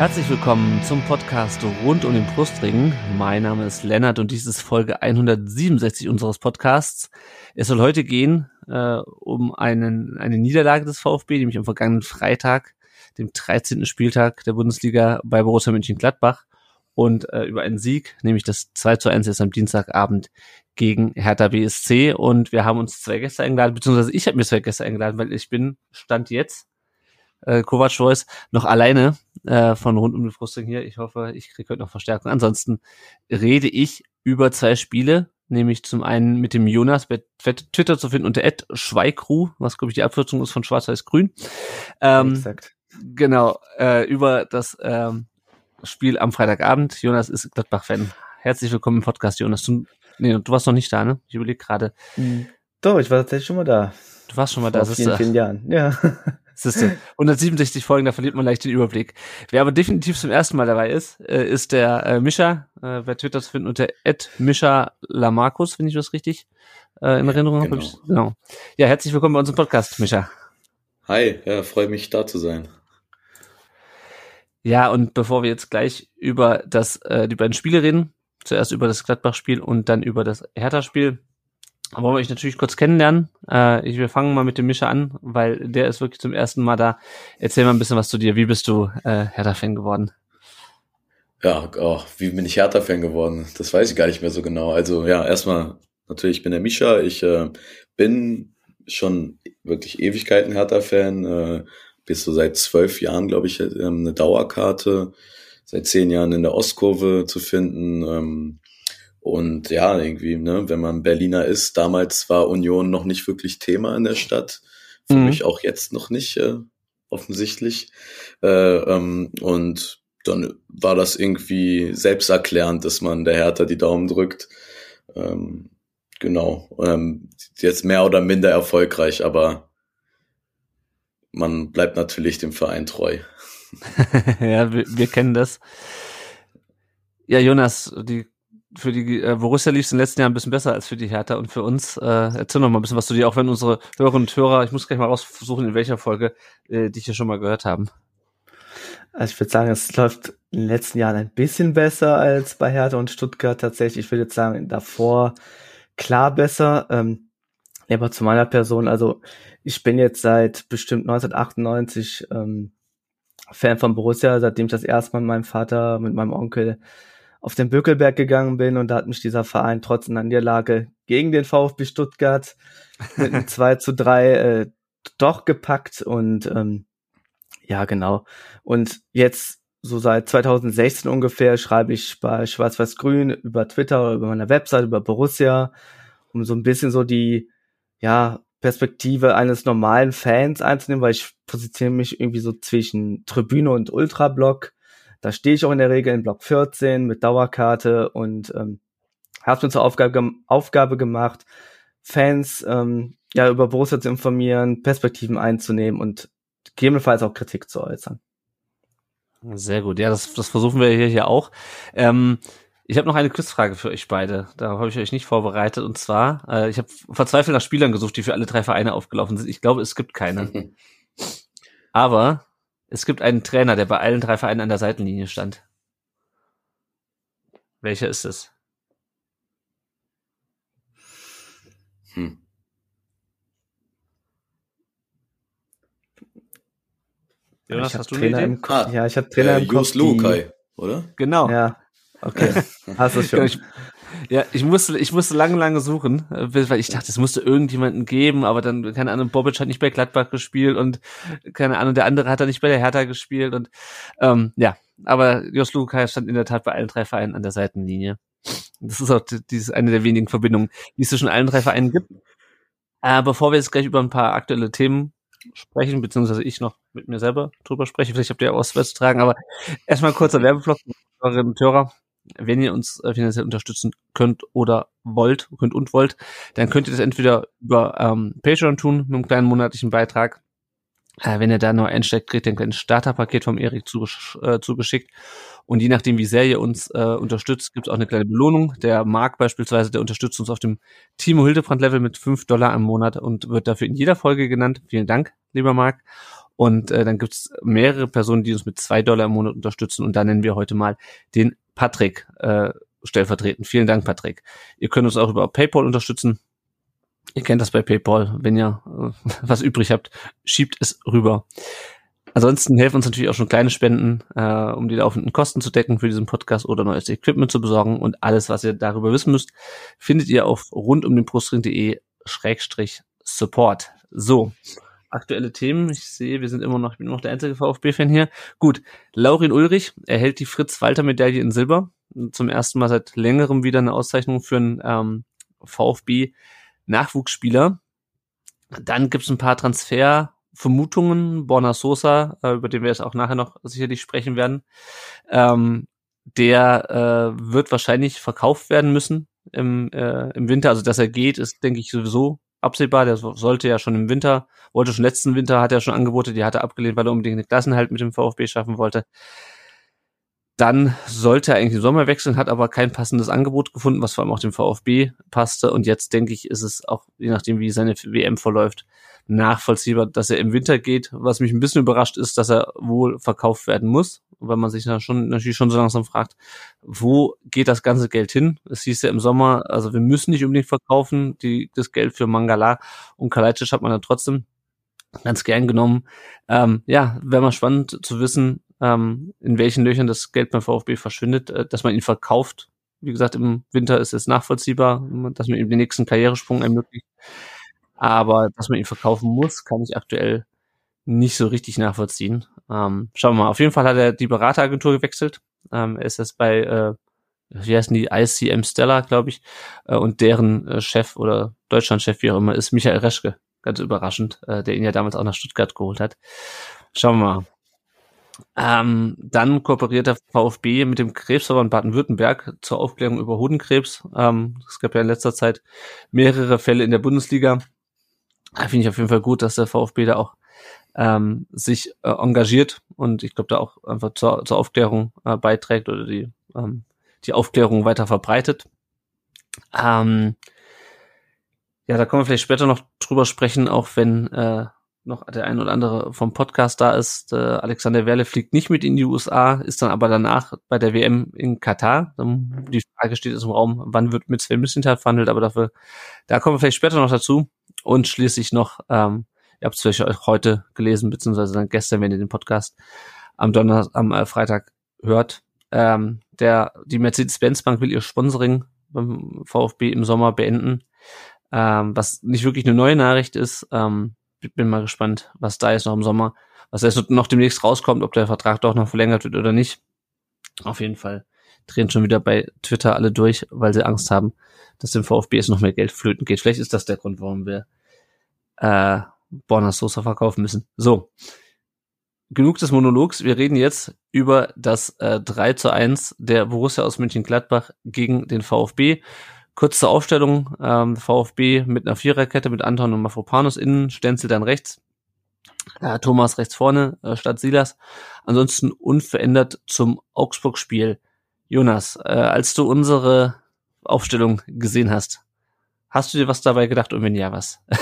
Herzlich willkommen zum Podcast rund um den Brustring. Mein Name ist Lennart und dies ist Folge 167 unseres Podcasts. Es soll heute gehen äh, um einen, eine Niederlage des VfB, nämlich am vergangenen Freitag, dem 13. Spieltag der Bundesliga bei Borussia Mönchengladbach und äh, über einen Sieg, nämlich das 2 zu 1 ist am Dienstagabend gegen Hertha BSC und wir haben uns zwei Gäste eingeladen, beziehungsweise ich habe mir zwei Gäste eingeladen, weil ich bin, stand jetzt äh, Kovac Voice noch alleine äh, von rund um den Frusting hier. Ich hoffe, ich kriege heute noch Verstärkung. Ansonsten rede ich über zwei Spiele, nämlich zum einen mit dem Jonas bei Twitter zu finden unter Schweikru, was glaube ich die Abkürzung ist von Schwarz-Weiß-Grün. Ähm, Exakt. Genau, äh, über das ähm, Spiel am Freitagabend. Jonas ist Gladbach-Fan. Herzlich willkommen im Podcast, Jonas. Du, nee, du warst noch nicht da, ne? Ich überlege gerade. Doch, ich war tatsächlich schon mal da. Du warst schon mal da. Vor vielen, vielen Jahren, ja. Siehste, 167 Folgen, da verliert man leicht den Überblick. Wer aber definitiv zum ersten Mal dabei ist, äh, ist der äh, Mischa, äh, bei Twitter zu finden unter Mischa Lamarcus, wenn ich das richtig äh, in Erinnerung habe. Genau. genau. Ja, herzlich willkommen bei unserem Podcast, Mischa. Hi, ja, freue mich da zu sein. Ja, und bevor wir jetzt gleich über das, äh, die beiden Spiele reden, zuerst über das Gladbach-Spiel und dann über das Hertha-Spiel, wollen wir euch natürlich kurz kennenlernen. Äh, ich, wir fangen mal mit dem Mischa an, weil der ist wirklich zum ersten Mal da. Erzähl mal ein bisschen was zu dir. Wie bist du äh, Hertha-Fan geworden? Ja, oh, wie bin ich Hertha-Fan geworden? Das weiß ich gar nicht mehr so genau. Also ja, erstmal natürlich, ich bin der Mischa. Ich äh, bin schon wirklich Ewigkeiten Hertha-Fan. Äh, bis so seit zwölf Jahren, glaube ich, äh, eine Dauerkarte. Seit zehn Jahren in der Ostkurve zu finden. Ähm, und ja, irgendwie, ne, wenn man Berliner ist, damals war Union noch nicht wirklich Thema in der Stadt. Für mhm. mich auch jetzt noch nicht, äh, offensichtlich. Äh, ähm, und dann war das irgendwie selbsterklärend, dass man der Hertha die Daumen drückt. Ähm, genau. Ähm, jetzt mehr oder minder erfolgreich, aber man bleibt natürlich dem Verein treu. ja, wir, wir kennen das. Ja, Jonas, die für die äh, Borussia lief es in den letzten Jahren ein bisschen besser als für die Hertha und für uns. Äh, erzähl noch mal ein bisschen was zu dir, auch wenn unsere Hörerinnen und Hörer, ich muss gleich mal raussuchen, in welcher Folge, äh, die hier schon mal gehört haben. Also ich würde sagen, es läuft in den letzten Jahren ein bisschen besser als bei Hertha und Stuttgart tatsächlich. Ich würde jetzt sagen, davor klar besser. Ähm, aber zu meiner Person, also ich bin jetzt seit bestimmt 1998 ähm, Fan von Borussia, seitdem ich das erste Mal mit meinem Vater, mit meinem Onkel auf den Bökelberg gegangen bin und da hat mich dieser Verein trotz einer Niederlage gegen den VfB Stuttgart mit einem 2 zu 3 äh, doch gepackt und ähm, ja, genau. Und jetzt so seit 2016 ungefähr schreibe ich bei Schwarz-Weiß-Grün über Twitter, über meiner Website, über Borussia, um so ein bisschen so die, ja, Perspektive eines normalen Fans einzunehmen, weil ich positioniere mich irgendwie so zwischen Tribüne und Ultrablock da stehe ich auch in der Regel in Block 14 mit Dauerkarte und ähm, habe mir zur Aufgabe, Aufgabe gemacht, Fans ähm, ja über Borussia zu informieren, Perspektiven einzunehmen und gegebenenfalls auch Kritik zu äußern. Sehr gut, ja, das, das versuchen wir hier, hier auch. Ähm, ich habe noch eine Quizfrage für euch beide. Da habe ich euch nicht vorbereitet. Und zwar, äh, ich habe verzweifelt nach Spielern gesucht, die für alle drei Vereine aufgelaufen sind. Ich glaube, es gibt keine. Aber es gibt einen Trainer, der bei allen drei Vereinen an der Seitenlinie stand. Welcher ist es? Hm. Jonas, hast du Trainer eine Idee? Im ah, ja, ich habe Trainer äh, im Kopf. Lukai, oder? Genau. Ja, okay. Hast du schon. Genau, ja, ich musste, ich musste lange, lange suchen, äh, weil ich dachte, es musste irgendjemanden geben, aber dann, keine Ahnung, Bobic hat nicht bei Gladbach gespielt und keine Ahnung, der andere hat da nicht bei der Hertha gespielt und ähm, ja, aber Jos Lukai stand in der Tat bei allen drei Vereinen an der Seitenlinie. Das ist auch dieses eine der wenigen Verbindungen, die es zwischen allen drei Vereinen gibt. Äh, bevor wir jetzt gleich über ein paar aktuelle Themen sprechen, beziehungsweise ich noch mit mir selber drüber spreche, vielleicht habt ihr auch was zu tragen, aber erstmal kurzer Werbeblock, Hörerinnen und Hörer wenn ihr uns äh, finanziell unterstützen könnt oder wollt, könnt und wollt, dann könnt ihr das entweder über ähm, Patreon tun mit einem kleinen monatlichen Beitrag. Äh, wenn ihr da neu einsteckt, kriegt ihr ein kleines Starterpaket vom Erik äh, zugeschickt. Und je nachdem, wie sehr ihr uns äh, unterstützt, gibt es auch eine kleine Belohnung. Der Marc beispielsweise, der unterstützt uns auf dem Timo Hildebrand-Level mit fünf Dollar im Monat und wird dafür in jeder Folge genannt. Vielen Dank, lieber Marc. Und äh, dann gibt es mehrere Personen, die uns mit zwei Dollar im Monat unterstützen. Und da nennen wir heute mal den Patrick äh, stellvertretend. Vielen Dank, Patrick. Ihr könnt uns auch über PayPal unterstützen. Ihr kennt das bei PayPal. Wenn ihr äh, was übrig habt, schiebt es rüber. Ansonsten helfen uns natürlich auch schon kleine Spenden, äh, um die laufenden Kosten zu decken für diesen Podcast oder neues Equipment zu besorgen. Und alles, was ihr darüber wissen müsst, findet ihr auf rundumdenbrustring.de Schrägstrich Support. So, aktuelle Themen. Ich sehe, wir sind immer noch, ich bin immer noch der einzige VfB-Fan hier. Gut, Laurin Ulrich erhält die Fritz-Walter-Medaille in Silber. Zum ersten Mal seit längerem wieder eine Auszeichnung für einen ähm, VfB-Nachwuchsspieler. Dann gibt's ein paar Transfervermutungen. Borna Sosa, äh, über den wir jetzt auch nachher noch sicherlich sprechen werden. Ähm, der äh, wird wahrscheinlich verkauft werden müssen im, äh, im Winter. Also, dass er geht, ist, denke ich, sowieso absehbar. Der sollte ja schon im Winter, wollte schon letzten Winter, hat er schon Angebote, die hat er abgelehnt, weil er unbedingt eine Klassenhalt mit dem VfB schaffen wollte. Dann sollte er eigentlich im Sommer wechseln, hat aber kein passendes Angebot gefunden, was vor allem auch dem VfB passte. Und jetzt denke ich, ist es auch, je nachdem, wie seine WM verläuft, nachvollziehbar, dass er im Winter geht. Was mich ein bisschen überrascht ist, dass er wohl verkauft werden muss, weil man sich da schon natürlich schon so langsam fragt, wo geht das ganze Geld hin? Es hieß ja im Sommer, also wir müssen nicht unbedingt verkaufen, die, das Geld für Mangala und Kalajdzic hat man dann trotzdem ganz gern genommen. Ähm, ja, wäre mal spannend zu wissen, ähm, in welchen Löchern das Geld beim VfB verschwindet, äh, dass man ihn verkauft. Wie gesagt, im Winter ist es nachvollziehbar, dass man ihm den nächsten Karrieresprung ermöglicht. Aber dass man ihn verkaufen muss, kann ich aktuell nicht so richtig nachvollziehen. Ähm, schauen wir mal. Auf jeden Fall hat er die Berateragentur gewechselt. Ähm, er ist jetzt bei, äh, wie heißen die, ICM Stella, glaube ich. Äh, und deren äh, Chef oder Deutschlandchef, wie auch immer, ist Michael Reschke. Ganz überraschend, äh, der ihn ja damals auch nach Stuttgart geholt hat. Schauen wir mal. Ähm, dann kooperiert der VfB mit dem Krebsverband Baden-Württemberg zur Aufklärung über Hodenkrebs. Ähm, es gab ja in letzter Zeit mehrere Fälle in der Bundesliga. Finde ich auf jeden Fall gut, dass der VfB da auch ähm, sich äh, engagiert und ich glaube da auch einfach zur, zur Aufklärung äh, beiträgt oder die, ähm, die Aufklärung weiter verbreitet. Ähm, ja, da kommen wir vielleicht später noch drüber sprechen, auch wenn äh, noch der ein oder andere vom Podcast da ist. Äh, Alexander Werle fliegt nicht mit in die USA, ist dann aber danach bei der WM in Katar. Die Frage steht jetzt im Raum, wann wird mit Sven Mislintat verhandelt, aber dafür, da kommen wir vielleicht später noch dazu. Und schließlich noch, ähm, ihr habt es vielleicht auch heute gelesen, beziehungsweise dann gestern, wenn ihr den Podcast am Donnerstag, am äh, Freitag hört. Ähm, der, die Mercedes-Benz Bank will ihr Sponsoring beim VfB im Sommer beenden. Ähm, was nicht wirklich eine neue Nachricht ist. Ähm, bin mal gespannt, was da jetzt noch im Sommer, was jetzt noch demnächst rauskommt, ob der Vertrag doch noch verlängert wird oder nicht. Auf jeden Fall drehen schon wieder bei Twitter alle durch, weil sie Angst haben, dass dem VfB jetzt noch mehr Geld flöten geht. Vielleicht ist das der Grund, warum wir äh, Borna Sosa verkaufen müssen. So. Genug des Monologs. Wir reden jetzt über das äh, 3 zu 1 der Borussia aus München-Gladbach gegen den VfB. Kurz zur Aufstellung, ähm, VfB mit einer Viererkette mit Anton und Mafropanus innen, Stenzel dann rechts, äh, Thomas rechts vorne äh, statt Silas. Ansonsten unverändert zum Augsburg-Spiel. Jonas, äh, als du unsere Aufstellung gesehen hast, hast du dir was dabei gedacht und wenn ja, was? du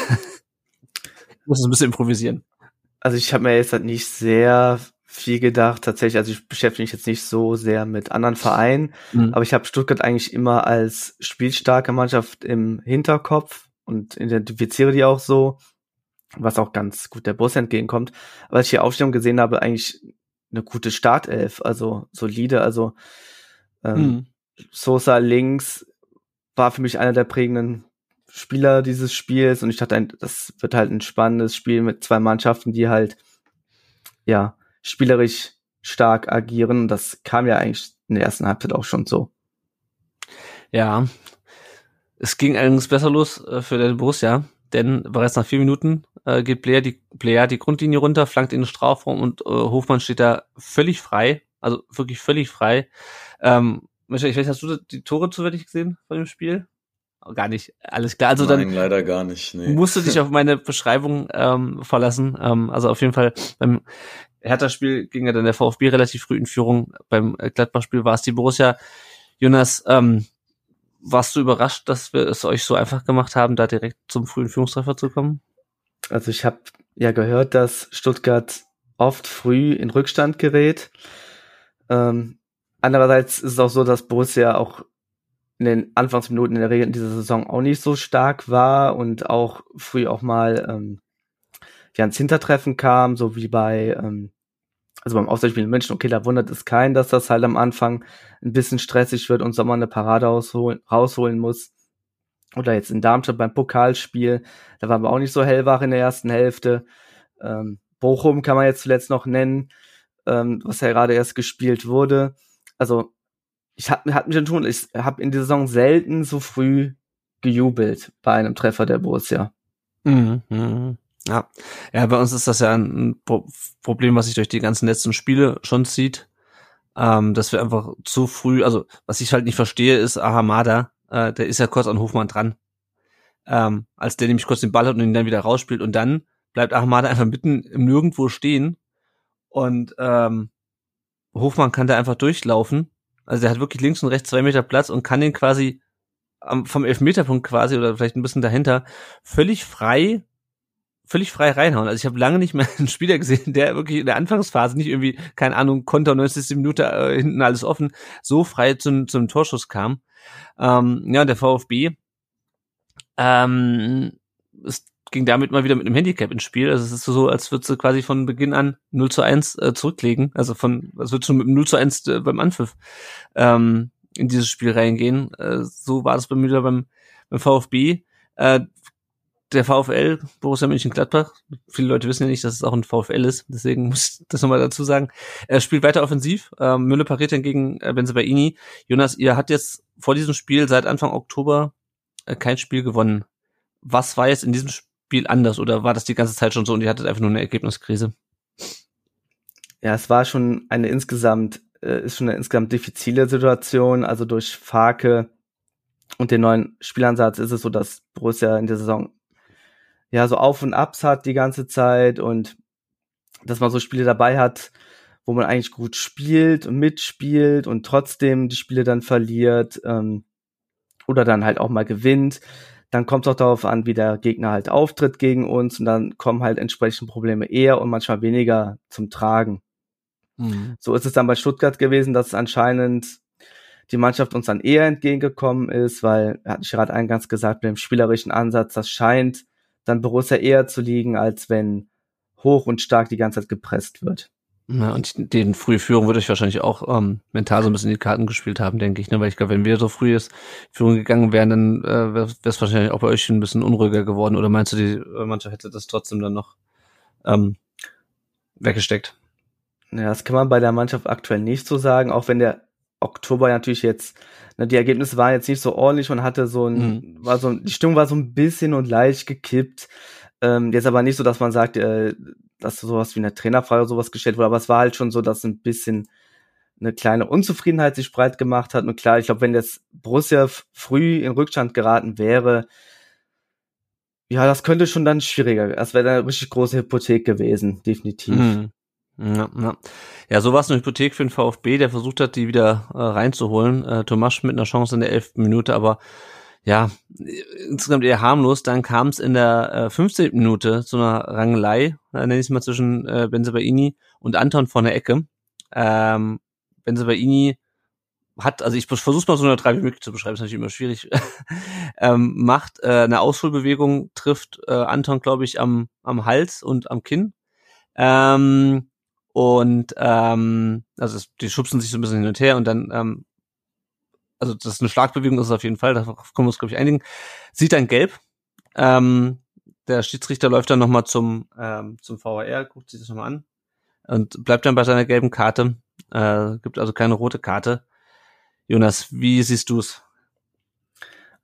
musst ein bisschen improvisieren. Also ich habe mir jetzt halt nicht sehr viel gedacht. Tatsächlich, also ich beschäftige mich jetzt nicht so sehr mit anderen Vereinen, mhm. aber ich habe Stuttgart eigentlich immer als spielstarke Mannschaft im Hinterkopf und identifiziere die auch so, was auch ganz gut der Bus entgegenkommt. Aber als ich die Aufstellung gesehen habe, eigentlich eine gute Startelf, also solide, also ähm, mhm. Sosa links war für mich einer der prägenden Spieler dieses Spiels und ich dachte, das wird halt ein spannendes Spiel mit zwei Mannschaften, die halt ja spielerisch stark agieren. Das kam ja eigentlich in der ersten Halbzeit auch schon so. Ja, es ging allerdings besser los äh, für den Borussia, denn bereits nach vier Minuten äh, geht Player die, Player die Grundlinie runter, flankt in den Strafraum und äh, Hofmann steht da völlig frei, also wirklich völlig frei. Ähm, Michael, ich weiß, hast du die Tore zufällig gesehen von dem Spiel? Oh, gar nicht. Alles klar. Also Nein, dann leider gar nicht. Nee. musst du dich auf meine Beschreibung ähm, verlassen. Ähm, also auf jeden Fall beim Hertha-Spiel ging ja dann der VfB relativ früh in Führung. Beim äh, Gladbach-Spiel war es die Borussia. Jonas, ähm, warst du überrascht, dass wir es euch so einfach gemacht haben, da direkt zum frühen Führungstreffer zu kommen? Also ich habe ja gehört, dass Stuttgart oft früh in Rückstand gerät. Ähm, andererseits ist es auch so, dass Borussia auch in den Anfangsminuten in der Regel in dieser Saison auch nicht so stark war und auch früh auch mal ähm, ja ins Hintertreffen kam, so wie bei ähm, also beim Auswärtsspiel in München, okay, da wundert es keinen, dass das halt am Anfang ein bisschen stressig wird und Sommer eine Parade rausholen, rausholen muss. Oder jetzt in Darmstadt beim Pokalspiel, da waren wir auch nicht so hellwach in der ersten Hälfte. Ähm, Bochum kann man jetzt zuletzt noch nennen, ähm, was ja gerade erst gespielt wurde. Also ich hab, mich schon ich habe in der Saison selten so früh gejubelt bei einem Treffer der Borussia. Mhm. Ja. ja, bei uns ist das ja ein Pro Problem, was sich durch die ganzen letzten Spiele schon zieht, ähm, dass wir einfach zu früh, also was ich halt nicht verstehe, ist Ahamada, äh, der ist ja kurz an Hofmann dran, ähm, als der nämlich kurz den Ball hat und ihn dann wieder rausspielt und dann bleibt Ahamada einfach mitten im Nirgendwo stehen. Und ähm, Hofmann kann da einfach durchlaufen, also der hat wirklich links und rechts zwei Meter Platz und kann den quasi vom Elfmeterpunkt quasi oder vielleicht ein bisschen dahinter völlig frei völlig frei reinhauen. Also ich habe lange nicht mehr einen Spieler gesehen, der wirklich in der Anfangsphase nicht irgendwie, keine Ahnung, Konter 90. Minute äh, hinten alles offen, so frei zum, zum Torschuss kam. Ähm, ja, der VfB ähm, es ging damit mal wieder mit einem Handicap ins Spiel. Also es ist so, als würde sie quasi von Beginn an 0 zu 1 äh, zurücklegen. Also von, als würde schon mit 0 zu 1 äh, beim Anpfiff ähm, in dieses Spiel reingehen. Äh, so war das bei mir beim, beim VfB. Äh, der VfL, Borussia Mönchengladbach, viele Leute wissen ja nicht, dass es auch ein VfL ist, deswegen muss ich das nochmal dazu sagen, er spielt weiter offensiv, ähm, Mülle pariert dann gegen äh, Benzebaini. Jonas, ihr habt jetzt vor diesem Spiel seit Anfang Oktober äh, kein Spiel gewonnen. Was war jetzt in diesem Spiel anders oder war das die ganze Zeit schon so und ihr hattet einfach nur eine Ergebniskrise? Ja, es war schon eine insgesamt, äh, ist schon eine insgesamt diffizile Situation, also durch Farke und den neuen Spielansatz ist es so, dass Borussia in der Saison ja so Auf und Abs hat die ganze Zeit und dass man so Spiele dabei hat, wo man eigentlich gut spielt und mitspielt und trotzdem die Spiele dann verliert ähm, oder dann halt auch mal gewinnt. Dann kommt es auch darauf an, wie der Gegner halt auftritt gegen uns und dann kommen halt entsprechend Probleme eher und manchmal weniger zum Tragen. Mhm. So ist es dann bei Stuttgart gewesen, dass anscheinend die Mannschaft uns dann eher entgegengekommen ist, weil, hatte ich gerade eingangs gesagt, mit dem spielerischen Ansatz, das scheint dann Borussia eher zu liegen, als wenn hoch und stark die ganze Zeit gepresst wird. Ja, und den frühe Führung würde ich wahrscheinlich auch ähm, mental so ein bisschen in die Karten gespielt haben, denke ich, ne? Weil ich glaube, wenn wir so früh ist Führung gegangen wären, dann äh, wäre es wahrscheinlich auch bei euch ein bisschen unruhiger geworden. Oder meinst du, die äh, Mannschaft hätte das trotzdem dann noch ähm, weggesteckt? Ja, das kann man bei der Mannschaft aktuell nicht so sagen, auch wenn der Oktober natürlich jetzt, ne, die Ergebnisse waren jetzt nicht so ordentlich und hatte so ein, mhm. war so, die Stimmung war so ein bisschen und leicht gekippt. Ähm, jetzt aber nicht so, dass man sagt, äh, dass sowas wie eine Trainerfrage oder sowas gestellt wurde, aber es war halt schon so, dass ein bisschen eine kleine Unzufriedenheit sich breit gemacht hat. Und klar, ich glaube, wenn jetzt Borussia früh in Rückstand geraten wäre, ja, das könnte schon dann schwieriger. Das wäre eine richtig große Hypothek gewesen, definitiv. Mhm. Ja, ja. ja, so war es eine Hypothek für den VfB, der versucht hat, die wieder äh, reinzuholen. Äh, Tomasch mit einer Chance in der elften Minute, aber ja, insgesamt eher harmlos. Dann kam es in der äh, 15. Minute zu einer Rangelei, äh, nenne ich es mal, zwischen äh, Benzebaini und Anton von der Ecke. Ähm, Benzebaini hat, also ich versuche mal so neutral wie möglich zu beschreiben, ist natürlich immer schwierig, ähm, macht äh, eine Ausholbewegung, trifft äh, Anton, glaube ich, am, am Hals und am Kinn. Ähm, und ähm, also es, die schubsen sich so ein bisschen hin und her und dann, ähm, also das ist eine Schlagbewegung ist es auf jeden Fall, da können wir uns, glaube ich, einigen. Sieht dann gelb. Ähm, der Schiedsrichter läuft dann nochmal zum, ähm, zum VAR, guckt sich das nochmal an und bleibt dann bei seiner gelben Karte. Äh, gibt also keine rote Karte. Jonas, wie siehst du es?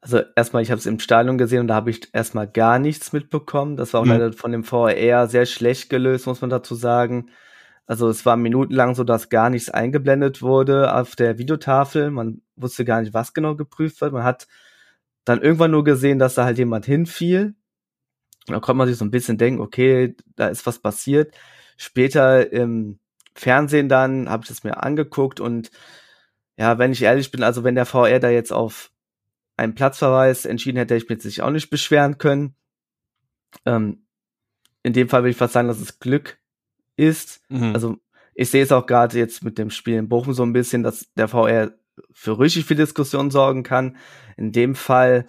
Also erstmal, ich habe es im Stadion gesehen und da habe ich erstmal gar nichts mitbekommen. Das war auch mhm. leider von dem VAR sehr schlecht gelöst, muss man dazu sagen. Also es war minutenlang so, dass gar nichts eingeblendet wurde auf der Videotafel. Man wusste gar nicht, was genau geprüft wird. Man hat dann irgendwann nur gesehen, dass da halt jemand hinfiel. Da konnte man sich so ein bisschen denken, okay, da ist was passiert. Später im Fernsehen dann habe ich das mir angeguckt und ja, wenn ich ehrlich bin, also wenn der VR da jetzt auf einen Platzverweis entschieden hätte, hätte ich mich sich auch nicht beschweren können. Ähm, in dem Fall will ich fast sagen, dass es Glück ist. Mhm. Also ich sehe es auch gerade jetzt mit dem Spiel in Bochum so ein bisschen, dass der VR für richtig viel Diskussion sorgen kann. In dem Fall,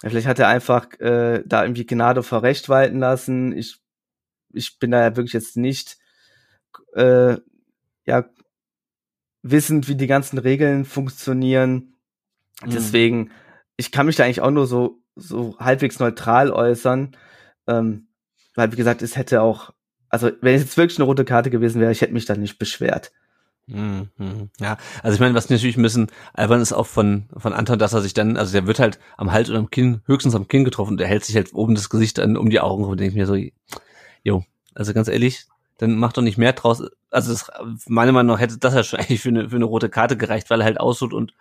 vielleicht hat er einfach äh, da irgendwie Gnade vor Recht walten lassen. Ich, ich bin da ja wirklich jetzt nicht äh, ja wissend, wie die ganzen Regeln funktionieren. Mhm. Deswegen, ich kann mich da eigentlich auch nur so, so halbwegs neutral äußern. Ähm, weil, wie gesagt, es hätte auch, also wenn es jetzt wirklich eine rote Karte gewesen wäre, ich hätte mich da nicht beschwert. Mhm. Ja, also ich meine, was natürlich ein bisschen albern ist auch von, von Anton, dass er sich dann, also der wird halt am Hals oder am Kinn, höchstens am Kinn getroffen und er hält sich halt oben das Gesicht an, um die Augen und denke ich mir so, jo, also ganz ehrlich, dann macht doch nicht mehr draus. Also das, meiner Meinung nach hätte das ja schon eigentlich für eine, für eine rote Karte gereicht, weil er halt ausholt und,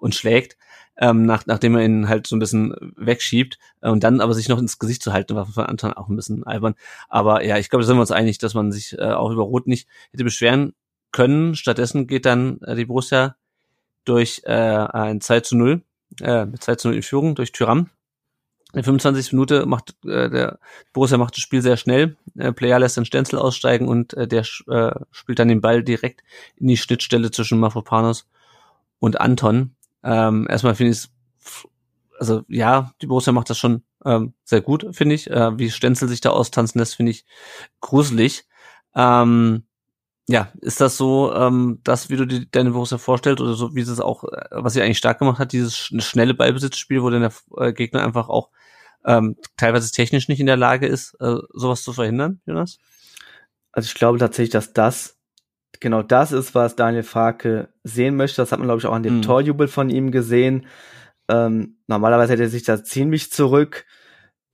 und schlägt, ähm, nach, nachdem er ihn halt so ein bisschen wegschiebt äh, und dann aber sich noch ins Gesicht zu halten, war von Anton auch ein bisschen albern. Aber ja, ich glaube, da sind wir uns einig, dass man sich äh, auch über Rot nicht hätte beschweren können. Stattdessen geht dann äh, die Borussia durch äh, ein 2 zu 0, äh, mit 2 zu 0 in Führung durch Tyram. In 25 Minute macht äh, der Borussia macht das Spiel sehr schnell. Äh, Player lässt den Stenzel aussteigen und äh, der äh, spielt dann den Ball direkt in die Schnittstelle zwischen Mafropanos und Anton. Ähm, erstmal finde ich es, also ja, die Borussia macht das schon ähm, sehr gut, finde ich. Äh, wie Stenzel sich da austanzen lässt, finde ich gruselig. Ähm, ja, ist das so, ähm, das, wie du dir deine Borussia vorstellst, oder so, wie es auch, äh, was sie eigentlich stark gemacht hat, dieses schnelle Ballbesitzspiel, wo dann der äh, Gegner einfach auch ähm, teilweise technisch nicht in der Lage ist, äh, sowas zu verhindern, Jonas? Also ich glaube tatsächlich, dass das genau das ist, was Daniel Farke sehen möchte. Das hat man, glaube ich, auch an dem mhm. Torjubel von ihm gesehen. Ähm, normalerweise hätte er sich da ziemlich zurück.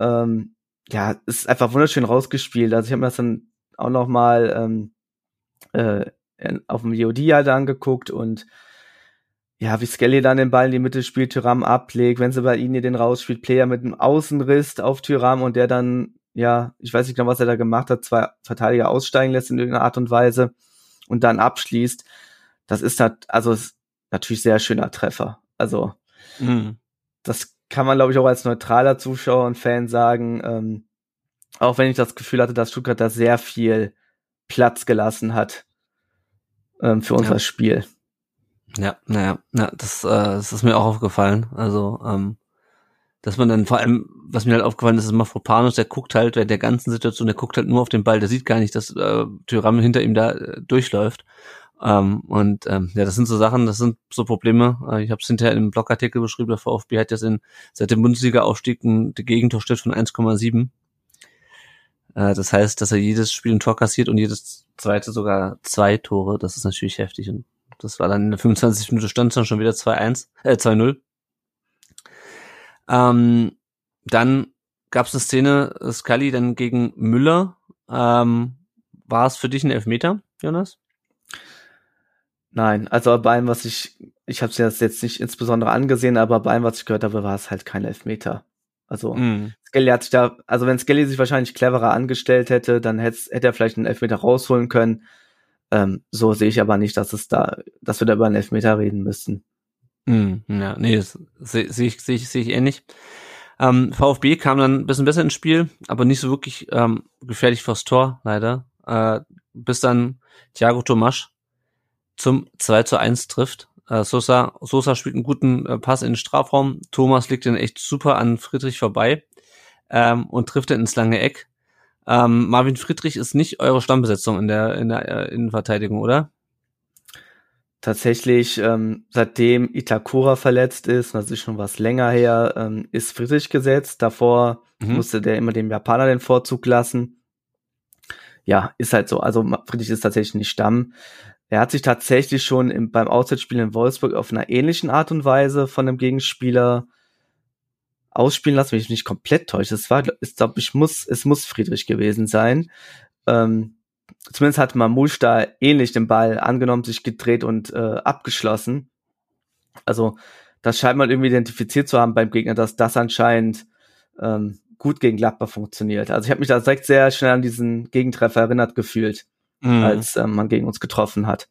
Ähm, ja, ist einfach wunderschön rausgespielt. Also ich habe mir das dann auch noch mal ähm, äh, auf dem VOD halt angeguckt und ja, wie Skelly dann den Ball in die Mitte spielt, Tyram ablegt, wenn sie bei ihnen den rausspielt, Player mit einem Außenriss auf Tyram und der dann, ja, ich weiß nicht genau, was er da gemacht hat, zwei Verteidiger aussteigen lässt in irgendeiner Art und Weise und dann abschließt. Das ist halt, also ist natürlich sehr schöner Treffer. Also, mhm. das kann man, glaube ich, auch als neutraler Zuschauer und Fan sagen, ähm, auch wenn ich das Gefühl hatte, dass Stuttgart da sehr viel Platz gelassen hat ähm, für unser ja. Spiel. Ja, naja, ja, das, äh, das ist mir auch aufgefallen. Also, ähm, dass man dann vor allem, was mir halt aufgefallen ist, ist Mafropanos, der guckt halt während der ganzen Situation, der guckt halt nur auf den Ball, der sieht gar nicht, dass äh, Tyram hinter ihm da äh, durchläuft. Ähm, und ähm, ja, das sind so Sachen, das sind so Probleme. Äh, ich habe es hinterher im Blogartikel beschrieben, der VfB hat jetzt in, seit dem Bundesliga-Aufstieg ein Gegentorschnitt von 1,7. Äh, das heißt, dass er jedes Spiel ein Tor kassiert und jedes zweite sogar zwei Tore. Das ist natürlich heftig. Und das war dann in der 25 Minute stand dann schon wieder 2-1, äh 2-0. Ähm, dann gab es eine Szene, Scully dann gegen Müller. Ähm, war es für dich ein Elfmeter, Jonas? Nein, also bei allem, was ich, ich habe es jetzt nicht insbesondere angesehen, aber bei allem, was ich gehört habe, war es halt kein Elfmeter. Also mm. Skelly hat sich da, also wenn Skelly sich wahrscheinlich cleverer angestellt hätte, dann hätte, hätte er vielleicht einen Elfmeter rausholen können. Ähm, so sehe ich aber nicht, dass es da, dass wir da über einen Elfmeter reden müssten. Mm, ja, nee, das sehe seh ich, sehe ich, seh ich ähnlich. Ähm, VfB kam dann ein bisschen besser ins Spiel, aber nicht so wirklich ähm, gefährlich fürs Tor, leider. Äh, bis dann Thiago Tomasch zum 2 zu 1 trifft. Äh, Sosa, Sosa spielt einen guten äh, Pass in den Strafraum. Thomas liegt den echt super an Friedrich vorbei ähm, und trifft dann ins lange Eck. Ähm, Marvin Friedrich ist nicht eure Stammbesetzung in der, in der äh, Innenverteidigung, oder? Tatsächlich, ähm, seitdem Itakura verletzt ist, das ist schon was länger her, ähm, ist Friedrich gesetzt. Davor mhm. musste der immer dem Japaner den Vorzug lassen. Ja, ist halt so. Also Friedrich ist tatsächlich nicht Stamm. Er hat sich tatsächlich schon im, beim Auswärtsspiel in Wolfsburg auf einer ähnlichen Art und Weise von dem Gegenspieler ausspielen lassen, wenn ich mich nicht komplett täusche. Es war, ich glaube, ich muss, es muss Friedrich gewesen sein. Ähm, zumindest hat Mamouche da ähnlich den Ball angenommen, sich gedreht und äh, abgeschlossen. Also das scheint man irgendwie identifiziert zu haben beim Gegner, dass das anscheinend ähm, gut gegen Gladbach funktioniert. Also ich habe mich da direkt sehr schnell an diesen Gegentreffer erinnert gefühlt, mhm. als ähm, man gegen uns getroffen hat.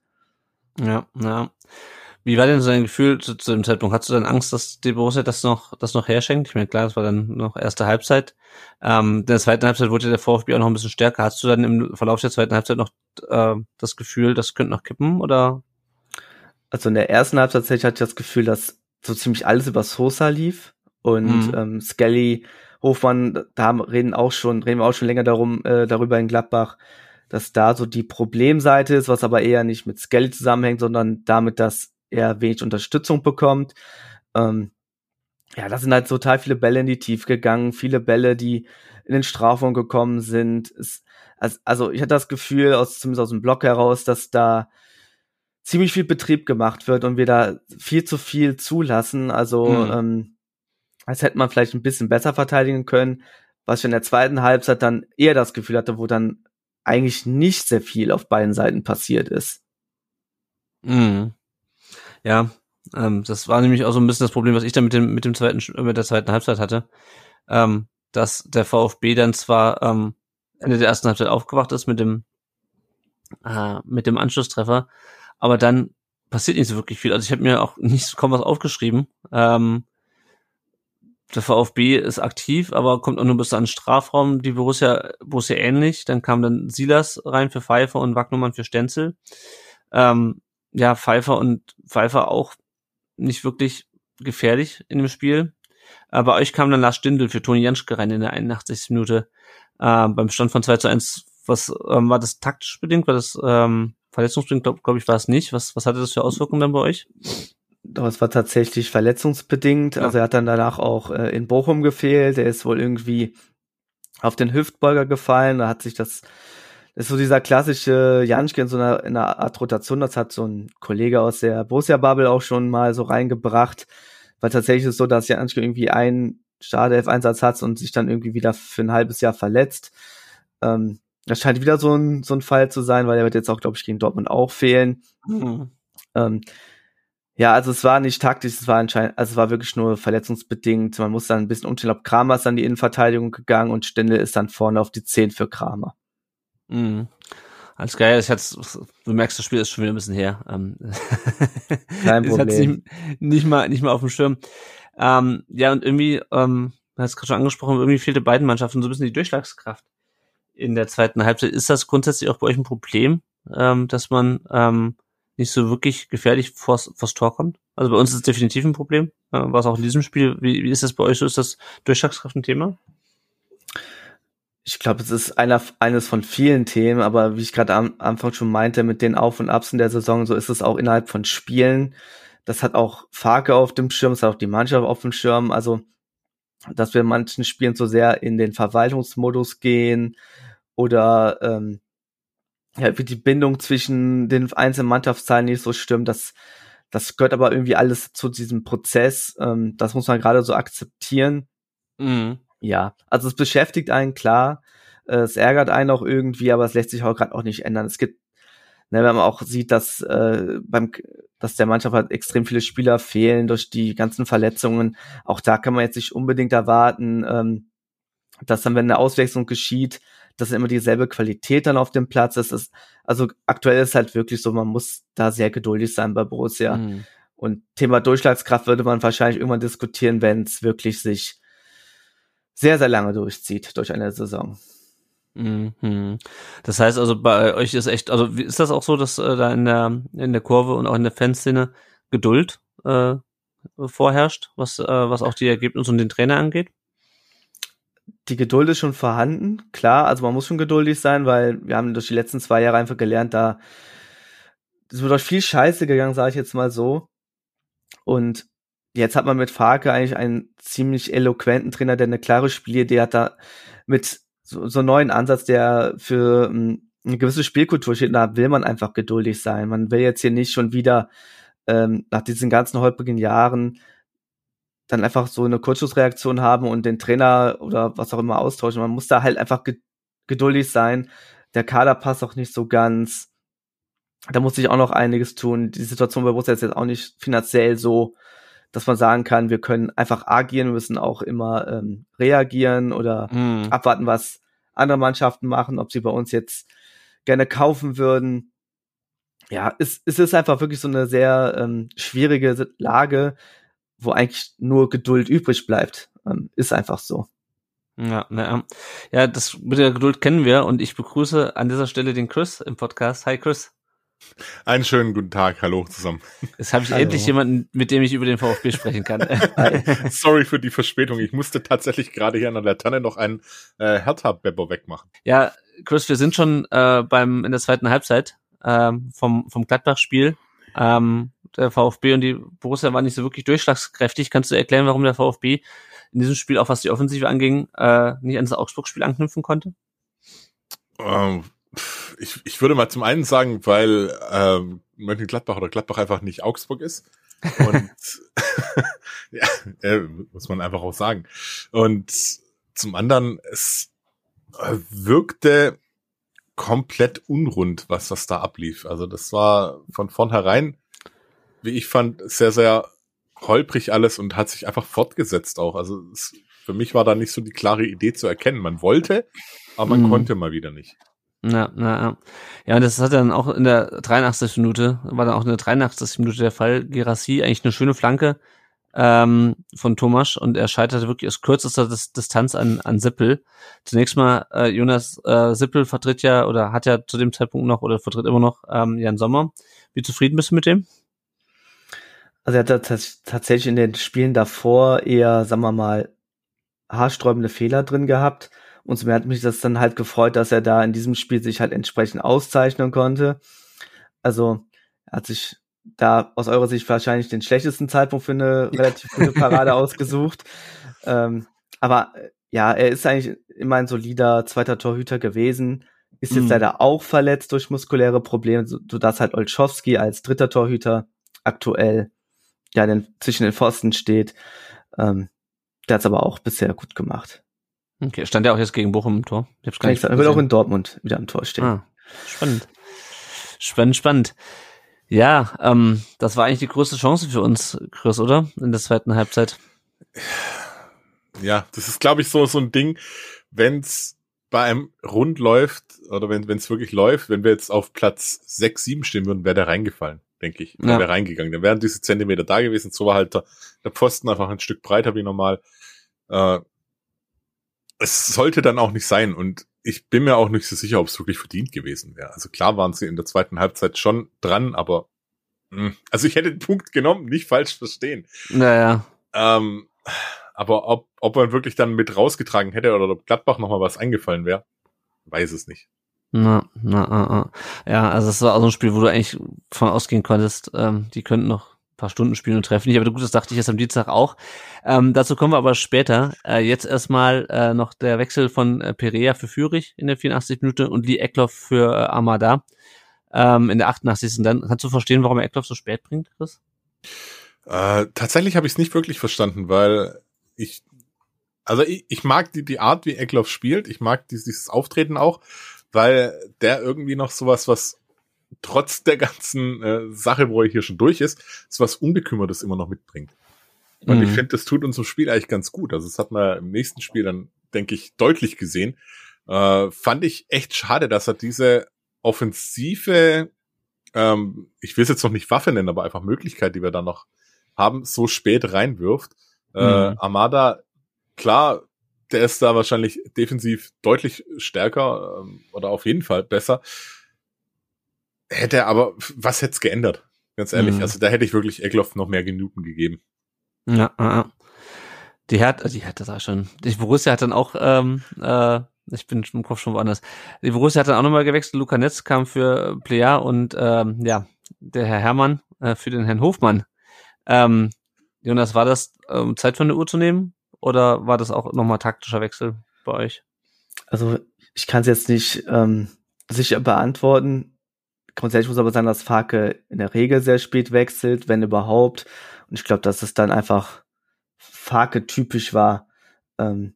Ja, ja. Wie war denn so dein Gefühl zu, zu dem Zeitpunkt? Hattest du dann Angst, dass die Borussia das noch, das noch herschenkt? Ich meine, klar, das war dann noch erste Halbzeit. Ähm, in der zweiten Halbzeit wurde der VfB auch noch ein bisschen stärker. Hast du dann im Verlauf der zweiten Halbzeit noch äh, das Gefühl, das könnte noch kippen oder? Also in der ersten Halbzeit hatte ich das Gefühl, dass so ziemlich alles über Sosa lief und mhm. ähm, Skelly, Hofmann, da haben, reden auch schon, reden wir auch schon länger darum, äh, darüber in Gladbach, dass da so die Problemseite ist, was aber eher nicht mit Skelly zusammenhängt, sondern damit, dass er wenig Unterstützung bekommt. Ähm, ja, da sind halt total viele Bälle in die Tief gegangen, viele Bälle, die in den Strafraum gekommen sind. Es, also, also ich hatte das Gefühl, aus, zumindest aus dem Block heraus, dass da ziemlich viel Betrieb gemacht wird und wir da viel zu viel zulassen. Also mhm. ähm, als hätte man vielleicht ein bisschen besser verteidigen können, was ich in der zweiten Halbzeit dann eher das Gefühl hatte, wo dann eigentlich nicht sehr viel auf beiden Seiten passiert ist. Mhm. Ja, ähm, das war nämlich auch so ein bisschen das Problem, was ich dann mit dem mit dem zweiten mit der zweiten Halbzeit hatte, ähm, dass der VfB dann zwar ähm, Ende der ersten Halbzeit aufgewacht ist mit dem äh, mit dem Anschlusstreffer, aber dann passiert nicht so wirklich viel. Also ich habe mir auch nicht kaum was aufgeschrieben. Ähm, der VfB ist aktiv, aber kommt auch nur bis an den Strafraum. Die Borussia, Borussia ähnlich. Dann kam dann Silas rein für Pfeiffer und Wagnumann für Stenzel. Ähm, ja, Pfeiffer und Pfeiffer auch nicht wirklich gefährlich in dem Spiel. Aber euch kam dann Lars Stindl für Toni Janschke rein in der 81. Minute äh, beim Stand von 2 zu 1. Was ähm, war das taktisch bedingt? War das ähm, verletzungsbedingt, glaube glaub ich, war es nicht. Was, was hatte das für Auswirkungen dann bei euch? Doch, es war tatsächlich verletzungsbedingt. Ja. Also er hat dann danach auch äh, in Bochum gefehlt. Er ist wohl irgendwie auf den Hüftbeuger gefallen. Da hat sich das das ist so dieser klassische Janschke in so einer, in einer Art Rotation. Das hat so ein Kollege aus der Borussia-Bubble auch schon mal so reingebracht. Weil tatsächlich ist es so, dass Janschke irgendwie einen Startelf-Einsatz hat und sich dann irgendwie wieder für ein halbes Jahr verletzt. Ähm, das scheint wieder so ein, so ein Fall zu sein, weil er wird jetzt auch, glaube ich, gegen Dortmund auch fehlen. Mhm. Ähm, ja, also es war nicht taktisch, es war anscheinend, also es war wirklich nur verletzungsbedingt. Man muss dann ein bisschen umstellen. Glaube, Kramer ist dann die Innenverteidigung gegangen und Stindel ist dann vorne auf die 10 für Kramer. Mhm. Alles geil, ich hatte, du merkst, das Spiel ist schon wieder ein bisschen her. Ähm, Kein Problem. Nicht, nicht, mal, nicht mal auf dem Schirm. Ähm, ja, und irgendwie, ähm, du hast gerade schon angesprochen, irgendwie fehlte beiden Mannschaften so ein bisschen die Durchschlagskraft in der zweiten Halbzeit. Ist das grundsätzlich auch bei euch ein Problem, ähm, dass man ähm, nicht so wirklich gefährlich vors, vors Tor kommt? Also bei uns ist es definitiv ein Problem. Äh, war es auch in diesem Spiel. Wie, wie ist das bei euch so? Ist das Durchschlagskraft ein Thema? Ich glaube, es ist einer, eines von vielen Themen, aber wie ich gerade am Anfang schon meinte, mit den Auf und Abs in der Saison, so ist es auch innerhalb von Spielen. Das hat auch Farke auf dem Schirm, das hat auch die Mannschaft auf dem Schirm. Also, dass wir in manchen Spielen so sehr in den Verwaltungsmodus gehen oder ähm, ja, wie die Bindung zwischen den einzelnen Mannschaftsteilen nicht so stimmt. Das, das gehört aber irgendwie alles zu diesem Prozess. Ähm, das muss man gerade so akzeptieren. Mhm ja, also es beschäftigt einen klar, äh, es ärgert einen auch irgendwie, aber es lässt sich auch gerade auch nicht ändern. Es gibt, ne, wenn man auch sieht, dass äh, beim, dass der Mannschaft halt extrem viele Spieler fehlen durch die ganzen Verletzungen. Auch da kann man jetzt nicht unbedingt erwarten, ähm, dass dann, wenn eine Auswechslung geschieht, dass immer dieselbe Qualität dann auf dem Platz ist. ist. Also aktuell ist halt wirklich so, man muss da sehr geduldig sein bei Borussia. Mhm. Und Thema Durchschlagskraft würde man wahrscheinlich irgendwann diskutieren, wenn es wirklich sich sehr, sehr lange durchzieht durch eine Saison. Mhm. Das heißt also, bei euch ist echt, also ist das auch so, dass äh, da in der, in der Kurve und auch in der Fanszene Geduld äh, vorherrscht, was, äh, was auch die Ergebnisse und den Trainer angeht? Die Geduld ist schon vorhanden, klar, also man muss schon geduldig sein, weil wir haben durch die letzten zwei Jahre einfach gelernt, da es wird euch viel Scheiße gegangen, sage ich jetzt mal so. Und jetzt hat man mit Farke eigentlich einen ziemlich eloquenten Trainer, der eine klare Spielidee hat, da mit so, so einen neuen Ansatz, der für ähm, eine gewisse Spielkultur steht. Da will man einfach geduldig sein. Man will jetzt hier nicht schon wieder ähm, nach diesen ganzen holprigen Jahren dann einfach so eine Kurzschussreaktion haben und den Trainer oder was auch immer austauschen. Man muss da halt einfach ge geduldig sein. Der Kader passt auch nicht so ganz. da muss ich auch noch einiges tun. Die Situation bei Borussia ist jetzt auch nicht finanziell so, dass man sagen kann, wir können einfach agieren, wir müssen auch immer ähm, reagieren oder Mhm. abwarten, was andere Mannschaften machen, ob sie bei uns jetzt gerne kaufen würden. Ja, es, es ist einfach wirklich so eine sehr ähm, schwierige Lage, wo eigentlich nur Geduld übrig bleibt. Ähm, ist einfach so. Ja, ja. ja, das mit der Geduld kennen wir und ich begrüße an dieser Stelle den Chris im Podcast. Hi Chris. Einen schönen guten Tag, hallo zusammen. Jetzt habe ich Hallo. endlich jemanden, mit dem ich über den VfB sprechen kann. Sorry für die Verspätung. Ich musste tatsächlich gerade hier an der Laterne noch einen äh, Hertha-Beppo wegmachen. ja, Chris, wir sind schon äh, beim in der zweiten Halbzeit ähm, vom vom Gladbach-Spiel. Ähm, der VfB und die Borussia waren nicht so wirklich durchschlagskräftig. Kannst du erklären, warum der VfB in diesem Spiel, auch was die Offensive anging, äh, nicht an das Augsburg-Spiel anknüpfen konnte? Ähm, ich, ich würde mal zum einen sagen, weil ähm, Mönchengladbach oder Gladbach einfach nicht Augsburg ist. Und ja, äh, muss man einfach auch sagen. Und zum anderen, es äh, wirkte komplett unrund, was das da ablief. Also das war von vornherein, wie ich fand, sehr, sehr holprig alles und hat sich einfach fortgesetzt auch. Also es, für mich war da nicht so die klare Idee zu erkennen. Man wollte, aber man Mhm. konnte mal wieder nicht. Ja, na, ja. Ja, und das hat dann auch in der 83. Minute, war dann auch in der 83. Minute der Fall. Gerassi, eigentlich eine schöne Flanke ähm, von Thomas und er scheiterte wirklich aus kürzester Dis Distanz an, an Sippel. Zunächst mal, äh, Jonas äh, Sippel vertritt ja oder hat ja zu dem Zeitpunkt noch oder vertritt immer noch ähm, Jan Sommer. Wie zufrieden bist du mit dem? Also er hat tatsächlich in den Spielen davor eher, sagen wir mal, haarsträubende Fehler drin gehabt. Und so mir hat mich das dann halt gefreut, dass er da in diesem Spiel sich halt entsprechend auszeichnen konnte. Also er hat sich da aus eurer Sicht wahrscheinlich den schlechtesten Zeitpunkt für eine relativ gute Parade ausgesucht. Ähm, aber äh, ja, er ist eigentlich immer ein solider zweiter Torhüter gewesen. Ist jetzt Mhm. leider auch verletzt durch muskuläre Probleme, so, sodass halt Olschowski als dritter Torhüter aktuell ja den, zwischen den Pfosten steht. Ähm, der hat's aber auch bisher gut gemacht. Okay, stand ja auch jetzt gegen Bochum im Tor. Ich hab's gar nicht er wird auch in Dortmund wieder am Tor stehen. Ah, spannend. Spannend, spannend. Ja, ähm, das war eigentlich die größte Chance für uns, Chris, oder? In der zweiten Halbzeit. Ja, das ist, glaube ich, so, so ein Ding, wenn's bei einem rund läuft, oder wenn es wirklich läuft, wenn wir jetzt auf Platz 6, 7 stehen würden, wäre der reingefallen, denke ich. Ja. Wäre reingegangen. Dann wären diese Zentimeter da gewesen. So war halt der, der Pfosten einfach ein Stück breiter wie normal. Äh, es sollte dann auch nicht sein. Und ich bin mir auch nicht so sicher, ob es wirklich verdient gewesen wäre. Also klar waren sie in der zweiten Halbzeit schon dran, aber mh, also ich hätte den Punkt genommen, nicht falsch verstehen. Naja. Ähm, aber ob, ob man wirklich dann mit rausgetragen hätte oder ob Gladbach nochmal was eingefallen wäre, weiß es nicht. Na, na, na, na. Ja, also es war auch so ein Spiel, wo du eigentlich von ausgehen konntest, ähm, die könnten noch paar Stunden spielen und treffen nicht, aber gut, das dachte ich jetzt am Dienstag auch. Ähm, dazu kommen wir aber später. Äh, jetzt erstmal äh, noch der Wechsel von äh, Perea für Fürich in der 84. Minute und Lee Eckloff für äh, Armada ähm, in der 88. Und dann kannst du verstehen, warum er Eckloff so spät bringt, Chris? Äh, tatsächlich habe ich es nicht wirklich verstanden, weil ich, also ich, ich mag die, die Art, wie Eckloff spielt, ich mag dieses Auftreten auch, weil der irgendwie noch sowas, was trotz der ganzen äh, Sache, wo er hier schon durch ist, so was Unbekümmertes immer noch mitbringt. Und Mhm. ich finde, das tut unserem Spiel eigentlich ganz gut. Also das hat man im nächsten Spiel dann, denke ich, deutlich gesehen. Äh, fand ich echt schade, dass er diese offensive, ähm, ich will es jetzt noch nicht Waffe nennen, aber einfach Möglichkeit, die wir da noch haben, so spät reinwirft. Äh, Mhm. Armada, klar, der ist da wahrscheinlich defensiv deutlich stärker ähm, oder auf jeden Fall besser. Hätte aber, was hätte es geändert? Ganz ehrlich, Mhm. also da hätte ich wirklich Eckloff noch mehr Minuten gegeben. Ja, ja, ja. Die Hertha, die Hertha sag ich schon. Die Borussia hat dann auch, ähm, äh, ich bin im Kopf schon woanders. Die Borussia hat dann auch nochmal gewechselt. Luca Netz kam für Plea und ähm, ja, der Herr Hermann äh, für den Herrn Hofmann. Ähm, Jonas, war das ähm, Zeit von der Uhr zu nehmen oder war das auch nochmal taktischer Wechsel bei euch? Also ich kann es jetzt nicht ähm, sicher beantworten. Grundsätzlich muss aber sagen, dass Farke in der Regel sehr spät wechselt, wenn überhaupt. Und ich glaube, dass es dann einfach Farke typisch war. Ähm,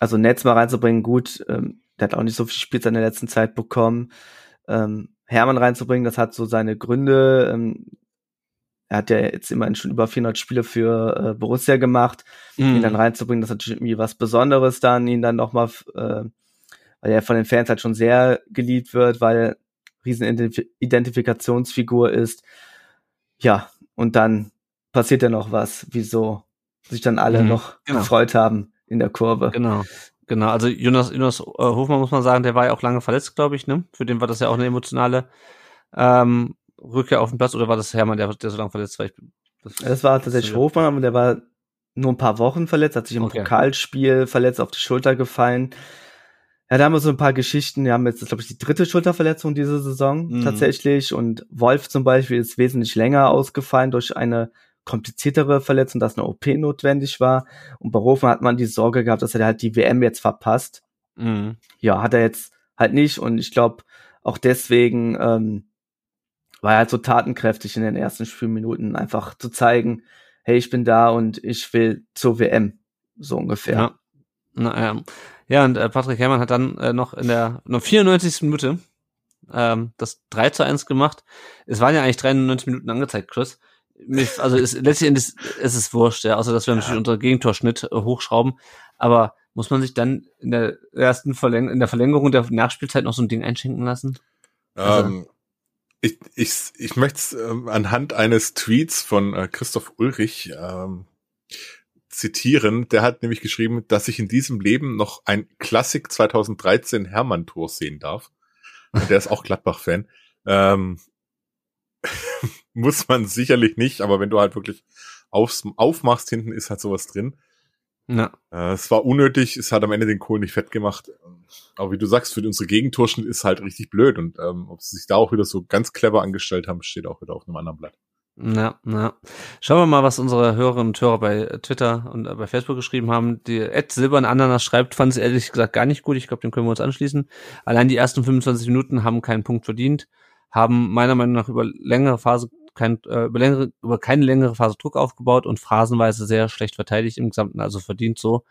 also Netz mal reinzubringen, gut. Ähm, der hat auch nicht so viel Spielzeit in der letzten Zeit bekommen. Ähm, Hermann reinzubringen, das hat so seine Gründe. Ähm, er hat ja jetzt immerhin schon über 400 Spiele für äh, Borussia gemacht. Mhm. Ihn dann reinzubringen, das ist natürlich irgendwie was Besonderes dann, ihn dann nochmal, äh, weil er von den Fans halt schon sehr geliebt wird, weil riesen Identifikationsfigur ist. Ja, und dann passiert ja noch was, wieso sich dann alle mhm, noch genau. gefreut haben in der Kurve. Genau. Genau, also Jonas, Jonas äh, Hofmann muss man sagen, der war ja auch lange verletzt, glaube ich, ne? Für den war das ja auch eine emotionale ähm, Rückkehr auf den Platz oder war das Hermann, der, der so lange verletzt war? Ich, das, das war tatsächlich das Hofmann, aber der war nur ein paar Wochen verletzt, hat sich im okay. Pokalspiel verletzt, auf die Schulter gefallen. Ja, da haben wir so ein paar Geschichten. Wir haben jetzt, glaube ich, die dritte Schulterverletzung diese Saison mhm. tatsächlich. Und Wolf zum Beispiel ist wesentlich länger ausgefallen durch eine kompliziertere Verletzung, dass eine OP notwendig war. Und bei Rofen hat man die Sorge gehabt, dass er halt die WM jetzt verpasst. Mhm. Ja, hat er jetzt halt nicht. Und ich glaube, auch deswegen ähm, war er halt so tatenkräftig in den ersten Spielminuten, einfach zu zeigen, hey, ich bin da und ich will zur WM. So ungefähr. Ja. Na, ähm, ja, und äh, Patrick Herrmann hat dann äh, noch in der noch 94. Minute ähm, das 3 zu 1 gemacht. Es waren ja eigentlich 93 Minuten angezeigt, Chris. Mich, also es, letztlich ist, es ist wurscht, ja, außer dass wir ja. natürlich unser Gegentorschnitt äh, hochschrauben. Aber muss man sich dann in der ersten Verläng in der Verlängerung der Nachspielzeit noch so ein Ding einschenken lassen? Also, ähm, ich, ich, ich möchte es ähm, anhand eines Tweets von äh, Christoph Ulrich ähm, zitieren. Der hat nämlich geschrieben, dass ich in diesem Leben noch ein Klassik 2013 Hermann-Tor sehen darf. Und der ist auch Gladbach-Fan. Ähm, muss man sicherlich nicht, aber wenn du halt wirklich aufs, aufmachst, hinten ist halt sowas drin. Ja. Äh, es war unnötig, es hat am Ende den Kohl nicht fett gemacht. Aber wie du sagst, für unsere Gegentorschnitt ist halt richtig blöd. Und ähm, ob sie sich da auch wieder so ganz clever angestellt haben, steht auch wieder auf einem anderen Blatt. Ja, ja. Schauen wir mal, was unsere Hörerinnen und Hörer bei Twitter und bei Facebook geschrieben haben. Die Ed Silbern Ananas schreibt, fand es ehrlich gesagt gar nicht gut. Ich glaube, dem können wir uns anschließen. Allein die ersten 25 Minuten haben keinen Punkt verdient, haben meiner Meinung nach über längere Phase kein, äh, über, längere, über keine längere Phase Druck aufgebaut und phasenweise sehr schlecht verteidigt im Gesamten, also verdient so.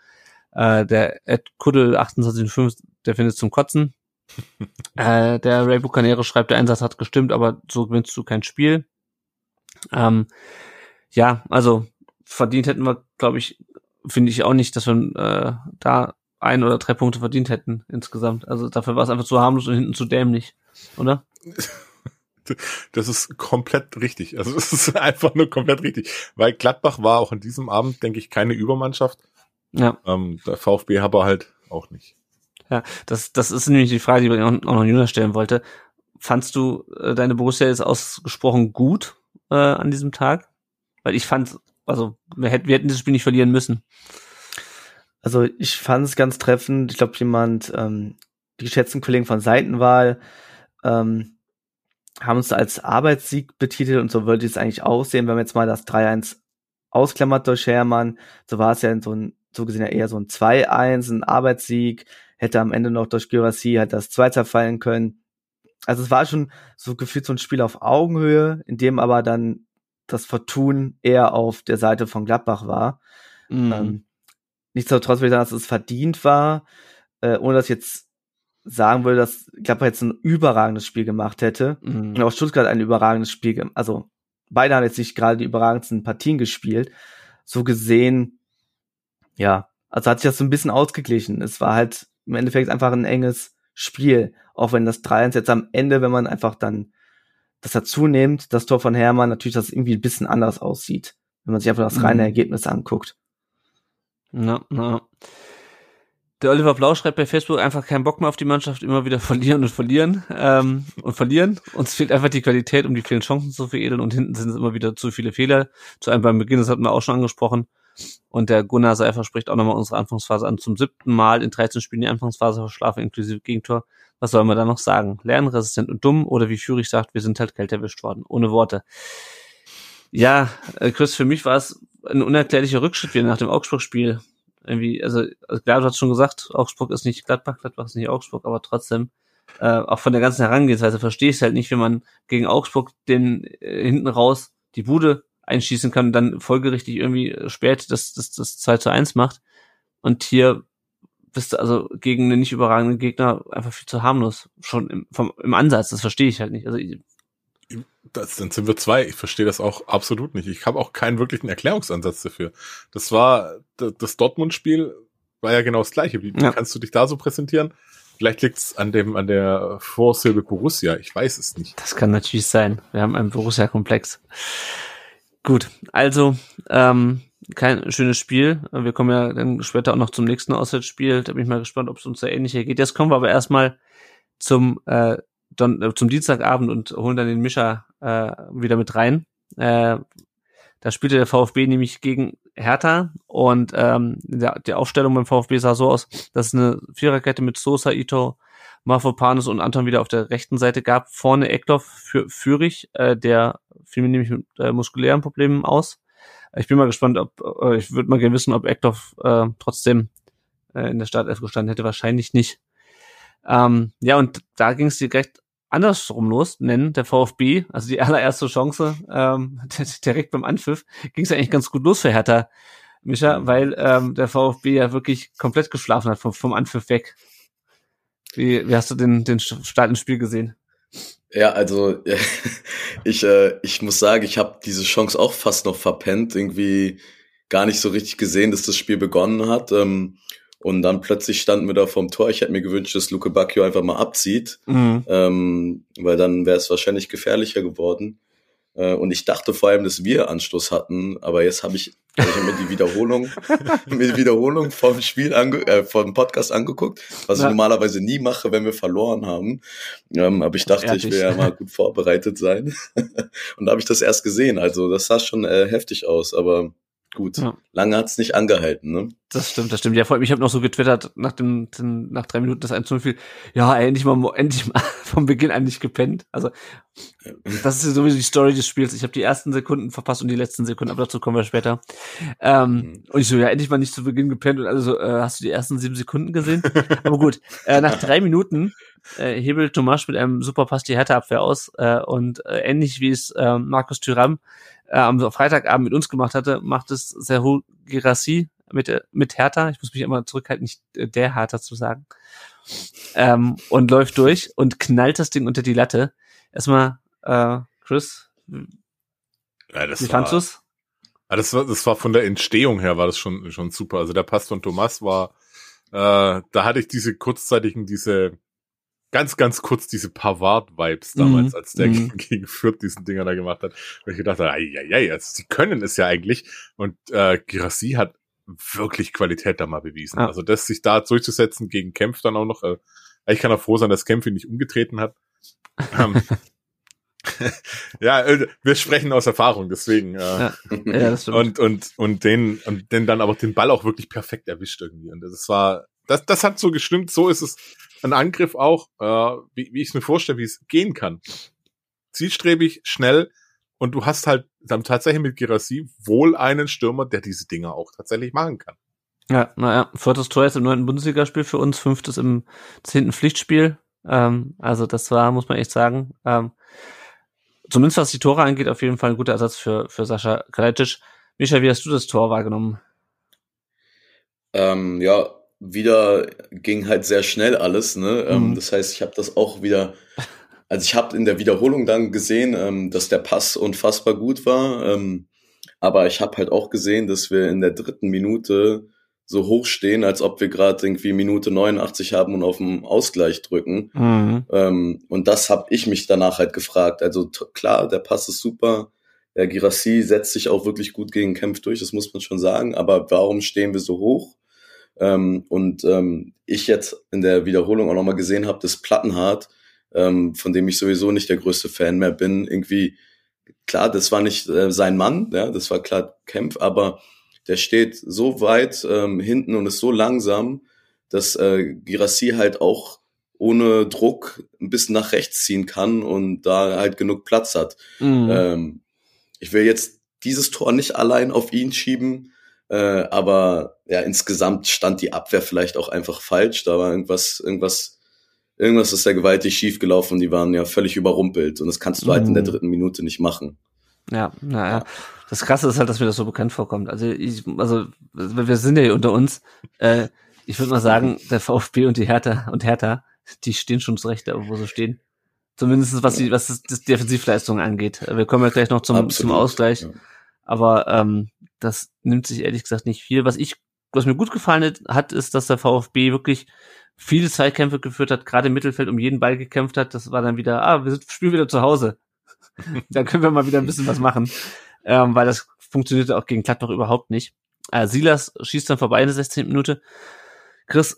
Äh, der Ed Kuddel 28.5, der findet zum Kotzen. äh, der Ray Bucanero schreibt, der Einsatz hat gestimmt, aber so gewinnst du kein Spiel. Ähm, ja, also verdient hätten wir, glaube ich, finde ich auch nicht, dass wir äh, da ein oder drei Punkte verdient hätten insgesamt. Also dafür war es einfach zu harmlos und hinten zu dämlich, oder? Das ist komplett richtig. Also es ist einfach nur komplett richtig. Weil Gladbach war auch an diesem Abend, denke ich, keine Übermannschaft. Ja. Ähm, der VfB aber halt auch nicht. Ja, das, das ist nämlich die Frage, die ich auch noch Jonas stellen wollte. Fandst du äh, deine Borussia jetzt ausgesprochen gut äh, an diesem Tag? Weil ich fand, also wir hätten, wir hätten dieses Spiel nicht verlieren müssen. Also ich fand es ganz treffend. Ich glaube, jemand, ähm, die geschätzten Kollegen von Seitenwahl ähm, haben uns als Arbeitssieg betitelt und so würde es eigentlich aussehen, wenn man jetzt mal das 3-1 ausklammert durch Hermann. So war es ja in so ein, so gesehen ja eher so ein 2-1, ein Arbeitssieg. Hätte am Ende noch durch Gyrassi halt das Zweiter fallen können also es war schon so gefühlt so ein Spiel auf Augenhöhe, in dem aber dann das Vertun eher auf der Seite von Gladbach war. Mhm. Ähm, nichtsdestotrotz würde ich sagen, dass es verdient war, äh, ohne dass ich jetzt sagen würde, dass Gladbach jetzt ein überragendes Spiel gemacht hätte. Mhm. Und auch Stuttgart ein überragendes Spiel, gemacht. also beide haben jetzt nicht gerade die überragendsten Partien gespielt. So gesehen, ja, also hat sich das so ein bisschen ausgeglichen. Es war halt im Endeffekt einfach ein enges Spiel. Auch wenn das 3-1 jetzt am Ende, wenn man einfach dann das dazu nimmt, das Tor von Hermann, natürlich das irgendwie ein bisschen anders aussieht, wenn man sich einfach das reine mhm. Ergebnis anguckt. Na, na. Der Oliver Blau schreibt bei Facebook einfach keinen Bock mehr auf die Mannschaft, immer wieder verlieren und verlieren ähm, und verlieren. Uns fehlt einfach die Qualität, um die vielen Chancen zu veredeln und hinten sind es immer wieder zu viele Fehler. Zu einem beim Beginn, das hatten wir auch schon angesprochen. Und der Gunnar Seifer spricht auch nochmal unsere Anfangsphase an. Zum siebten Mal in 13 Spielen die Anfangsphase verschlafen, inklusive Gegentor. Was soll man da noch sagen? Lernresistent und dumm oder wie Führig sagt, wir sind halt kalt erwischt worden. Ohne Worte. Ja, äh, Chris, für mich war es ein unerklärlicher Rückschritt wieder nach dem Augsburg-Spiel. Irgendwie, also, also klar, du hast schon gesagt, Augsburg ist nicht Gladbach, Gladbach ist nicht Augsburg, aber trotzdem, äh, auch von der ganzen Herangehensweise verstehe ich es halt nicht, wenn man gegen Augsburg den äh, hinten raus die Bude einschießen kann und dann folgerichtig irgendwie spät das, das, das 2 zu 1 macht. Und hier bist du also gegen einen nicht überragenden Gegner einfach viel zu harmlos. Schon im, vom, im Ansatz, das verstehe ich halt nicht. Also ich, Das, dann sind wir zwei. Ich verstehe das auch absolut nicht. Ich habe auch keinen wirklichen Erklärungsansatz dafür. Das war das Dortmund-Spiel war ja genau das gleiche. Wie, wie Ja. kannst du dich da so präsentieren? Vielleicht liegt's an dem an der Vorsilbe Borussia. Ich weiß es nicht. das kann natürlich sein. Wir haben einen Borussia-Komplex. Gut, also ähm, kein schönes Spiel. Wir kommen ja dann später auch noch zum nächsten Auswärtsspiel. Da bin ich mal gespannt, ob es uns so ähnlich hier geht. Jetzt kommen wir aber erstmal zum äh, Don äh, zum Dienstagabend und holen dann den Mischer äh, wieder mit rein. Äh, da spielte der VfB nämlich gegen Hertha und ähm, der, die Aufstellung beim VfB sah so aus, dass es eine Viererkette mit Sosa, Ito, Mafropanos und Anton wieder auf der rechten Seite gab. Vorne Eckloff für Führig, äh, der fiel mir nämlich mit äh, muskulären Problemen aus. Ich bin mal gespannt, ob äh, ich würde mal gerne wissen, ob Eckloff äh, trotzdem äh, in der Startelf gestanden hätte. Wahrscheinlich nicht. Ähm, ja, und da ging es direkt andersrum los, nennen der VfB, also die allererste Chance, ähm, direkt beim Anpfiff, ging es eigentlich ganz gut los für Hertha, Micha, weil ähm, der VfB ja wirklich komplett geschlafen hat vom, vom Anpfiff weg. Wie, wie hast du den, den Start ins Spiel gesehen? Ja, also ich, äh, ich muss sagen, ich habe diese Chance auch fast noch verpennt, irgendwie gar nicht so richtig gesehen, dass das Spiel begonnen hat. Ähm, und dann plötzlich standen wir da vorm Tor. Ich hätte mir gewünscht, dass Luke Bacchio einfach mal abzieht, Mhm. ähm, weil dann wäre es wahrscheinlich gefährlicher geworden. Äh, und ich dachte vor allem, dass wir Anstoß hatten, aber jetzt habe ich, hab ich mir die Wiederholung, mir die Wiederholung vom Spiel ange äh, vom Podcast angeguckt, was Ja. ich normalerweise nie mache, wenn wir verloren haben. Ähm, aber ich dachte, ich will ja Ehrlich. mal gut vorbereitet sein. und da habe ich das erst gesehen. Also das sah schon äh, heftig aus, aber gut. Ja. Lange hat's nicht angehalten, ne? Das stimmt, das stimmt. Ja, vor allem, ich habe noch so getwittert nach dem, den, nach drei Minuten das 1 zu 0 fiel. Ja, ey, endlich mal, endlich mal vom Beginn an nicht gepennt. Also, das ist ja sowieso die Story des Spiels. Ich habe die ersten Sekunden verpasst und die letzten Sekunden, aber dazu kommen wir später. Ähm, Mhm. und ich so, ja, endlich mal nicht zu Beginn gepennt und also, äh, hast du die ersten sieben Sekunden gesehen? aber gut, äh, nach drei Minuten äh, hebelt Tomasch mit einem super Pass die Härteabwehr aus äh, und äh, ähnlich wie es äh, Markus Thüram äh, am Freitagabend mit uns gemacht hatte, macht es Serhu Girassi mit, äh, mit Hertha. Ich muss mich immer zurückhalten, nicht äh, der Hertha zu sagen. Ähm, und läuft durch und knallt das Ding unter die Latte. Erstmal, äh, Chris, Ja, das wie war, fandst du's? Ah, das war, das war von der Entstehung her war das schon, schon super. Also der Pass von Thomas war, äh, da hatte ich diese kurzzeitigen, diese, ganz, ganz kurz diese Pavard-Vibes damals, Mhm, als der mhm. gegen, Fürth diesen Dinger da gemacht hat. Wo ich gedacht habe, ei, also sie können es ja eigentlich. Und äh, Girassi hat wirklich Qualität da mal bewiesen. Ja. Also das sich da durchzusetzen gegen Kempf dann auch noch, äh, ich kann auch froh sein, dass Kempf ihn nicht umgetreten hat. ähm, ja, äh, wir sprechen aus Erfahrung, deswegen. Äh, Ja. Ja, das stimmt. und und und den und den dann aber den Ball auch wirklich perfekt erwischt irgendwie und das war das das hat so gestimmt so ist es ein Angriff auch äh, wie, wie ich es mir vorstelle wie es gehen kann zielstrebig schnell und du hast halt dann tatsächlich mit Girassi wohl einen Stürmer der diese Dinger auch tatsächlich machen kann Ja, naja, viertes Tor jetzt im neunten Bundesligaspiel für uns, fünftes im zehnten Pflichtspiel. Ähm, also das war, muss man echt sagen, ähm, zumindest was die Tore angeht, auf jeden Fall ein guter Ersatz für, für Sascha Kalajdzic. Micha, wie hast du das Tor wahrgenommen? Ähm, ja, wieder ging halt sehr schnell alles. Ne? Ähm, Mhm. das heißt, ich habe das auch wieder, also ich habe in der Wiederholung dann gesehen, ähm, dass der Pass unfassbar gut war. Ähm, aber ich habe halt auch gesehen, dass wir in der dritten Minute so hoch stehen, als ob wir gerade irgendwie Minute 89 haben und auf den Ausgleich drücken. Mhm. Und das habe ich mich danach halt gefragt. Also klar, der Pass ist super. Der Girassi setzt sich auch wirklich gut gegen Kempf durch, das muss man schon sagen. Aber warum stehen wir so hoch? Ähm, und ähm, ich jetzt in der Wiederholung auch nochmal gesehen habe, dass Plattenhardt, ähm, von dem ich sowieso nicht der größte Fan mehr bin, irgendwie, klar, das war nicht äh, sein Mann, ja, das war klar Kempf, aber der steht so weit ähm, hinten und ist so langsam, dass äh, Girassi halt auch ohne Druck ein bisschen nach rechts ziehen kann und da halt genug Platz hat. Mhm. Ähm, ich will jetzt dieses Tor nicht allein auf ihn schieben, äh, aber ja, insgesamt stand die Abwehr vielleicht auch einfach falsch. Da war irgendwas, irgendwas, irgendwas ist ja gewaltig schief gelaufen. Die waren ja völlig überrumpelt und das kannst du halt in der Mhm. dritten Minute nicht machen. Ja, naja. Das Krasse ist halt, dass mir das so bekannt vorkommt. Also ich, also wir sind ja hier unter uns. Äh, Ich würde mal sagen, der VfB und die Hertha und Hertha, die stehen schon zurecht da, wo sie stehen. Zumindest was die, was das Defensivleistung angeht. Wir kommen ja gleich noch zum, zum Ausgleich. Ja. Aber ähm, das nimmt sich ehrlich gesagt nicht viel. Was ich, was mir gut gefallen hat, ist, dass der VfB wirklich viele Zweikämpfe geführt hat, gerade im Mittelfeld um jeden Ball gekämpft hat. Das war dann wieder, ah, wir sind, spielen wieder zu Hause. da können wir mal wieder ein bisschen was machen. Ähm, weil das funktionierte auch gegen Gladbach überhaupt nicht. Äh, Silas schießt dann vorbei in der 16. Minute. Chris,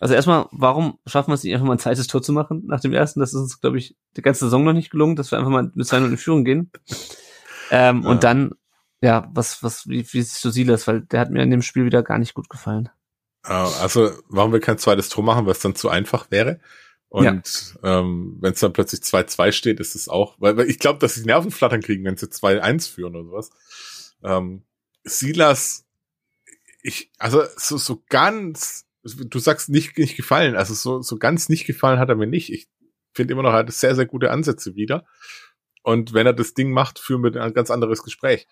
also erstmal, warum schaffen wir es nicht einfach mal ein zweites Tor zu machen nach dem ersten? Das ist uns, glaube ich, die ganze Saison noch nicht gelungen, dass wir einfach mal mit 2-0 in Führung gehen. Ähm, ja. Und dann, ja, was, was, wie, wie siehst du Silas? Weil der hat mir in dem Spiel wieder gar nicht gut gefallen. Also, warum wir kein zweites Tor machen, weil es dann zu einfach wäre. Und ja. ähm, wenn es dann plötzlich 2-2 steht, ist es auch, weil, weil ich glaube, dass sie Nervenflattern kriegen, wenn sie 2-1 führen oder sowas. Ähm, Silas, ich, also so, so ganz, du sagst nicht, nicht gefallen, also so, so ganz nicht gefallen hat er mir nicht. Ich finde immer noch, er hat sehr, sehr gute Ansätze wieder. Und wenn er das Ding macht, führen wir ein ganz anderes Gespräch.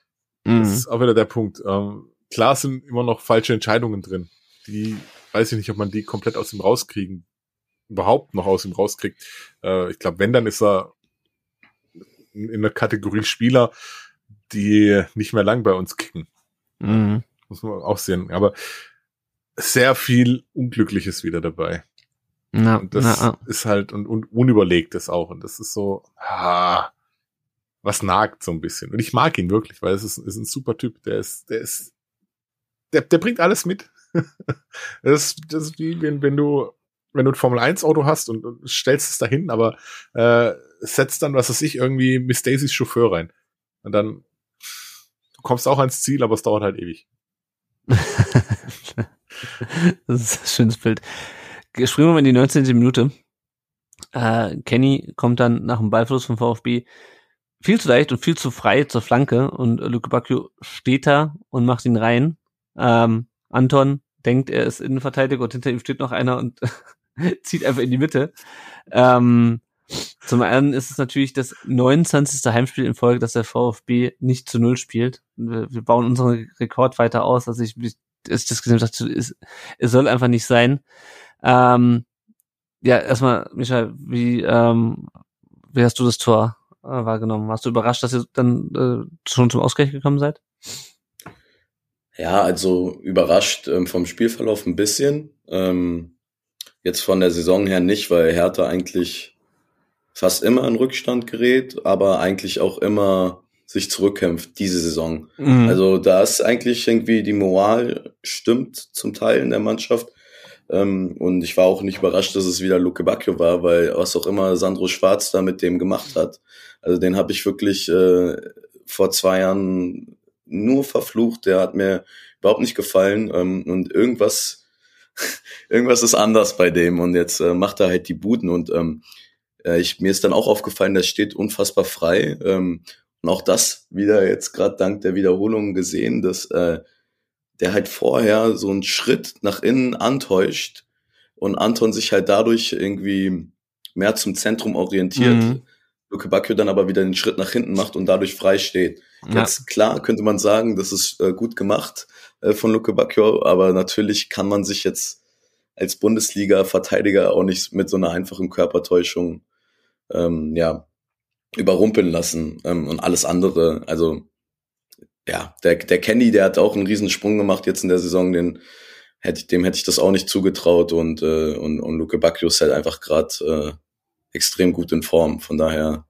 Mhm. Das ist auch wieder der Punkt. Ähm, klar sind immer noch falsche Entscheidungen drin. Die weiß ich nicht, ob man die komplett aus ihm rauskriegen, überhaupt noch aus ihm rauskriegt. Äh, ich glaube, wenn, dann ist er in der Kategorie Spieler, die nicht mehr lang bei uns kicken. Mhm. Muss man auch sehen. Aber sehr viel Unglückliches wieder dabei. Na, und das na, ah. ist halt und, und unüberlegtes auch. Und das ist so, ah, was nagt so ein bisschen. Und ich mag ihn wirklich, weil es ist, ist ein super Typ. Der ist, der ist, der, der bringt alles mit. das, das ist wie wenn, wenn du, wenn du ein Formel 1 Auto hast und, und stellst es dahin, aber äh, setzt dann, was weiß ich, irgendwie Miss Daisys Chauffeur rein. Und dann du kommst auch ans Ziel, aber es dauert halt ewig. das ist ein schönes Bild. Springen wir mal in die 19. Minute. Äh, Kenny kommt dann nach dem Ballfluss vom VfB viel zu leicht und viel zu frei zur Flanke und Luke Bacchio steht da und macht ihn rein. Ähm, Anton denkt, er ist Innenverteidiger und hinter ihm steht noch einer und zieht einfach in die Mitte. Ähm, zum einen ist es natürlich das 29. Heimspiel in Folge, dass der VfB nicht zu Null spielt. Wir, bauen unseren Rekord weiter aus. Also ich, ich, ich das gesehen habe, es, es soll einfach nicht sein. Ähm, ja, erstmal, Michael, wie, ähm, wie hast du das Tor wahrgenommen? Warst du überrascht, dass ihr dann äh, schon zum Ausgleich gekommen seid? Ja, also überrascht ähm, vom Spielverlauf ein bisschen. Ähm, jetzt von der Saison her nicht, weil Hertha eigentlich fast immer in Rückstand gerät, aber eigentlich auch immer sich zurückkämpft diese Saison. Mhm. Also da ist eigentlich irgendwie die Moral stimmt zum Teil in der Mannschaft. Ähm, und ich war auch nicht überrascht, dass es wieder Luke Bacchio war, weil was auch immer Sandro Schwarz da mit dem gemacht hat. Also den habe ich wirklich äh, vor zwei Jahren nur verflucht. Der hat mir überhaupt nicht gefallen. Ähm, und irgendwas, irgendwas ist anders bei dem. Und jetzt äh, macht er halt die Buden. Und ähm, äh, ich, mir ist dann auch aufgefallen, das steht unfassbar frei. Ähm, und auch das wieder jetzt gerade dank der Wiederholung gesehen, dass äh, der halt vorher so einen Schritt nach innen antäuscht und Anton sich halt dadurch irgendwie mehr zum Zentrum orientiert. Mhm. Luke Bacchio dann aber wieder den Schritt nach hinten macht und dadurch frei steht. Ja. Jetzt klar könnte man sagen, das ist äh, gut gemacht äh, von Luke Bacchio, aber natürlich kann man sich jetzt als Bundesliga-Verteidiger auch nicht mit so einer einfachen Körpertäuschung ähm, ja, überrumpeln lassen ähm, und alles andere. Also ja, der, der Kenny, der hat auch einen Riesensprung gemacht jetzt in der Saison, den hätte, dem hätte ich das auch nicht zugetraut und, äh, und, und Luke Bacchio ist halt einfach gerade äh, extrem gut in Form. Von daher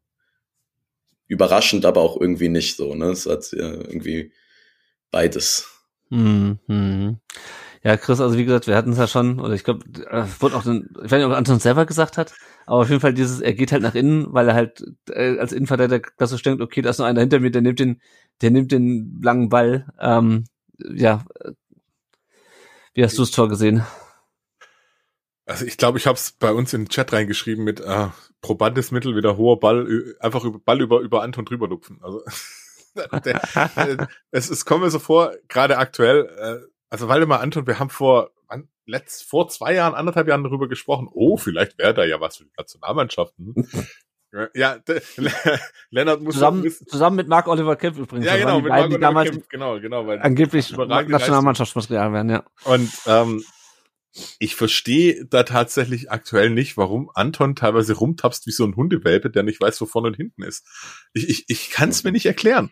überraschend, aber auch irgendwie nicht so. Ne? Es hat ja irgendwie beides. Mhm. Ja, Chris, also wie gesagt, wir hatten es ja schon, oder ich glaube, äh, wurde auch, den, ich weiß nicht, ob Anton selber gesagt hat, aber auf jeden Fall dieses, er geht halt nach innen, weil er halt äh, als Innenverteidiger so denkt, okay, da ist noch einer hinter mir, der nimmt den, der nimmt den langen Ball. Ähm, ja, wie hast du das Tor gesehen? Also ich glaube, ich habe es bei uns in den Chat reingeschrieben mit äh, probantes Mittel, wieder hoher Ball, einfach über Ball über über Anton drüber lupfen. Also der, äh, es, es kommt mir so vor, gerade aktuell, äh, also Waldemar Anton, wir haben vor, wann, letzt, vor zwei Jahren, anderthalb Jahren darüber gesprochen, oh, vielleicht wäre da ja was für die Nationalmannschaften. Ja, Lennart muss zusammen, wissen. zusammen mit Mark Oliver Kempf übrigens. Ja, genau, mit Mark Oliver Kempf, genau, genau. Weil angeblich Nationalmannschaftsmaterial werden, ja. Und ähm, ich verstehe da tatsächlich aktuell nicht, warum Anton teilweise rumtapst wie so ein Hundewelpe, der nicht weiß, wo vorne und hinten ist. Ich, ich, ich kann es mir nicht erklären.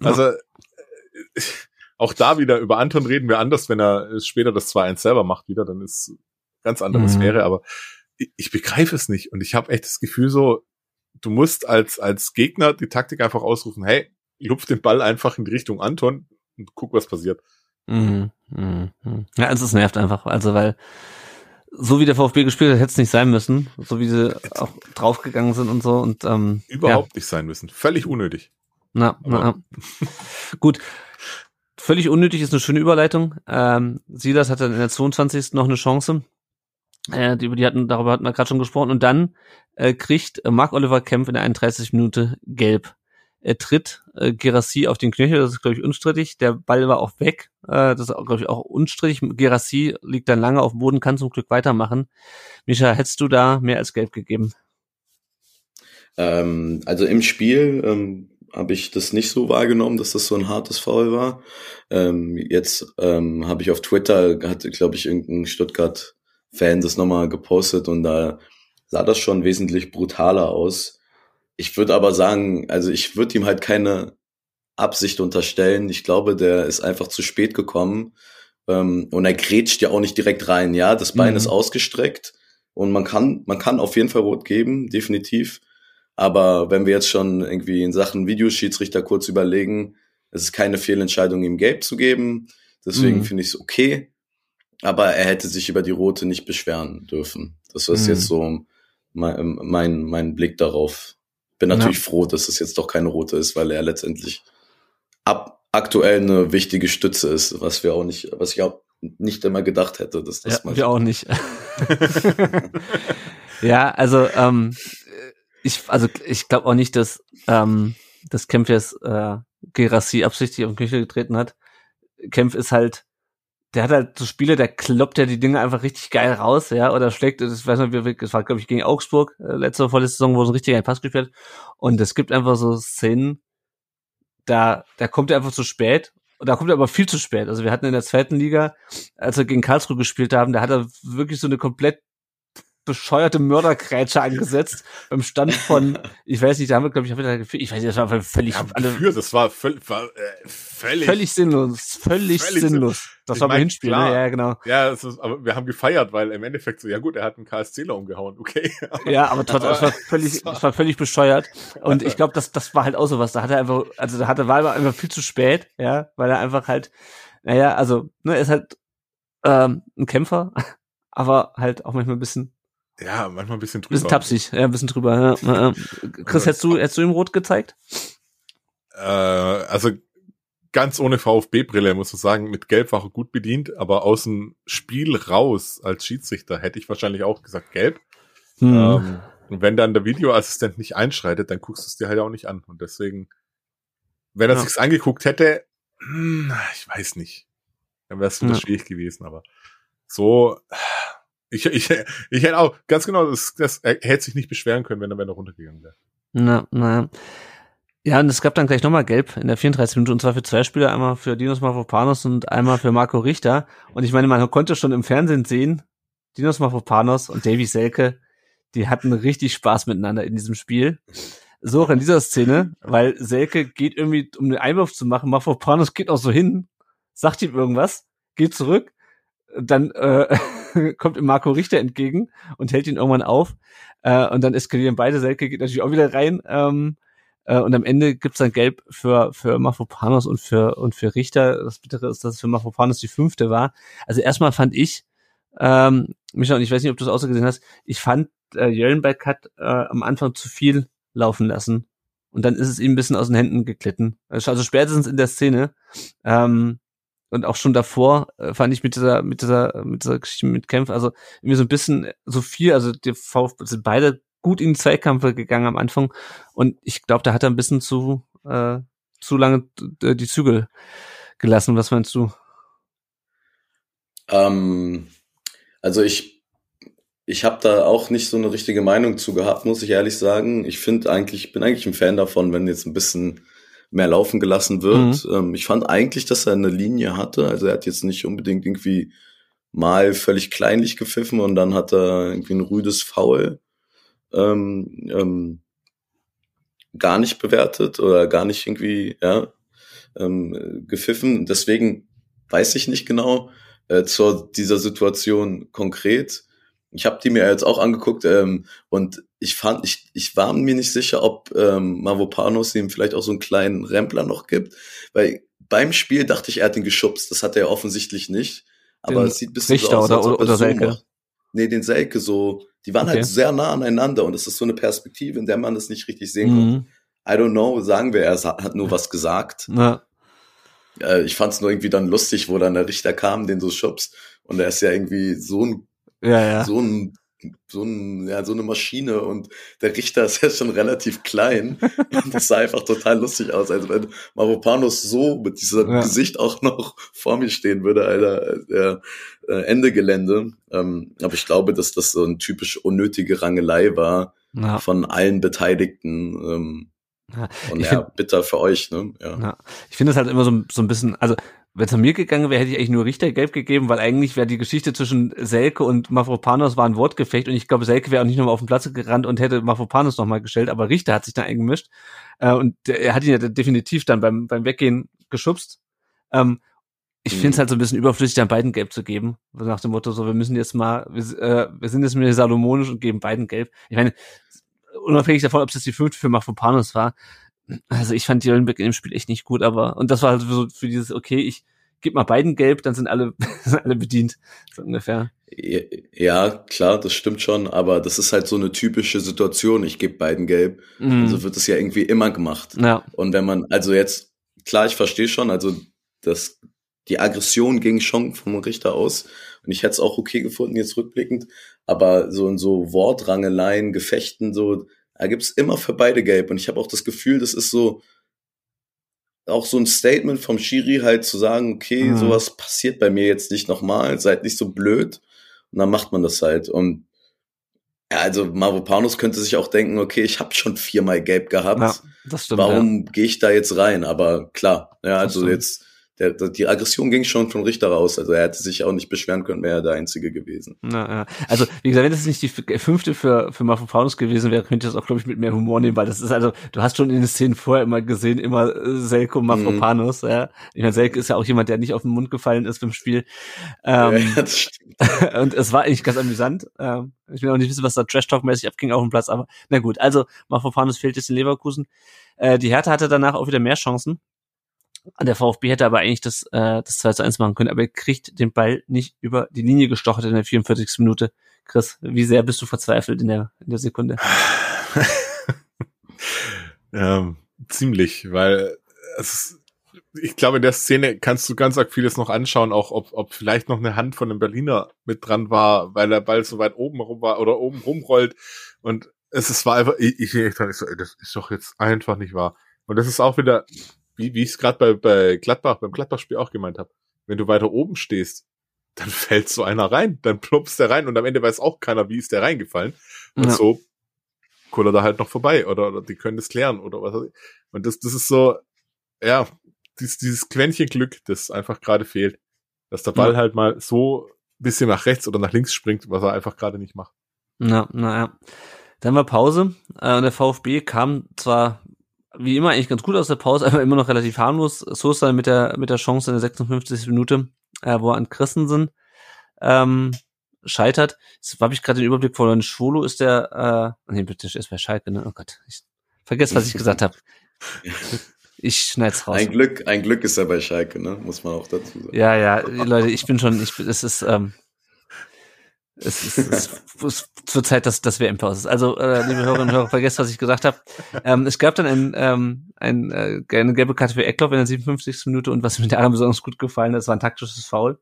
Also äh, auch da wieder über Anton reden wir anders, wenn er später das 2-1 selber macht wieder, dann ist ganz andere Mhm. Sphäre, aber ich, ich begreife es nicht und ich habe echt das Gefühl so, du musst als, als Gegner die Taktik einfach ausrufen, hey, lupf den Ball einfach in die Richtung Anton und guck, was passiert. Mhm. Mhm. mhm. Ja, also es nervt einfach. Also weil so wie der VfB gespielt hat, hätte es nicht sein müssen. So wie sie auch draufgegangen sind und so. Und ähm, Überhaupt nicht sein müssen. Völlig unnötig. Na, na, Aber- na. Gut. Völlig unnötig ist eine schöne Überleitung. Ähm, Silas hatte in der 22. noch eine Chance. Äh, die, die hatten, darüber hatten wir gerade schon gesprochen. Und dann äh, kriegt äh, Mark Oliver Kempf in der 31. Minute gelb. Er tritt äh, Gerassi auf den Knöchel, das ist, glaube ich, unstrittig. Der Ball war auch weg. Äh, das ist, glaube ich, auch unstrittig. Gerassi liegt dann lange auf dem Boden, kann zum Glück weitermachen. Micha, hättest du da mehr als gelb gegeben? Ähm, also im Spiel ähm, habe ich das nicht so wahrgenommen, dass das so ein hartes Foul war. Ähm, jetzt ähm, habe ich auf Twitter, hatte, glaube ich, irgendein Stuttgart-Fan das nochmal gepostet und da sah das schon wesentlich brutaler aus. Ich würde aber sagen, also ich würde ihm halt keine Absicht unterstellen. Ich glaube, der ist einfach zu spät gekommen ähm, und er grätscht ja auch nicht direkt rein. Ja, das Bein Mhm. ist ausgestreckt und man kann, man kann auf jeden Fall rot geben, definitiv. Aber wenn wir jetzt schon irgendwie in Sachen Videoschiedsrichter kurz überlegen, es ist keine Fehlentscheidung, ihm gelb zu geben. Deswegen Mhm. finde ich es okay. Aber er hätte sich über die rote nicht beschweren dürfen. Das ist Mhm. jetzt so mein, mein, mein Blick darauf. Bin Ja. natürlich froh, dass es jetzt doch keine rote ist, weil er letztendlich ab aktuell eine wichtige Stütze ist, was wir auch nicht, was ich auch nicht immer gedacht hätte, dass das ja, mal wir auch nicht. ja, also ähm, ich, also ich glaube auch nicht, dass ähm, dass Kempf jetzt äh, Gerassi absichtlich auf den Knöchel getreten hat. Kempf ist halt, der hat halt so Spiele, der kloppt ja die Dinge einfach richtig geil raus, ja, oder schlägt, das weiß nicht, wie- das war glaube ich gegen Augsburg äh, letzte vorletzte Saison, wo so ein richtig geilen Pass gespielt hat. Und es gibt einfach so Szenen, da, da kommt er einfach zu spät. Und da kommt er aber viel zu spät. Also wir hatten in der zweiten Liga, als wir gegen Karlsruhe gespielt haben, da hat er wirklich so eine komplett bescheuerte Mörderkrätsche angesetzt beim Stand von, ich weiß nicht, da haben wir, glaube ich, ich weiß nicht, das war völlig, Ja, alle, Gefühl, das war, völ war äh, völlig, völlig sinnlos, völlig, Völlig sinnlos. Das Ich war mein, Hinspiel, ne? Ja, genau. Ja, ist, aber wir haben gefeiert, weil im Endeffekt so, ja gut, er hat einen KSCler umgehauen, okay. Ja, aber trotzdem, es war völlig, es war völlig bescheuert. Und ich glaube, das, das war halt auch sowas. Da hat er einfach, also da hatte Wahlber einfach viel zu spät, ja, weil er einfach halt, naja, also, ne, er ist halt ähm, ein Kämpfer, aber halt auch manchmal ein bisschen, Ja, manchmal ein bisschen drüber. bisschen tapsig, ja, ein bisschen drüber. Ja, ja. Chris, hättest du, hättest du ihm rot gezeigt? Äh, also ganz ohne VfB-Brille, muss man sagen, mit Gelb war er gut bedient, aber aus dem Spiel raus als Schiedsrichter hätte ich wahrscheinlich auch gesagt Gelb. Hm. Ähm, und wenn dann der Videoassistent nicht einschreitet, dann guckst du es dir halt auch nicht an. Und deswegen, wenn er Ja. sich's angeguckt hätte, hm, ich weiß nicht. Dann wäre es wieder Ja. schwierig gewesen, aber so, ich, ich, ich hätte auch, ganz genau, das, das, er hätte sich nicht beschweren können, wenn er, wenn er runtergegangen wäre. Na, na. Ja, und es gab dann gleich nochmal Gelb in der 34 Minute und zwar für zwei Spieler, einmal für Dinos Mavropanos und einmal für Marco Richter. Und ich meine, man konnte schon im Fernsehen sehen, Dinos Mavropanos und Davy Selke, die hatten richtig Spaß miteinander in diesem Spiel. So auch in dieser Szene, weil Selke geht irgendwie, um den Einwurf zu machen, Mavropanos geht auch so hin, sagt ihm irgendwas, geht zurück, dann äh, kommt ihm Marco Richter entgegen und hält ihn irgendwann auf. Äh, und dann eskalieren beide. Selke geht natürlich auch wieder rein. Ähm, äh, und am Ende gibt's dann Gelb für, für Mafropanos und für, und für Richter. Das Bittere ist, dass es für Mafropanos die fünfte war. Also erstmal fand ich, ähm, Micha, und ich weiß nicht, ob du es auch so gesehen hast, ich fand, äh, Jöllenberg hat äh, am Anfang zu viel laufen lassen. Und dann ist es ihm ein bisschen aus den Händen geglitten. Also spätestens in der Szene. Ähm, und auch schon davor äh, fand ich mit dieser, mit dieser, mit dieser Geschichte mit Kämpfen, also irgendwie so ein bisschen so viel, also die VfB sind beide gut in die Zweikampfe gegangen am Anfang und ich glaube, da hat er ein bisschen zu, äh, zu lange äh, die Zügel gelassen. Was meinst du? Ähm, also ich, ich habe da auch nicht so eine richtige Meinung zu gehabt, muss ich ehrlich sagen. Ich finde eigentlich, bin eigentlich ein Fan davon, wenn jetzt ein bisschen mehr laufen gelassen wird. Ähm, ich fand eigentlich, dass er eine Linie hatte. Also er hat jetzt nicht unbedingt irgendwie mal völlig kleinlich gepfiffen und dann hat er irgendwie ein rüdes Foul ähm, ähm, gar nicht bewertet oder gar nicht irgendwie ja, ähm, gepfiffen. Deswegen weiß ich nicht genau äh, zu dieser Situation konkret. Ich habe die mir jetzt auch angeguckt ähm, und ich fand, ich, ich war mir nicht sicher, ob ähm, Mavropanos ihm vielleicht auch so einen kleinen Rempler noch gibt, weil beim Spiel dachte ich, er hat ihn geschubst. Das hat er offensichtlich nicht. Aber Den es sieht ein bisschen Richter so aus, oder- als ob er oder so Selke? Nee, den Selke so. Die waren Okay. halt sehr nah aneinander und das ist so eine Perspektive, in der man das nicht richtig sehen. Mhm. I don't know, sagen wir, er hat nur was gesagt. Ja. Äh, ich fand es nur irgendwie dann lustig, wo dann der Richter kam, den so schubst. Und er ist ja irgendwie so ein, Ja, ja. so ein, so ein, ja, so eine Maschine und der Richter ist ja schon relativ klein. und das sah einfach total lustig aus, als wenn Mavropanos so mit diesem Ja. Gesicht auch noch vor mir stehen würde, Alter, äh, äh, Ende Gelände. Ähm, aber ich glaube, dass das so eine typisch unnötige Rangelei war ja. von allen Beteiligten. Ähm, Ja, und ja, find- bitter für euch, ne? Ja. Ja. Ich finde es halt immer so, so ein bisschen, also wenn es an mir gegangen wäre, hätte ich eigentlich nur Richter gelb gegeben, weil eigentlich wäre die Geschichte zwischen Selke und Mavropanos war ein Wortgefecht und ich glaube, Selke wäre auch nicht nochmal auf den Platz gerannt und hätte Mavropanos nochmal gestellt, aber Richter hat sich da eingemischt äh, und er hat ihn ja definitiv dann beim, beim Weggehen geschubst. Ähm, ich Mhm. finde es halt so ein bisschen überflüssig, dann beiden gelb zu geben. Nach dem Motto, so wir müssen jetzt mal, wir, äh, wir sind jetzt mir salomonisch und geben beiden gelb. Ich meine, unabhängig davon, ob es jetzt die fünfte für Mafropanos war, also ich fand Jöllenbeck in dem Spiel echt nicht gut, aber und das war halt so für dieses, okay, ich gebe mal beiden gelb, dann sind alle, sind alle bedient, so ungefähr. Ja, klar, das stimmt schon, aber das ist halt so eine typische Situation. Ich gebe beiden gelb. Mhm. Also wird es ja irgendwie immer gemacht. ja, Und wenn man, also jetzt, klar, ich verstehe schon, also das, die Aggression ging schon vom Richter aus. Und ich hätte es auch okay gefunden, jetzt rückblickend. Aber so in so Wortrangeleien, Gefechten, so, da gibt's immer für beide gelb. Und ich habe auch das Gefühl, das ist so auch so ein Statement vom Schiri halt zu sagen, okay, Mhm. sowas passiert bei mir jetzt nicht nochmal, seid nicht so blöd. Und dann macht man das halt. Und ja, also Mavropanos könnte sich auch denken, okay, ich habe schon viermal gelb gehabt. ja, das stimmt. Ja. Warum gehe ich da jetzt rein? Aber klar, ja, also jetzt, der, der, die Aggression ging schon von Richter raus. Also er hätte sich auch nicht beschweren können, wäre er der Einzige gewesen. Ja, ja. Also, wie gesagt, wenn das nicht die fünfte für, für Mafropanos gewesen wäre, könnte ich das auch, glaube ich, mit mehr Humor nehmen, weil das ist also, du hast schon in den Szenen vorher immer gesehen, immer äh, Selko und Mafropanos, ja. Ich meine, Selke ist ja auch jemand, der nicht auf den Mund gefallen ist beim Spiel. Ähm, ja, das stimmt. und es war eigentlich ganz amüsant. Ähm, ich will auch nicht wissen, was da Trash-Talk-mäßig abging auf dem Platz, aber na gut. Also, Mafropanos fehlt jetzt in Leverkusen. Äh, die Hertha hatte danach auch wieder mehr Chancen. Der VfB hätte aber eigentlich das, äh, das 2 zu 1 machen können, aber er kriegt den Ball nicht über die Linie gestochert in der 44. Minute. Chris, wie sehr bist du verzweifelt in der, in der Sekunde? ähm, ziemlich, weil es ist, ich glaube, in der Szene kannst du ganz arg vieles noch anschauen, auch ob, ob vielleicht noch eine Hand von einem Berliner mit dran war, weil der Ball so weit oben rum war oder oben rumrollt. Und es ist, war einfach, ich, ich, ich, dachte das ist doch jetzt einfach nicht wahr. Und das ist auch wieder, wie, wie ich es gerade bei, bei Gladbach, beim Gladbach-Spiel auch gemeint habe. Wenn du weiter oben stehst, dann fällt so einer rein, dann plumpst der rein und am Ende weiß auch keiner, wie ist der reingefallen. Und Ja. so kullert er halt noch vorbei oder, oder die können das klären oder was. weiß ich. Und das, das ist so, ja, dieses, dieses Quäntchen Glück, das einfach gerade fehlt. Dass der Ball Ja. halt mal so ein bisschen nach rechts oder nach links springt, was er einfach gerade nicht macht. Na, naja. Dann war Pause äh, und der VfB kam zwar wie immer eigentlich ganz gut aus der Pause, aber immer noch relativ harmlos. Sosa mit der mit der Chance in der 56. Minute, äh, wo er an Christensen ähm, scheitert. Jetzt habe ich gerade den Überblick verloren. Schwolo ist der, äh, nee, bitte ist bei Schalke, ne? Oh Gott, ich vergesse, was ich gesagt habe. Ich schneid's raus. Ein Glück, ein Glück ist er bei Schalke, ne? Muss man auch dazu sagen. Ja, ja, Leute, ich bin schon, ich bin, es ist, ähm, es ist, es ist zur Zeit, dass, dass WM-Pause ist. Also, äh, liebe Hörerinnen und Hörer, vergesst, was ich gesagt habe. Ähm, es gab dann ein, ähm, ein, äh, eine gelbe Karte für Eckloff in der 57. Minute und was mir daran besonders gut gefallen hat, das war ein taktisches Foul.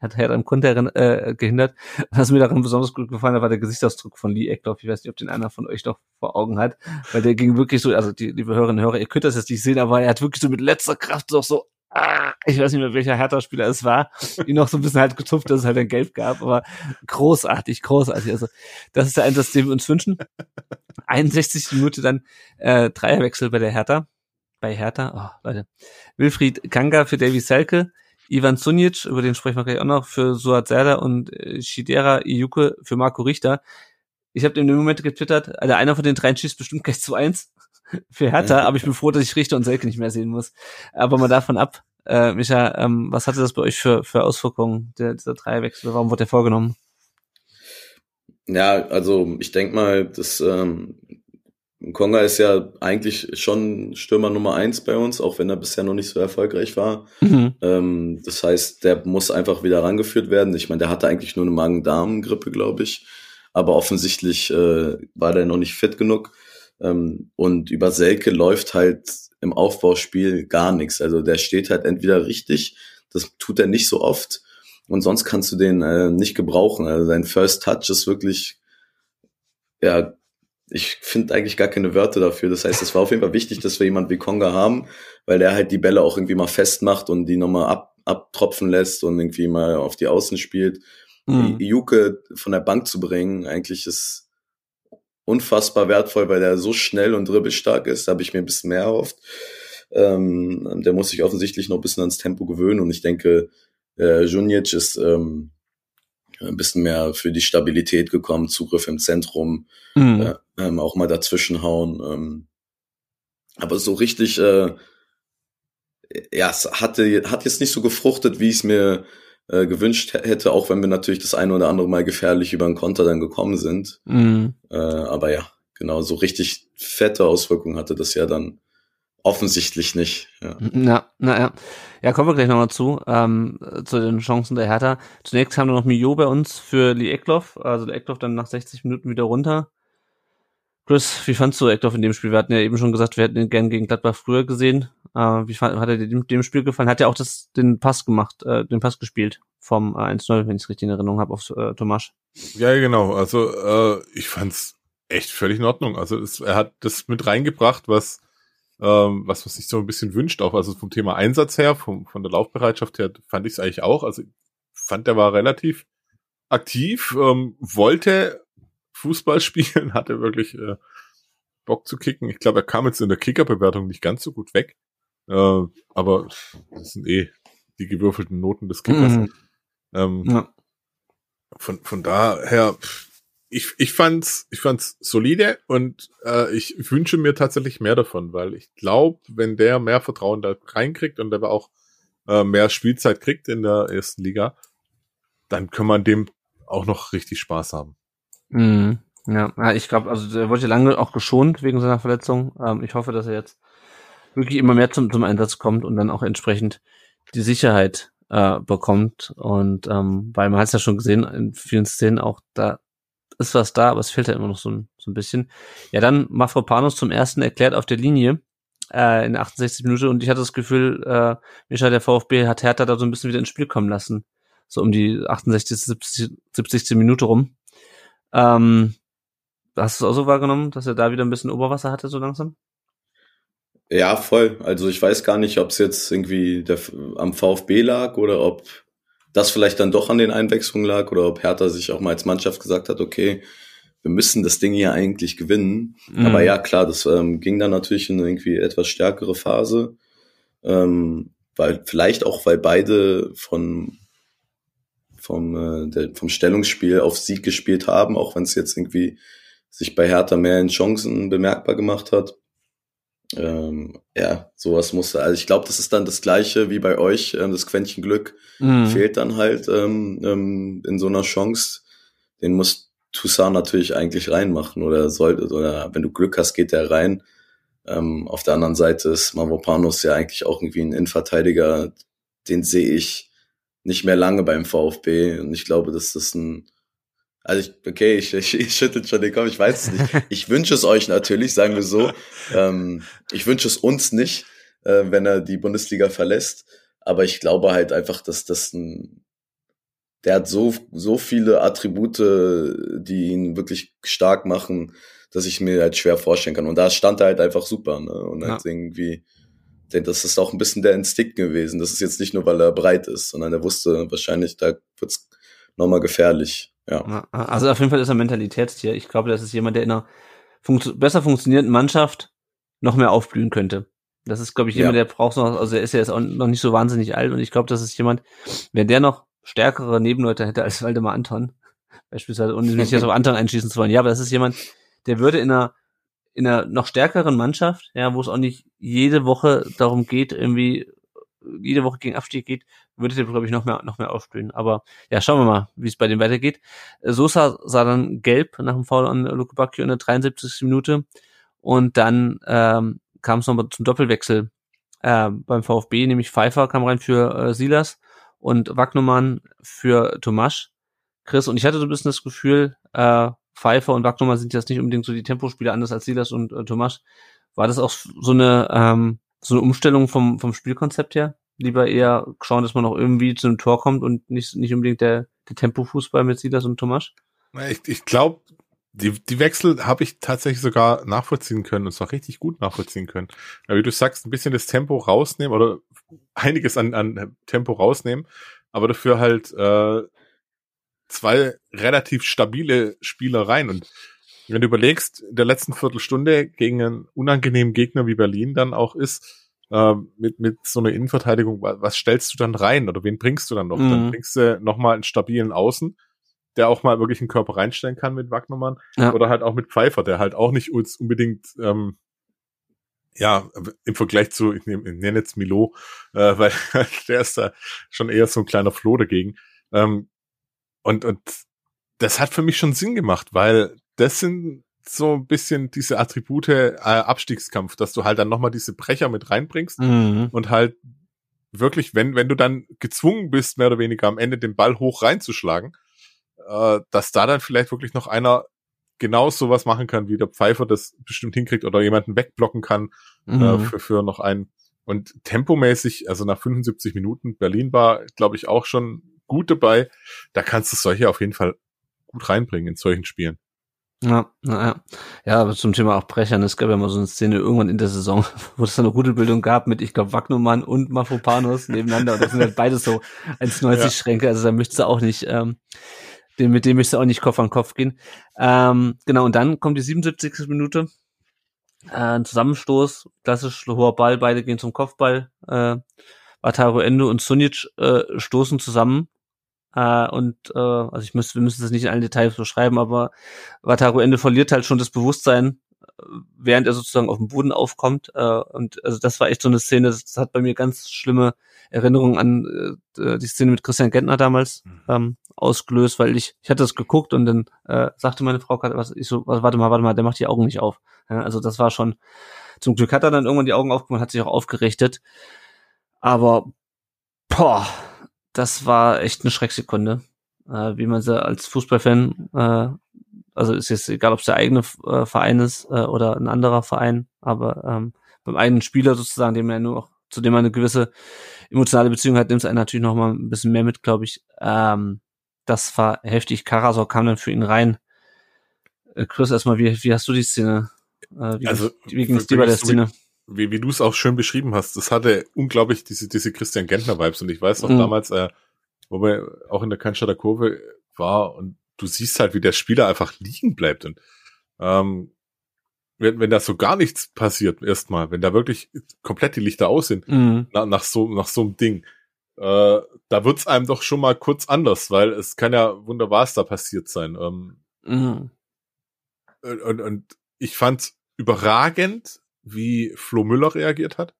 Hat Herr im Konter äh, gehindert. Was mir daran besonders gut gefallen hat, war der Gesichtsausdruck von Lee Eckloff. Ich weiß nicht, ob den einer von euch noch vor Augen hat, weil der ging wirklich so, also die liebe Hörerinnen und Hörer, ihr könnt das jetzt nicht sehen, aber er hat wirklich so mit letzter Kraft noch so ich weiß nicht mehr, welcher Hertha-Spieler es war, ihn noch so ein bisschen halt gezupft, dass es halt ein Gelb gab, aber großartig, großartig. Also das ist der Einsatz, den wir uns wünschen. 61 Minute dann äh, Dreierwechsel bei der Hertha. Bei Hertha, oh, Leute. Wilfried Kanga für Davy Selke. Ivan Sunic, über den sprechen wir gleich auch noch, für Suat Serdar und äh, Shidera Iyuke für Marco Richter. Ich habe in dem Moment getwittert, also einer von den dreien schießt bestimmt gleich zu eins für Hertha, aber ich bin froh, dass ich Richter und Selke nicht mehr sehen muss. Aber mal davon ab, äh, Micha, ähm, was hatte das bei euch für, für Auswirkungen, der, dieser Dreierwechsel? Warum wurde der vorgenommen? Ja, also ich denk mal, das ähm, Konga ist ja eigentlich schon Stürmer Nummer eins bei uns, auch wenn er bisher noch nicht so erfolgreich war. Mhm. Ähm, das heißt, der muss einfach wieder rangeführt werden. Ich meine, der hatte eigentlich nur eine Magen-Darm-Grippe, glaube ich. Aber offensichtlich äh, war der noch nicht fit genug. Ähm, und über Selke läuft halt im Aufbauspiel gar nichts. Also der steht halt entweder richtig, das tut er nicht so oft, und sonst kannst du den äh, nicht gebrauchen. Also sein First Touch ist wirklich, ja, ich finde eigentlich gar keine Wörter dafür. Das heißt, es war auf jeden Fall wichtig, dass wir jemanden wie Konga haben, weil der halt die Bälle auch irgendwie mal festmacht und die nochmal ab, abtropfen lässt und irgendwie mal auf die Außen spielt. Mhm. Die Juke von der Bank zu bringen, eigentlich ist unfassbar wertvoll, weil der so schnell und dribbelstark ist. Da habe ich mir ein bisschen mehr erhofft. Ähm, der muss sich offensichtlich noch ein bisschen ans Tempo gewöhnen und ich denke, äh, Junic ist ähm, ein bisschen mehr für die Stabilität gekommen, Zugriff im Zentrum, mhm. äh, ähm, auch mal dazwischenhauen. Ähm, aber so richtig, äh, ja, es hatte, hat jetzt nicht so gefruchtet, wie ich es mir äh, gewünscht hätte, auch wenn wir natürlich das eine oder andere Mal gefährlich über den Konter dann gekommen sind. Mhm. Äh, aber ja, genau, so richtig fette Auswirkungen hatte das ja dann offensichtlich nicht. Ja, ja. Ja, kommen wir gleich nochmal zu, ähm, zu den Chancen der Hertha. Zunächst haben wir noch Mio bei uns für Lee Eckloff, also der Eckloff dann nach 60 Minuten wieder runter. Chris, wie fandst du Eckloff in dem Spiel? Wir hatten ja eben schon gesagt, wir hätten ihn gern gegen Gladbach früher gesehen. Äh, wie fand, hat er dem, dem Spiel gefallen? Hat er auch das, den Pass gemacht, äh, den Pass gespielt vom äh, 1-0, wenn ich es richtig in Erinnerung habe, auf äh, Tomasch? Ja, genau. Also äh, ich fand's echt völlig in Ordnung. Also es, er hat das mit reingebracht, was ähm, was man sich so ein bisschen wünscht, auch also vom Thema Einsatz her, vom, von der Laufbereitschaft her, fand ich es eigentlich auch. Also fand der war relativ aktiv, ähm, wollte Fußball spielen, hatte wirklich äh, Bock zu kicken. Ich glaube, er kam jetzt in der Kickerbewertung nicht ganz so gut weg. Äh, aber das sind eh die gewürfelten Noten des Kickers. Mhm. Ähm, ja. von, von daher, ich, ich fand's, ich fand's solide und äh, ich wünsche mir tatsächlich mehr davon, weil ich glaube, wenn der mehr Vertrauen da reinkriegt und aber auch äh, mehr Spielzeit kriegt in der ersten Liga, dann kann man dem auch noch richtig Spaß haben. Mhm. Ja, ich glaube, also der wurde lange auch geschont wegen seiner Verletzung. Ähm, ich hoffe, dass er jetzt wirklich immer mehr zum, zum Einsatz kommt und dann auch entsprechend die Sicherheit äh, bekommt. Und ähm, weil man hat es ja schon gesehen in vielen Szenen auch, da ist was da, aber es fehlt ja immer noch so ein, so ein bisschen. Ja, dann Mafropanos zum ersten erklärt auf der Linie äh, in 68 Minuten und ich hatte das Gefühl, äh, Micha, der VfB hat Hertha da so ein bisschen wieder ins Spiel kommen lassen. So um die 68, 70, 70. Minute rum. Ähm, hast du es auch so wahrgenommen, dass er da wieder ein bisschen Oberwasser hatte, so langsam? Ja, voll. Also ich weiß gar nicht, ob es jetzt irgendwie der, am VfB lag oder ob das vielleicht dann doch an den Einwechslungen lag oder ob Hertha sich auch mal als Mannschaft gesagt hat, okay, wir müssen das Ding hier eigentlich gewinnen. Mhm. Aber ja, klar, das ähm, ging dann natürlich in eine irgendwie etwas stärkere Phase. Ähm, weil vielleicht auch, weil beide von vom, äh, der, vom Stellungsspiel auf Sieg gespielt haben, auch wenn es jetzt irgendwie sich bei Hertha mehr in Chancen bemerkbar gemacht hat ähm, ja, sowas musste. Also ich glaube, das ist dann das Gleiche wie bei euch. Ähm, das Quäntchen Glück mhm. fehlt dann halt ähm, ähm, in so einer Chance. Den muss Toussaint natürlich eigentlich reinmachen oder sollte, oder wenn du Glück hast, geht der rein. Ähm, auf der anderen Seite ist Mavropanos ja eigentlich auch irgendwie ein Innenverteidiger, den sehe ich nicht mehr lange beim VfB. Und ich glaube, dass das ein also ich, okay, ich, ich, ich schüttel schon den Kopf, ich weiß es nicht. Ich wünsche es euch natürlich, sagen wir so. Ähm, ich wünsche es uns nicht, äh, wenn er die Bundesliga verlässt. Aber ich glaube halt einfach, dass das ein, der hat so, so viele Attribute, die ihn wirklich stark machen, dass ich mir halt schwer vorstellen kann. Und da stand er halt einfach super, ne? Und ja. halt irgendwie, denn das ist auch ein bisschen der Instinkt gewesen. Das ist jetzt nicht nur, weil er breit ist, sondern er wusste wahrscheinlich, da wird's nochmal gefährlich. Ja. Also auf jeden Fall ist er Mentalitätstier. Ich glaube, das ist jemand, der in einer funktio besser funktionierenden Mannschaft noch mehr aufblühen könnte. Das ist, glaube ich, jemand, Ja. der braucht noch, also er ist ja jetzt auch noch nicht so wahnsinnig alt und ich glaube, das ist jemand, wenn der noch stärkere Nebenleute hätte als Waldemar Anton, beispielsweise, und nicht jetzt auf Anton einschießen zu wollen. Ja, aber das ist jemand, der würde in einer, in einer noch stärkeren Mannschaft, ja, wo es auch nicht jede Woche darum geht, irgendwie, jede Woche gegen Abstieg geht, würde der, glaube ich, noch mehr, noch mehr aufspielen. Aber ja, schauen wir mal, wie es bei dem weitergeht. Sosa sah dann gelb nach dem Foul an Luke Bacchio in der 73. Minute. Und dann ähm, kam es nochmal zum Doppelwechsel äh, beim VfB, nämlich Pfeiffer kam rein für äh, Silas und Wagnumann für Tomasch. Chris, und ich hatte so ein bisschen das Gefühl, äh, Pfeiffer und Wagnumann sind jetzt nicht unbedingt so die Tempospieler, anders als Silas und äh, Tomasch. War das auch so eine, ähm, so eine Umstellung vom, vom Spielkonzept her? Lieber eher schauen, dass man noch irgendwie zu einem Tor kommt und nicht, nicht unbedingt der, der Tempofußball mit Silas und? Na, Ich, ich glaube, die, die Wechsel habe ich tatsächlich sogar nachvollziehen können und zwar richtig gut nachvollziehen können. Ja, wie du sagst, ein bisschen das Tempo rausnehmen oder einiges an, an Tempo rausnehmen, aber dafür halt äh, zwei relativ stabile Spielereien. Und wenn du überlegst, in der letzten Viertelstunde gegen einen unangenehmen Gegner wie Berlin dann auch ist, äh, mit, mit so einer Innenverteidigung, wa- was stellst du dann rein oder wen bringst du dann noch? Dann Mhm. bringst du nochmal einen stabilen Außen, der auch mal wirklich einen Körper reinstellen kann mit Wagnermann Ja. oder halt auch mit Pfeiffer, der halt auch nicht unbedingt ähm, ja, im Vergleich zu, ich nehme nenne jetzt Milo, äh, weil der ist da schon eher so ein kleiner Floh dagegen. Ähm, und, und das hat für mich schon Sinn gemacht, weil das sind so ein bisschen diese Attribute äh, Abstiegskampf, dass du halt dann nochmal diese Brecher mit reinbringst Mhm. und halt wirklich, wenn, wenn du dann gezwungen bist, mehr oder weniger am Ende den Ball hoch reinzuschlagen, äh, dass da dann vielleicht wirklich noch einer genau sowas machen kann, wie der Pfeifer das bestimmt hinkriegt oder jemanden wegblocken kann äh, Mhm. für, für noch einen. Und tempomäßig, also nach 75 Minuten, Berlin war, glaube ich, auch schon gut dabei. Da kannst du solche auf jeden Fall gut reinbringen in solchen Spielen. Ja, na ja. Aber zum Thema auch Brechern, es gab ja mal so eine Szene irgendwann in der Saison, wo es dann eine Rudelbildung gab mit, ich glaube, Wagnumann und Mafropanos nebeneinander. Und das sind halt beides so 1,90 Ja. Schränke, also da möchtest du auch nicht, ähm, den, mit dem möchtest du auch nicht Kopf an Kopf gehen. Ähm, genau, und dann kommt die 77. Minute. Äh, ein Zusammenstoß, klassisch hoher Ball, beide gehen zum Kopfball. Äh, Wataru Endo und Sunic äh, stoßen zusammen. Äh, und äh, also ich müsste, wir müssen das nicht in allen Details beschreiben, aber Wataru Ende verliert halt schon das Bewusstsein, äh, während er sozusagen auf dem Boden aufkommt. Äh, und also das war echt so eine Szene, das, hat bei mir ganz schlimme Erinnerungen an äh, die Szene mit Christian Gentner damals ähm, ausgelöst, weil ich, ich hatte das geguckt und dann äh, sagte meine Frau gerade, was ich so, warte mal, warte mal, der macht die Augen nicht auf. Ja, also das war schon, zum Glück hat er dann irgendwann die Augen aufgemacht, hat sich auch aufgerichtet. Aber boah, das war echt eine Schrecksekunde, äh, wie man sie als Fußballfan, äh, also ist jetzt egal, ob es der eigene äh, Verein ist äh, oder ein anderer Verein, aber ähm, beim eigenen Spieler sozusagen, dem man nur noch, zu dem man eine gewisse emotionale Beziehung hat, nimmt es einen natürlich noch mal ein bisschen mehr mit, glaube ich. Ähm, das war heftig. Karasor kam dann für ihn rein. Äh, Chris, erstmal, wie, wie hast du die Szene? Äh, wie Also, wie ging es dir bei der Szene? Wie, wie du es auch schön beschrieben hast, das hatte unglaublich diese, diese Christian Gentner-Vibes. Und ich weiß noch Mhm. damals, äh, wo wir auch in der Cannstatter Kurve war und du siehst halt, wie der Spieler einfach liegen bleibt. Und ähm, wenn, wenn da so gar nichts passiert, erstmal, wenn da wirklich komplett die Lichter aus sind, Mhm. nach, nach so nach so einem Ding, äh, da wird's einem doch schon mal kurz anders, weil es kann ja wunderbar da passiert sein. Ähm, Mhm. und, und, und ich fand überragend, wie Flo Müller reagiert hat.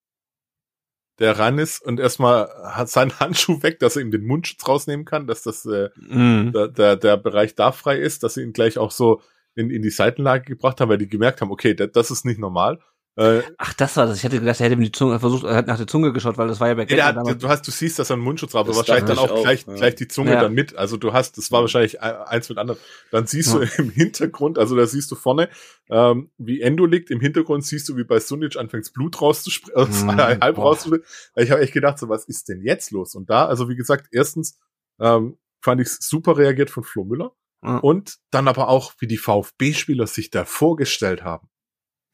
Der ran ist und erstmal hat seinen Handschuh weg, dass er ihm den Mundschutz rausnehmen kann, dass das äh, Mhm. der, der, der Bereich da frei ist, dass sie ihn gleich auch so in, in die Seitenlage gebracht haben, weil die gemerkt haben, okay, das, das ist nicht normal. Äh, Ach, das war das. Ich hätte gedacht, er hätte ihm die Zunge versucht, er hat nach der Zunge geschaut, weil das war ja bei damals. hat, du hast, du siehst, dass er einen Mundschutz hat, aber Das wahrscheinlich dann auch, auch, gleich, ja. gleich die Zunge Ja. dann mit. Also du hast, das war wahrscheinlich e- eins mit anderen. Dann siehst Ja. du im Hintergrund, also da siehst du vorne, ähm, wie Endo liegt. Im Hintergrund siehst du, wie bei Sunic anfängt Blut rauszuspringen, Mhm, halb rauszuspringen. Ich habe echt gedacht, so was ist denn jetzt los? Und da, also wie gesagt, erstens ähm, fand ich super reagiert von Flo Müller. Und dann aber auch, wie die VfB-Spieler sich da vorgestellt haben.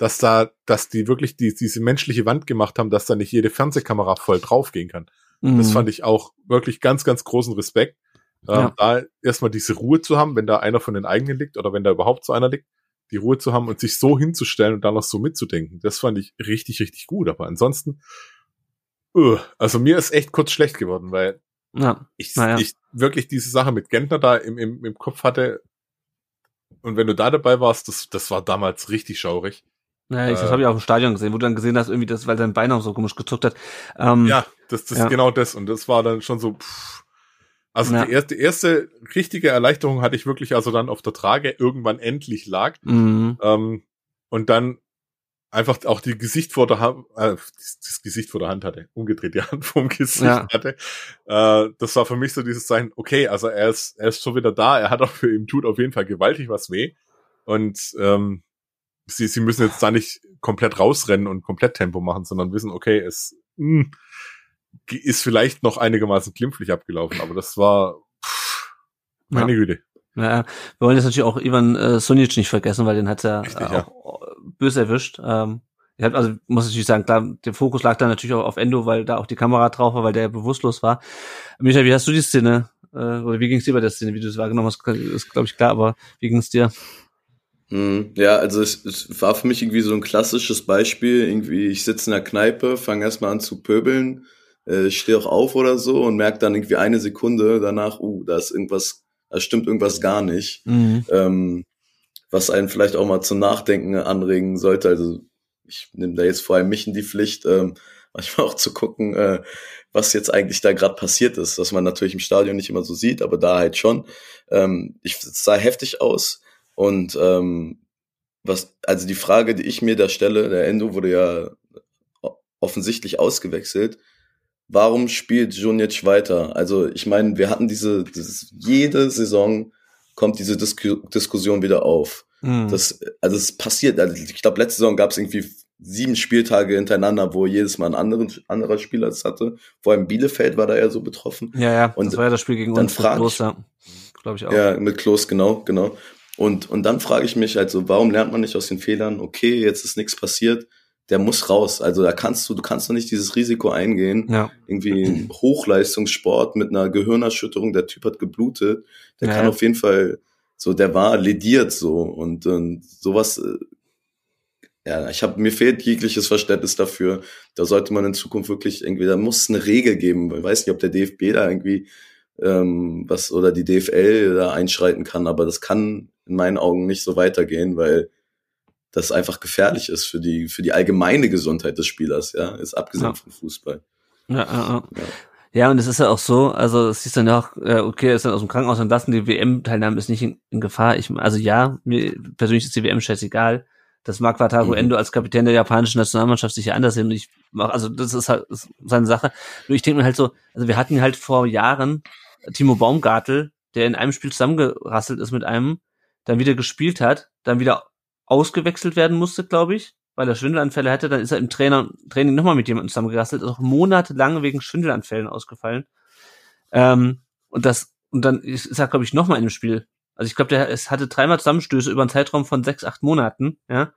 Dass da, dass die wirklich die, diese menschliche Wand gemacht haben, dass da nicht jede Fernsehkamera voll draufgehen kann. Das Mhm. fand ich auch wirklich ganz, ganz großen Respekt. Ähm, Ja. Da erstmal diese Ruhe zu haben, wenn da einer von den eigenen liegt oder wenn da überhaupt so einer liegt, die Ruhe zu haben und sich so hinzustellen und dann noch so mitzudenken. Das fand ich richtig, richtig gut. Aber ansonsten, uh, also mir ist echt kurz schlecht geworden, weil Ja. ich, Naja. ich wirklich diese Sache mit Gentner da im, im, im Kopf hatte. Und wenn du da dabei warst, das, das war damals richtig schaurig. Ja, ich, das Äh. habe ich auch im Stadion gesehen, wo du dann gesehen hast, irgendwie das, weil dein Bein auch so komisch gezuckt hat. Ähm, Ja, das, das Ja. ist genau das. Und das war dann schon so, pff. Also Ja. die erste, erste richtige Erleichterung hatte ich wirklich, also dann auf der Trage irgendwann endlich lag. Mhm. Ähm, und dann einfach auch die Gesicht vor der Hand, äh, das, Gesicht vor der Hand hatte, umgedreht die Hand vom Gesicht Ja. hatte. Äh, das war für mich so dieses Zeichen, okay, also er ist, er ist schon wieder da, er hat auch für ihm tut auf jeden Fall gewaltig was weh. Und ähm, sie, sie müssen jetzt da nicht komplett rausrennen und komplett Tempo machen, sondern wissen, okay, es mh, ist vielleicht noch einigermaßen glimpflich abgelaufen, aber das war pff, meine Güte. Ja, wir wollen jetzt natürlich auch Ivan äh, Sonic nicht vergessen, weil den hat er Richtig, äh, ja. auch äh, böse erwischt. Ähm, ich hab, also muss natürlich sagen, klar, der Fokus lag da natürlich auch auf Endo, weil da auch die Kamera drauf war, weil der bewusstlos war. Michael, wie hast du die Szene, äh, oder wie ging es dir bei der Szene, wie du es wahrgenommen hast, ist glaube ich klar, aber wie ging es dir? Hm, Ja, also es, es war für mich irgendwie so ein klassisches Beispiel. Irgendwie, ich sitze in der Kneipe, fange erstmal an zu pöbeln, äh, stehe auch auf oder so und merke dann irgendwie eine Sekunde danach, uh, da ist irgendwas, da stimmt irgendwas gar nicht. Mhm. Ähm, was einen vielleicht auch mal zum Nachdenken anregen sollte. Also ich nehme da jetzt vor allem mich in die Pflicht, ähm, manchmal auch zu gucken, äh, was jetzt eigentlich da gerade passiert ist, was man natürlich im Stadion nicht immer so sieht, aber da halt schon. Ähm, ich sah heftig aus und ähm, was, also die Frage, die ich mir da stelle, der Endo wurde ja offensichtlich ausgewechselt. Warum spielt Junic weiter? Also ich meine, wir hatten diese, dieses, jede Saison kommt diese Disku Diskussion wieder auf. Mhm. Das, also es passiert, also ich glaube, letzte Saison gab es irgendwie sieben Spieltage hintereinander, wo jedes Mal ein anderen, anderer Spieler es hatte. Vor allem Bielefeld war da ja so betroffen. ja, ja, und das war ja das Spiel gegen dann uns. frag los, ich- ja. Glaube ich auch. Ja, mit Klos, genau, genau. Und, und dann frage ich mich halt so, warum lernt man nicht aus den Fehlern? Okay, jetzt ist nichts passiert. Der muss raus. Also da kannst du, du kannst doch nicht dieses Risiko eingehen. Ja, Irgendwie ein Hochleistungssport mit einer Gehirnerschütterung, der Typ hat geblutet. Der Ja, kann auf jeden Fall, so, der war lediert so. Und, und sowas, äh, ja, ich habe mir fehlt jegliches Verständnis dafür. Da sollte man in Zukunft wirklich irgendwie, da muss es eine Regel geben. Ich weiß nicht, ob der DFB da irgendwie ähm, was oder die DFL da einschreiten kann, aber das kann in meinen Augen nicht so weitergehen, weil das einfach gefährlich ist für die für die allgemeine Gesundheit des Spielers, ja, ist abgesehen Ja. vom Fußball. ja, ja, ja. Ja. Und es ist ja auch so, also es ist dann ja auch, äh, okay, er ist dann aus dem Krankenhaus entlassen, die WM-Teilnahme ist nicht in, in Gefahr. Ich, also ja, mir persönlich ist die WM scheißegal. Das mag Wataru Mhm. Endo als Kapitän der japanischen Nationalmannschaft sicher anders sehen. Und ich mach, also das ist halt ist seine Sache. Nur ich denke mir halt so, also wir hatten halt vor Jahren Timo Baumgartel, der in einem Spiel zusammengerasselt ist mit einem, dann wieder gespielt hat, dann wieder ausgewechselt werden musste, glaube ich, weil er Schwindelanfälle hatte, dann ist er im Trainer, Training nochmal mit jemandem zusammengerasselt, ist auch monatelang wegen Schwindelanfällen ausgefallen. Ähm, und das, und dann ist ist er, glaube ich, nochmal in dem Spiel. Also ich glaube, der es hatte dreimal Zusammenstöße über einen Zeitraum von sechs, acht Monaten, ja.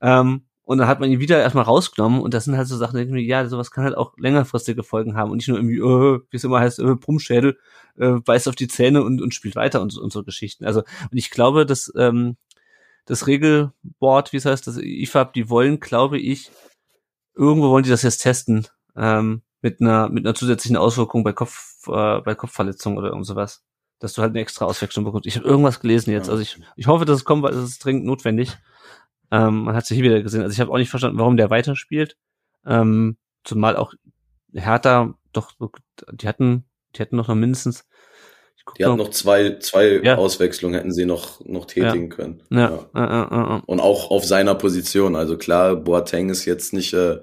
Ähm, und dann hat man ihn wieder erstmal rausgenommen und das sind halt so Sachen, denke ich mir, ja, sowas kann halt auch längerfristige Folgen haben und nicht nur irgendwie, äh, wie es immer heißt, äh, Brummschädel, äh, beißt auf die Zähne und, und spielt weiter und, so- und so Geschichten. Also, und ich glaube, dass ähm, das Regelboard, wie es heißt, das IFAB, die wollen, glaube ich, irgendwo wollen die das jetzt testen, ähm, mit einer, mit einer zusätzlichen Auswirkung bei Kopf, äh, bei Kopfverletzung oder irgend sowas. Dass du halt eine extra Auswechslung bekommst. Ich habe irgendwas gelesen jetzt. Also ich, ich hoffe, dass es kommt, weil es ist dringend notwendig. Ähm, man hat sich hier wieder gesehen. Also ich habe auch nicht verstanden, warum der weiterspielt. Ähm, zumal auch Hertha doch, die hatten, die hatten noch, noch mindestens. Ich guck Die hatten mal- noch zwei, zwei Ja. Auswechslungen, hätten sie noch, noch tätigen können. Ja, ja. Ja, ja. Und auch auf seiner Position. Also klar, Boateng ist jetzt nicht äh,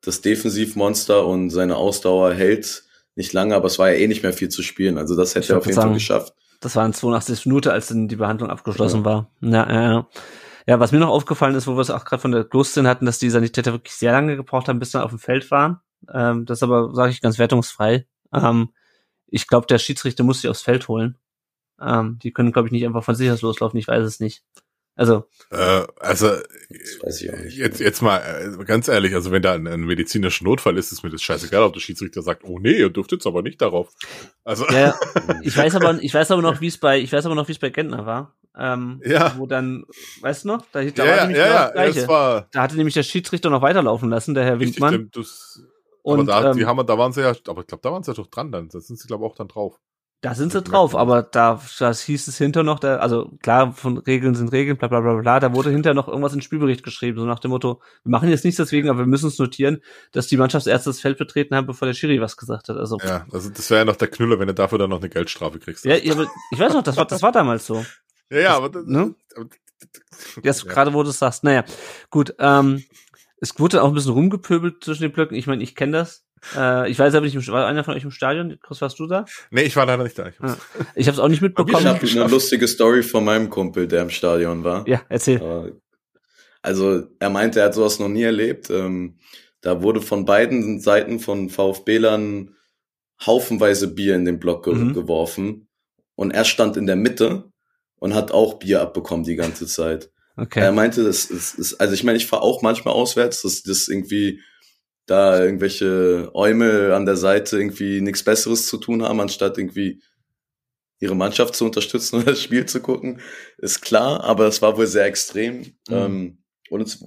das Defensivmonster und seine Ausdauer hält nicht lange, aber es war ja eh nicht mehr viel zu spielen. Also das Ich hätte er wollte auf jeden sagen, Fall geschafft. Das waren 82 Minuten, als dann die Behandlung abgeschlossen war. Ja, ja, ja. Ja, was mir noch aufgefallen ist, wo wir es auch gerade von der Kloszene hatten, dass die Sanitäter wirklich sehr lange gebraucht haben, bis dann auf dem Feld waren. Ähm, das aber, sage ich, ganz wertungsfrei. Ähm, ich glaube, der Schiedsrichter muss sich aufs Feld holen. Ähm, die können, glaube ich, nicht einfach von sich aus loslaufen. Ich weiß es nicht. Also, Äh, also Das weiß ich auch nicht. jetzt, jetzt mal äh, ganz ehrlich, also wenn da ein, ein medizinischer Notfall ist, ist mir das scheißegal, ob der Schiedsrichter sagt, oh nee, ihr dürft jetzt aber nicht darauf. Also ja, ich weiß aber, ich weiß aber noch, wie es bei, ich weiß aber noch, wie es bei Gentner war. ähm, Ja. wo dann, weißt du noch, da, da ja, war nämlich ja, genau ja, das Gleiche. das war Da hatte nämlich der Schiedsrichter noch weiterlaufen lassen, der Herr richtig, Winkmann. das, Und aber da, ähm, die haben, da waren sie ja, aber ich glaube, da waren sie ja doch dran dann. Da sind sie, glaube ich, auch dann drauf. Da sind sie drauf, aber da das hieß es hinter noch, da, also klar, von Regeln sind Regeln, bla bla bla bla, da wurde hinter noch irgendwas in den Spielbericht geschrieben, so nach dem Motto, wir machen jetzt nichts deswegen, aber wir müssen uns notieren, dass die Mannschaftsärzte das Feld betreten haben, bevor der Schiri was gesagt hat. Also ja, Ja, also das wäre ja noch der Knüller, wenn du dafür dann noch eine Geldstrafe kriegst. ja, aber ich weiß noch, das war, das war damals so. ja, ja aber, das, ne? aber Jetzt ja. gerade, wo du es sagst. Naja, gut. Ähm, es wurde auch ein bisschen rumgepöbelt zwischen den Blöcken. Ich meine, ich kenne das. Äh, ich weiß aber nicht, war einer von euch im Stadion? Chris, warst du da? Nee, ich war leider nicht da. Ich Ah. Ich habe es auch nicht Ich mitbekommen. habe eine lustige Story von meinem Kumpel, der im Stadion war. Ja, erzähl. Äh, Also er meinte, er hat sowas noch nie erlebt. Ähm, da wurde von beiden Seiten von VfB-Lern haufenweise Bier in den Block ge Mhm. geworfen. Und er stand in der Mitte und hat auch Bier abbekommen die ganze Zeit. Er Okay. meinte, das ist, ist also ich meine, ich fahre auch manchmal auswärts, dass das irgendwie da irgendwelche Eumel an der Seite irgendwie nichts Besseres zu tun haben, anstatt irgendwie ihre Mannschaft zu unterstützen oder das Spiel zu gucken, ist klar, aber es war wohl sehr extrem. Mhm. Ähm, und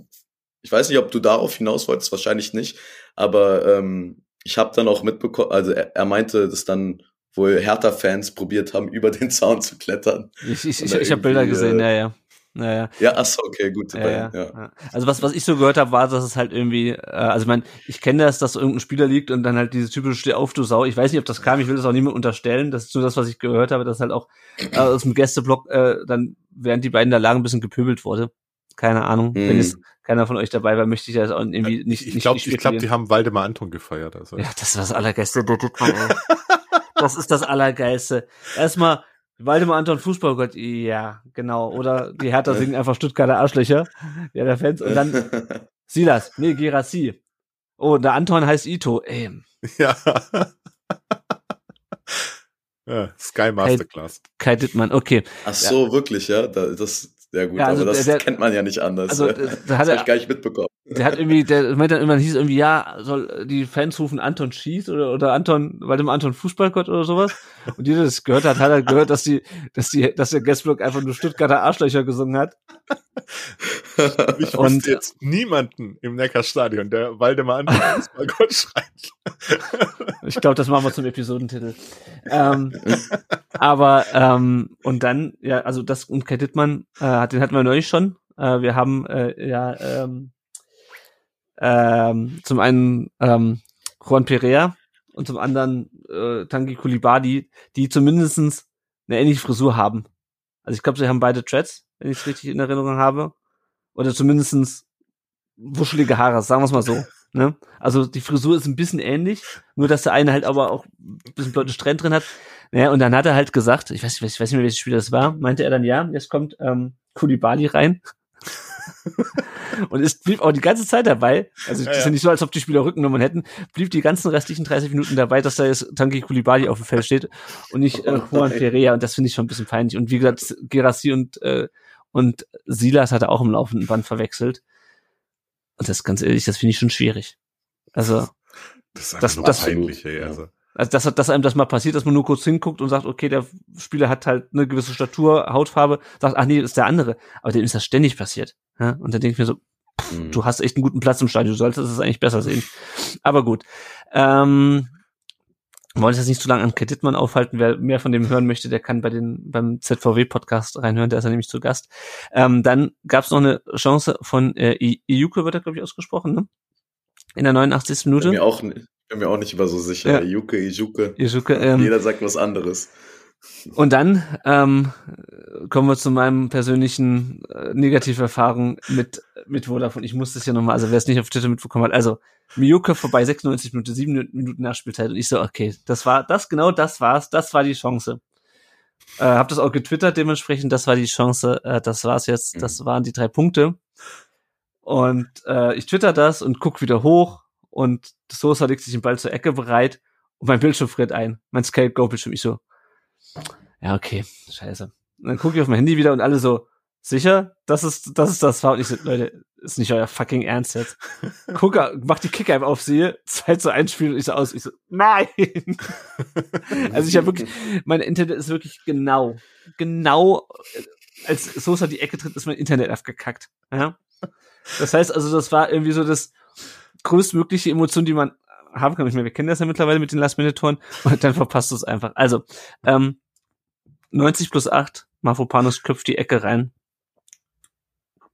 ich weiß nicht, ob du darauf hinaus wolltest, wahrscheinlich nicht, aber ähm, ich habe dann auch mitbekommen, also er, er meinte, dass dann wohl Hertha-Fans probiert haben, über den Zaun zu klettern. Ich, ich, ich, ich habe Bilder gesehen, äh, ja, ja. Ja, ja. Ja, ach so, okay, gut. Ja, ja, ja. Also was, was ich so gehört habe, war, dass es halt irgendwie, äh, also ich meine, ich kenne das, dass irgendein Spieler liegt und dann halt diese typische Steh auf, du Sau. Ich weiß nicht, ob das kam, ich will das auch niemand unterstellen. Das ist nur das, was ich gehört habe, dass halt auch äh, aus dem Gästeblock äh, dann, während die beiden da lagen, ein bisschen gepöbelt wurde. Keine Ahnung. Wenn Hm. jetzt keiner von euch dabei war, möchte ich das auch irgendwie nicht. ich nicht, glaube, nicht ich glaub, die haben Waldemar Anton gefeiert. Also. Ja, das war das Allergeilste. Das ist das Allergeilste. Erstmal, Waldemar Anton Fußballgott, ja, genau. Oder die Hertha singen einfach Stuttgarter Arschlöcher. Ja, der Fans. Und dann Silas, nee, Gerassi. Oh, der Anton heißt Ito. Ey, Ja. ja Sky Masterclass. Kai Dittmann, okay. Ach so, wirklich, ja? Da, das, ja gut, Ja, also aber das der- der- kennt man ja nicht anders. Also, ja. äh, da das hat habe ich gar nicht mitbekommen. Der hat irgendwie, der meint dann irgendwann hieß irgendwie, ja, soll die Fans rufen Anton schießt oder, oder Anton, Waldemar Anton Fußballgott oder sowas. Und jeder, der das gehört hat, hat er gehört, dass die, dass die, dass der Guestblock einfach nur Stuttgarter Arschlöcher gesungen hat. Ich Und- jetzt niemanden im Neckarstadion, der Waldemar Anton Fußballgott schreit. Ich glaube, das machen wir zum Episodentitel. ähm, aber ähm, und dann, ja, also das und Kai Dittmann, äh, den hatten wir neulich schon. Äh, wir haben äh, ja ähm, ähm, zum einen ähm, Juan Perea und zum anderen äh, Tangi Kulibadi, die zumindestens eine ähnliche Frisur haben. Also ich glaube, sie haben beide Dreads, wenn ich es richtig in Erinnerung habe. Oder zumindestens wuschelige Haare, sagen wir es mal so. Ne? Also die Frisur ist ein bisschen ähnlich, nur dass der eine halt aber auch ein bisschen blotte Strähnen drin hat. Naja, und dann hat er halt gesagt, ich weiß, ich weiß, ich weiß nicht mehr, welches Spiel das war, meinte er dann, ja, jetzt kommt ähm, Kulibali rein. und es blieb auch die ganze Zeit dabei. Also es Ja, ist ja nicht so, als ob die Spieler Rückennummern hätten. Blieb die ganzen restlichen 30 Minuten dabei, dass da jetzt Tanki Kulibali auf dem Feld steht und nicht äh, Oh Juan. Perea. Und das finde ich schon ein bisschen peinlich. Und wie gesagt, Gerassi und, äh, und Silas hat er auch im laufenden Band verwechselt. Und das ganz ehrlich, das finde ich schon schwierig. Also, Das ist einfach Das- nur das- peinlich, ey. Also. Also dass, dass einem das mal passiert, dass man nur kurz hinguckt und sagt, okay, der Spieler hat halt eine gewisse Statur, Hautfarbe, sagt, ach nee, ist der andere. Aber dem ist das ständig passiert. Ja? Und dann denke ich mir so, Mhm. du hast echt einen guten Platz im Stadion, du solltest es eigentlich besser sehen. Aber gut. Ähm, wollen uns jetzt nicht zu lange an Kreditmann aufhalten. Wer mehr von dem hören möchte, der kann bei den beim ZVW-Podcast reinhören, der ist ja nämlich zu Gast. Ähm, dann gab es noch eine Chance von äh, Iuke, wird er, glaube ich, ausgesprochen, ne? In der 89. bin, Minute. mir auch, bin mir auch nicht immer so sicher. Ja. Juke, Ijuke. Iuke, ähm, Jeder sagt was anderes. Und dann ähm, kommen wir zu meinem persönlichen äh, Negativerfahrung mit mit Vodafone. Ich muss das ja nochmal, also wer es nicht auf Twitter mitbekommen hat, also Miyuka vorbei 96 Minuten, 7 Minuten Nachspielzeit und ich so, okay, das war das genau das war's, das war die Chance. Äh, hab das auch getwittert dementsprechend, das war die Chance, äh, das war's jetzt, das waren die drei Punkte. Und äh, ich twitter das und guck wieder hoch und Sosa legt sich den Ball zur Ecke bereit und mein Bildschirm friert ein. Mein Scale Go Bildschirm. Ich so, ja, okay, scheiße. Und dann gucke ich auf mein Handy wieder und alle so, sicher, das ist, das ist das war. Und ich so, Leute, ist nicht euer fucking Ernst jetzt. Gucke, mach die Kick-App auf, sehe, 2 zu 1 Spiel und ich so aus. Ich so, nein! also ich habe wirklich, mein Internet ist wirklich genau, genau, als Sosa die Ecke tritt, ist mein Internet abgekackt. Ja? Das heißt also, das war irgendwie so das größtmögliche Emotion, die man haben kann. Ich meine, wir kennen das ja mittlerweile mit den Last-Minute-Toren und dann verpasst du es einfach. Also, ähm, 90 plus 8, Mafropanos köpft die Ecke rein.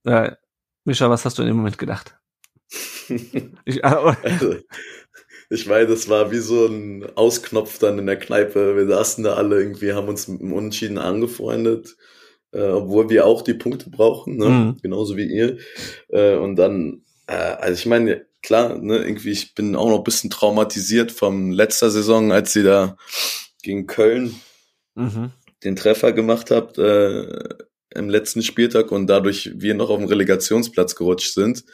Äh, Mischa, was hast du in dem Moment gedacht? ich, also, ich meine, das war wie so ein Ausknopf dann in der Kneipe. Wir saßen da alle irgendwie, haben uns mit dem Unentschieden angefreundet, äh, obwohl wir auch die Punkte brauchen, ne? Mhm. genauso wie ihr. Äh, und dann, äh, also ich meine, klar, ne, irgendwie, ich bin auch noch ein bisschen traumatisiert vom letzter Saison, als sie da gegen Köln mhm. den Treffer gemacht habt äh, im letzten Spieltag und dadurch wir noch auf dem Relegationsplatz gerutscht sind.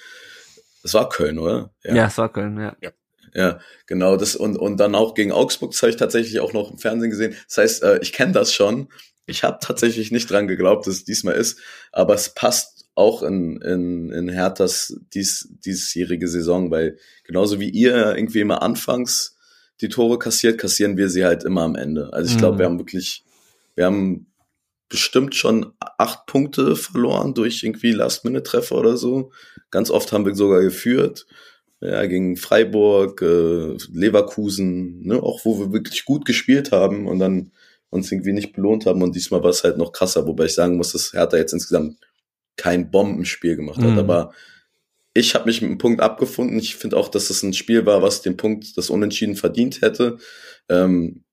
Es war Köln, oder? Ja, ja es war Köln, ja. ja. Ja, genau. Das und, und dann auch gegen Augsburg, das habe ich tatsächlich auch noch im Fernsehen gesehen. Das heißt, äh, ich kenne das schon. Ich habe tatsächlich nicht dran geglaubt, dass es diesmal ist, aber es passt auch in, in, in Herthas dies, diesjährige Saison, weil genauso wie ihr irgendwie immer anfangs die Tore kassiert, kassieren wir sie halt immer am Ende. Also ich glaube, mhm. wir haben wirklich, wir haben bestimmt schon acht Punkte verloren durch irgendwie Last-Minute-Treffer oder so. Ganz oft haben wir sogar geführt ja, gegen Freiburg, äh, Leverkusen, ne, auch wo wir wirklich gut gespielt haben und dann uns irgendwie nicht belohnt haben und diesmal war es halt noch krasser, wobei ich sagen muss, dass Hertha jetzt insgesamt kein Bombenspiel gemacht hat, mhm. aber ich habe mich mit dem Punkt abgefunden. Ich finde auch, dass es ein Spiel war, was den Punkt, das Unentschieden verdient hätte. Ähm,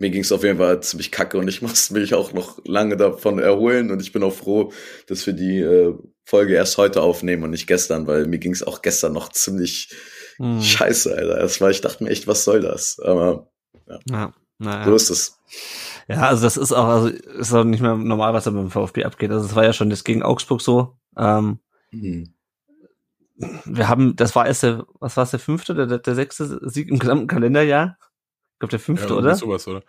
mir ging es auf jeden Fall ziemlich kacke und ich musste mich auch noch lange davon erholen und ich bin auch froh, dass wir die äh, Folge erst heute aufnehmen und nicht gestern, weil mir ging es auch gestern noch ziemlich hm. scheiße, Alter. Das war, ich dachte mir echt, was soll das? Aber ja, ja naja. so ist es. Ja, also das ist auch, also ist auch nicht mehr normal, was da beim VfB abgeht. Also es war ja schon das gegen Augsburg so. Ähm, mhm. Wir haben, das war erst der, was war es, der fünfte oder der, der sechste Sieg im gesamten Kalenderjahr? Ich glaube, der fünfte, ja, oder? Sowas, oder?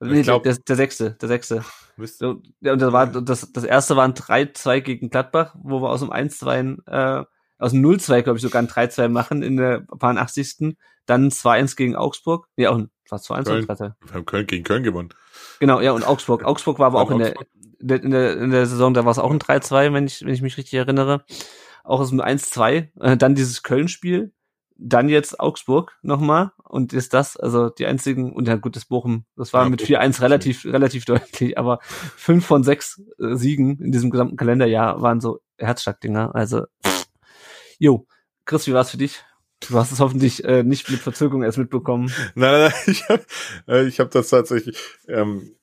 Nee, glaub, der, der sechste, der sechste. So, ja, und das, war, das, das erste waren 3-2 gegen Gladbach, wo wir aus dem 1-2, äh, aus dem 0-2, glaube ich, sogar ein 3-2 machen in der paar 80. Dann 2-1 gegen Augsburg. Ja, auch war 2-1 Köln, oder 3 Wir haben Köln gegen Köln gewonnen. Genau, ja, und Augsburg. Augsburg war aber auch in der, in der, in der Saison, da war es auch ein 3-2, wenn ich, wenn ich mich richtig erinnere. Auch aus dem 1-2. Äh, dann dieses Köln-Spiel dann jetzt Augsburg nochmal und ist das, also die einzigen, und ja gut, das Bochum, das war ja, mit 4-1 relativ, relativ deutlich, aber fünf von sechs äh, Siegen in diesem gesamten Kalenderjahr waren so Herzschlagdinger, also jo, Chris, wie war's für dich? Du hast es hoffentlich äh, nicht mit Verzögerung erst mitbekommen. Nein, nein, nein ich habe äh, ich hab das tatsächlich, ähm,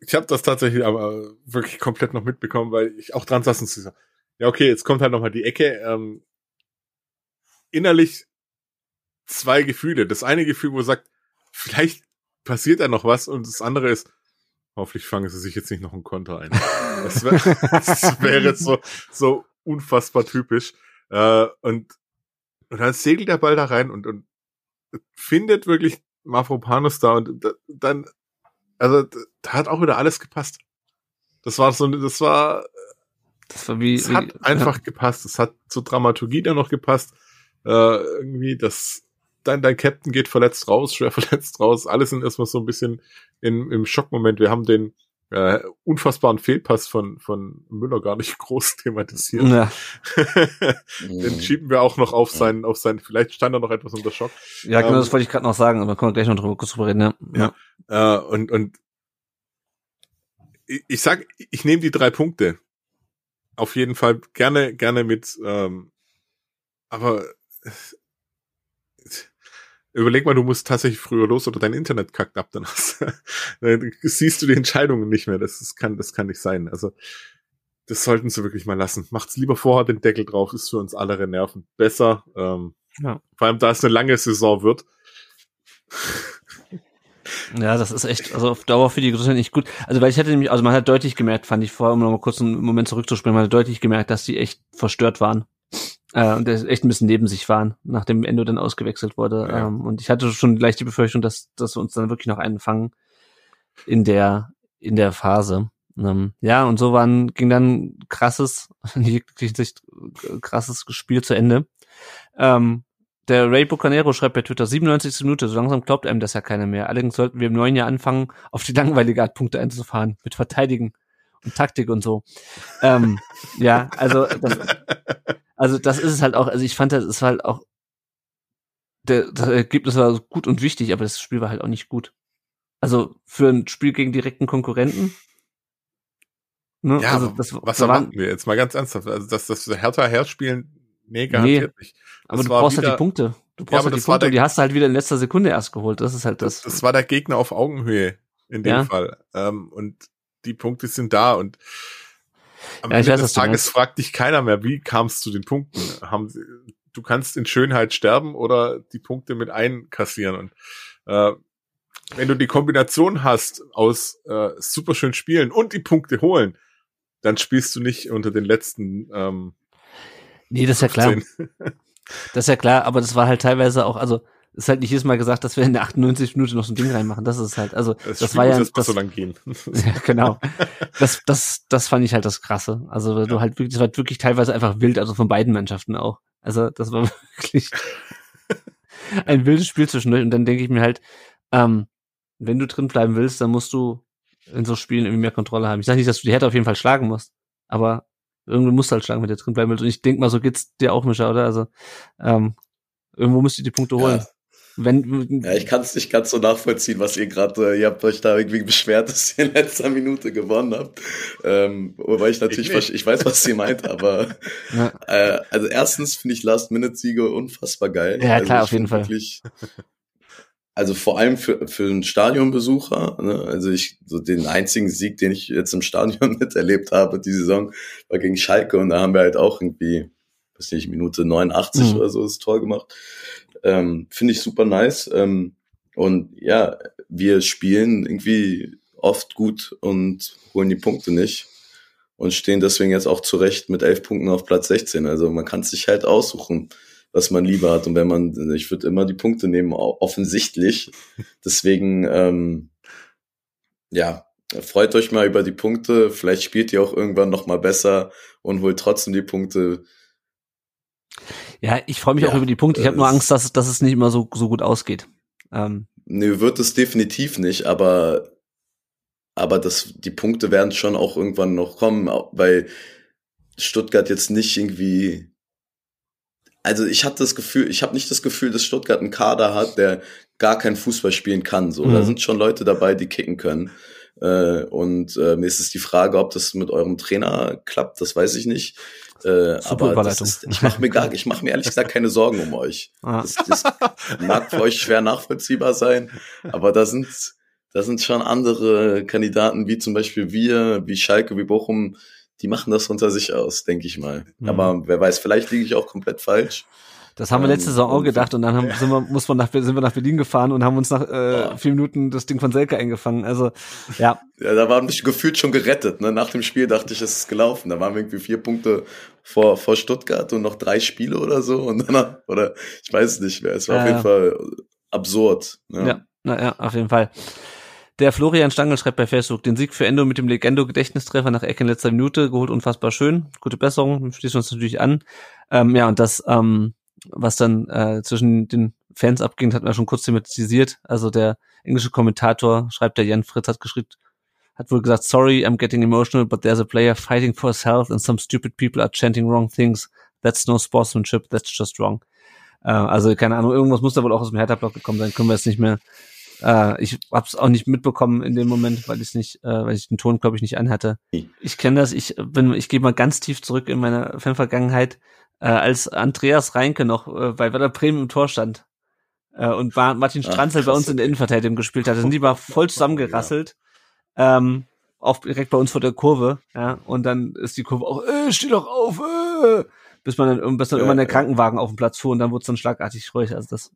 ich habe das tatsächlich aber wirklich komplett noch mitbekommen, weil ich auch dran saß und so, ja okay, jetzt kommt halt nochmal die Ecke, ähm, innerlich zwei Gefühle. Das eine Gefühl, wo sagt, vielleicht passiert da noch was und das andere ist, hoffentlich fangen sie sich jetzt nicht noch ein Konter ein. Das, wär, das wäre so, so unfassbar typisch. Äh, und, und dann segelt der Ball da rein und, und findet wirklich Mafropanus da und dann, also da hat auch wieder alles gepasst. Das war so, das war, das war wie, es hat wie, einfach ja. gepasst. Es hat zur Dramaturgie dann noch gepasst äh, irgendwie das dein, dein Captain geht verletzt raus, schwer verletzt raus. Alles sind erstmal so ein bisschen in, im Schockmoment. Wir haben den äh, unfassbaren Fehlpass von, von Müller gar nicht groß thematisiert. Ja. den schieben wir auch noch auf seinen, auf seinen, vielleicht stand er noch etwas unter Schock. Ja, genau, ähm, das wollte ich gerade noch sagen, aber können wir gleich noch drüber, kurz drüber reden, ja. ja. ja. Äh, und, und ich, ich sag, ich nehme die drei Punkte. Auf jeden Fall gerne, gerne mit, ähm, aber überleg mal, du musst tatsächlich früher los oder dein Internet kackt ab, dann, hast, dann siehst du die Entscheidungen nicht mehr. Das, das, kann, das kann nicht sein. Also, das sollten sie wirklich mal lassen. Macht's lieber vorher den Deckel drauf, ist für uns alle Nerven besser. Ähm, ja. Vor allem, da es eine lange Saison wird. Ja, das ist echt, also auf Dauer für die Gesundheit nicht gut. Also, weil ich hätte nämlich, also man hat deutlich gemerkt, fand ich vorher, um noch mal kurz einen Moment zurückzuspringen, man hat deutlich gemerkt, dass die echt verstört waren äh, und echt ein bisschen neben sich waren, nachdem Endo dann ausgewechselt wurde. Ja. Ähm, und ich hatte schon gleich die Befürchtung, dass, dass wir uns dann wirklich noch einen fangen in der, in der Phase. Ähm, ja, und so waren, ging dann krasses, in Sicht krasses Spiel zu Ende. Ähm, der Ray Bucanero schreibt bei Twitter 97. Minute, so langsam glaubt einem das ja keiner mehr. Allerdings sollten wir im neuen Jahr anfangen, auf die langweilige Art Punkte einzufahren, mit Verteidigen und Taktik und so. ähm, ja, also das, also das ist es halt auch, also ich fand das ist halt auch der, das Ergebnis war gut und wichtig, aber das Spiel war halt auch nicht gut. Also für ein Spiel gegen direkten Konkurrenten. Ne? Ja, also das, was das erwarten wir jetzt mal ganz ernsthaft? Also dass das Hertha herspielen, nee, garantiert nee, nicht. aber du brauchst wieder, halt die Punkte. Du brauchst ja, halt die Punkte der, und die hast du halt wieder in letzter Sekunde erst geholt. Das ist halt das. Das, das war der Gegner auf Augenhöhe in dem ja. Fall. Ähm, und die Punkte sind da und am ja, Ende weiß, des Tages fragt dich keiner mehr, wie kamst du zu den Punkten? Haben, du kannst in Schönheit sterben oder die Punkte mit einkassieren und äh, wenn du die Kombination hast aus äh, super schön spielen und die Punkte holen, dann spielst du nicht unter den letzten. Ähm, nee, das ist ja klar. das ist ja klar, aber das war halt teilweise auch, also ist halt nicht jedes Mal gesagt, dass wir in der 98 Minute noch so ein Ding reinmachen. Das ist halt, also das, das war ja das, das so lang gehen. ja, genau. Das, das, das fand ich halt das Krasse. Also ja. du halt wirklich, das war wirklich teilweise einfach wild, also von beiden Mannschaften auch. Also das war wirklich ein wildes Spiel zwischendurch. Und dann denke ich mir halt, ähm, wenn du drin bleiben willst, dann musst du in so Spielen irgendwie mehr Kontrolle haben. Ich sage nicht, dass du die Härte auf jeden Fall schlagen musst, aber irgendwie musst du halt schlagen, wenn du drin bleiben willst. Und ich denke mal, so geht's dir auch, Mischa, oder? Also ähm, irgendwo musst du die Punkte holen. Ja. Wenn, ja, ich kann es nicht ganz so nachvollziehen, was ihr gerade, äh, ihr habt euch da irgendwie beschwert, dass ihr in letzter Minute gewonnen habt. Ähm, wobei ich natürlich, ich, ich weiß, was ihr meint, aber ja. äh, also erstens finde ich Last-Minute-Siege unfassbar geil. Ja, also klar, auf jeden Fall. also vor allem für, für einen Stadionbesucher, ne? also ich, so den einzigen Sieg, den ich jetzt im Stadion miterlebt habe, die Saison, war gegen Schalke und da haben wir halt auch irgendwie, weiß nicht, Minute 89 mhm. oder so das Tor gemacht. Ähm, Finde ich super nice. Ähm, und ja, wir spielen irgendwie oft gut und holen die Punkte nicht und stehen deswegen jetzt auch zurecht mit elf Punkten auf Platz 16. Also man kann sich halt aussuchen, was man lieber hat. Und wenn man, ich würde immer die Punkte nehmen, offensichtlich. Deswegen, ähm, ja, freut euch mal über die Punkte. Vielleicht spielt ihr auch irgendwann noch mal besser und holt trotzdem die Punkte. Ja, ich freue mich ja, auch über die Punkte. Ich habe nur Angst, dass, dass es nicht immer so, so gut ausgeht. Ähm. Nee, wird es definitiv nicht, aber, aber das, die Punkte werden schon auch irgendwann noch kommen, weil Stuttgart jetzt nicht irgendwie. Also ich hatte das Gefühl, ich habe nicht das Gefühl, dass Stuttgart einen Kader hat, der gar kein Fußball spielen kann. So, mhm. da sind schon Leute dabei, die kicken können. Äh, und äh, mir ist es die Frage, ob das mit eurem Trainer klappt, das weiß ich nicht. Äh, aber das ist, ich mache mir gar, ich mache mir ehrlich gesagt keine Sorgen um euch. Ah. Das, das mag für euch schwer nachvollziehbar sein, aber da sind, da sind schon andere Kandidaten, wie zum Beispiel wir, wie Schalke, wie Bochum, die machen das unter sich aus, denke ich mal. Mhm. Aber wer weiß, vielleicht liege ich auch komplett falsch. Das haben wir letzte Saison auch gedacht und dann haben, sind, wir, muss man nach, sind wir nach Berlin gefahren und haben uns nach äh, vier Minuten das Ding von Selke eingefangen. Also ja. Ja, da waren wir gefühlt schon gerettet. Ne? Nach dem Spiel dachte ich, es ist gelaufen. Da waren wir irgendwie vier Punkte vor, vor Stuttgart und noch drei Spiele oder so. Und dann, oder ich weiß es nicht mehr. Es war ja, auf jeden Fall absurd. Ne? Ja, na, ja, auf jeden Fall. Der Florian Stangl schreibt bei Facebook, den Sieg für Endo mit dem Legendo-Gedächtnistreffer nach Ecke in letzter Minute geholt, unfassbar schön. Gute Besserung, schließen uns natürlich an. Ähm, ja, und das ähm, was dann äh, zwischen den Fans abging, hat man schon kurz thematisiert. Also der englische Kommentator schreibt, der Jan Fritz hat geschrieben, hat wohl gesagt, sorry, I'm getting emotional, but there's a player fighting for his health and some stupid people are chanting wrong things. That's no sportsmanship, that's just wrong. Äh, also keine Ahnung, irgendwas muss da wohl auch aus dem Hertha-Block gekommen sein, können wir jetzt nicht mehr. Äh, ich hab's auch nicht mitbekommen in dem Moment, weil ich nicht, äh, weil ich den Ton, glaube ich, nicht anhatte. Ich kenne das, ich bin, ich gehe mal ganz tief zurück in meine Fanvergangenheit äh, als Andreas Reinke noch äh, bei Werder Bremen im Tor stand äh, und Martin Stranzel Ach, bei uns in der Innenverteidigung gespielt hat, sind die mal voll zusammengerasselt. Ja. Ähm, auf, direkt bei uns vor der Kurve, ja, und dann ist die Kurve auch, äh, steh doch auf, äh, bis man dann, bis dann ja, irgendwann der Krankenwagen auf dem Platz fuhr und dann wurde es dann schlagartig ruhig. Also das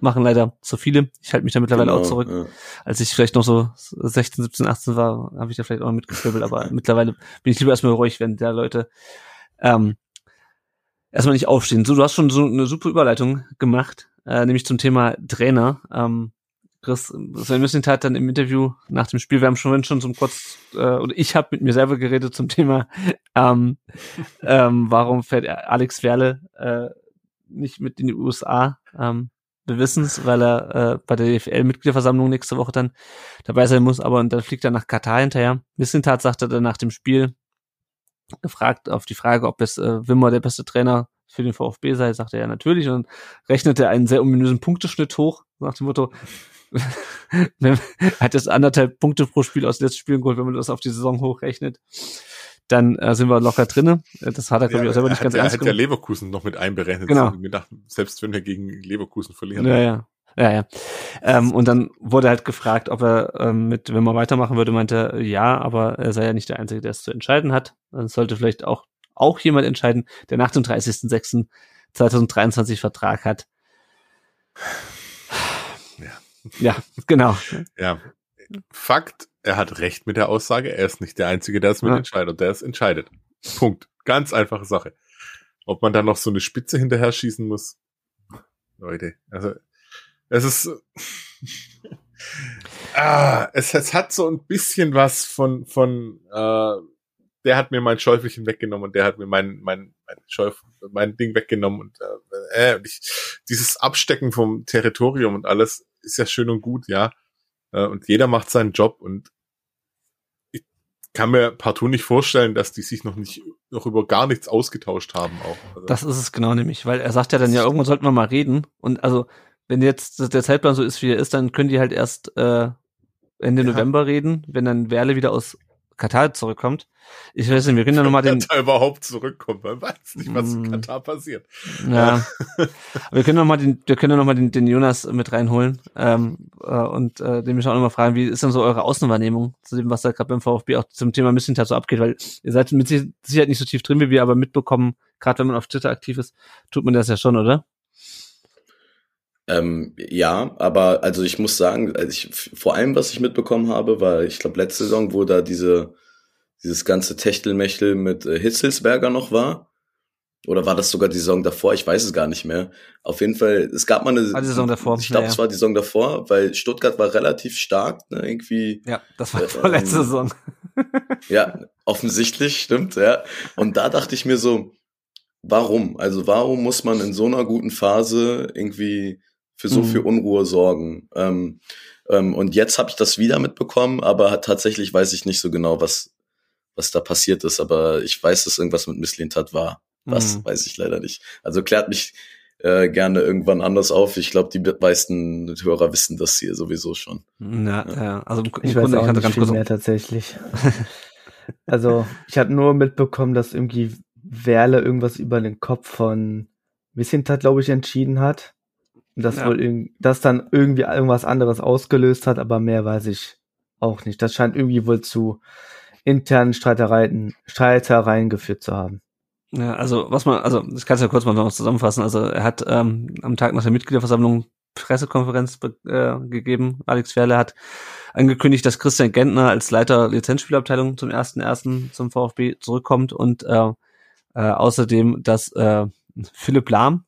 machen leider so viele. Ich halte mich da mittlerweile genau, auch zurück. Ja. Als ich vielleicht noch so 16, 17, 18 war, habe ich da vielleicht auch noch mitgeschwibbelt, aber mittlerweile bin ich lieber erstmal ruhig, wenn da Leute ähm, erstmal nicht aufstehen. So, du hast schon so eine super Überleitung gemacht, äh, nämlich zum Thema Trainer. Ähm, Chris, Sven Müsling hat dann im Interview nach dem Spiel, wir haben schon schon so kurz, äh, oder ich habe mit mir selber geredet zum Thema, ähm, ähm, warum fährt Alex Werle äh, nicht mit in die USA. Ähm, wir wissen es, weil er äh, bei der DFL-Mitgliederversammlung nächste Woche dann dabei sein muss, aber und dann fliegt er nach Katar hinterher. Missentat sagte dann nach dem Spiel, gefragt auf die Frage, ob es äh, Wimmer der beste Trainer für den VfB sei, sagte er ja natürlich und rechnete einen sehr ominösen Punkteschnitt hoch, nach dem Motto, hat jetzt anderthalb Punkte pro Spiel aus den letzten Spielen geholt, wenn man das auf die Saison hochrechnet dann äh, sind wir locker drinne. Das hat er, glaube ich, auch selber nicht ganz er ernst hat ja Leverkusen noch mit einberechnet. Genau. Gedacht, selbst wenn wir gegen Leverkusen verlieren. Ja, ja. Ja, ja. Ähm, und dann wurde halt gefragt, ob er ähm, mit, wenn man weitermachen würde, meinte er, ja, aber er sei ja nicht der Einzige, der es zu entscheiden hat. Dann sollte vielleicht auch, auch jemand entscheiden, der nach dem 30.06.2023 Vertrag hat. Ja. Ja, genau. Ja. Fakt, er hat recht mit der Aussage. Er ist nicht der Einzige, der es mit Ja. entscheidet. Der es entscheidet. Punkt. Ganz einfache Sache. Ob man dann noch so eine Spitze hinterher schießen muss. Leute, also es ist ah, es, es hat so ein bisschen was von von äh, der hat mir mein Schäufelchen weggenommen und der hat mir mein mein mein Schäuf, mein Ding weggenommen und äh, äh, und ich, dieses Abstecken vom Territorium und alles ist ja schön und gut, ja. Äh, und jeder macht seinen Job und ich kann mir partout nicht vorstellen, dass die sich noch nicht noch über gar nichts ausgetauscht haben auch. Also, Das ist es genau nämlich, weil er sagt ja dann ja, irgendwann sollten wir mal reden. Und also, wenn jetzt der Zeitplan so ist, wie er ist, dann können die halt erst äh, Ende Ja. November reden, wenn dann Werle wieder aus Katar zurückkommt. Ich weiß nicht, wir können ja nochmal den, da überhaupt zurückkommt. Man weiß nicht, was in Mm. Katar passiert. ja, wir können noch mal den, wir können noch mal den, den Jonas mit reinholen ähm, äh, und äh, den mich auch noch mal fragen, wie ist denn so eure Außenwahrnehmung zu dem, was da gerade beim VfB auch zum Thema Missentat so abgeht, weil ihr seid mit Sicherheit nicht so tief drin wie wir, aber mitbekommen, gerade wenn man auf Twitter aktiv ist, tut man das ja schon, oder? Ähm, ja, aber also ich muss sagen, also ich, vor allem, was ich mitbekommen habe, war, ich glaube, letzte Saison, wo da diese, dieses ganze Techtelmechtel mit äh, Hitzelsberger noch war. Oder war das sogar die Saison davor? Ich weiß es gar nicht mehr. Auf jeden Fall, es gab mal eine. War die Saison davor, Ich glaube, ja, es war die Saison davor, weil Stuttgart war relativ stark, ne, irgendwie. Ja, das war Ähm, vorletzte Saison. Ja, offensichtlich, stimmt, ja. Und da dachte ich mir so, warum? Also warum muss man in so einer guten Phase irgendwie für so Mhm. viel Unruhe sorgen? Ähm, ähm, und jetzt habe ich das wieder mitbekommen, aber hat- tatsächlich weiß ich nicht so genau, was, was da passiert ist. Aber ich weiß, dass irgendwas mit Misslintat war. Was, Mhm. weiß ich leider nicht. Also klärt mich äh, gerne irgendwann anders auf. Ich glaube, die meisten Hörer wissen das hier sowieso schon. Ja, ja. Also im, im Ich weiß Grunde, ich auch hatte nicht ganz viel kurz, mehr tatsächlich. also, ich hatte nur mitbekommen, dass irgendwie Werle irgendwas über den Kopf von Missintat, glaube ich, entschieden hat. Das Ja. wohl irgend, das dann irgendwie irgendwas anderes ausgelöst hat, aber mehr weiß ich auch nicht. Das scheint irgendwie wohl zu internen Streitereien, Streitereien geführt zu haben. Ja, also was man, also ich kann es ja kurz mal noch zusammenfassen. Also er hat ähm, am Tag nach der Mitgliederversammlung Pressekonferenz äh, gegeben. Alex Ferle hat angekündigt, dass Christian Gentner als Leiter Lizenzspielabteilung zum ersten ersten zum VfB zurückkommt und äh, äh, außerdem, dass äh, Philipp Lahm,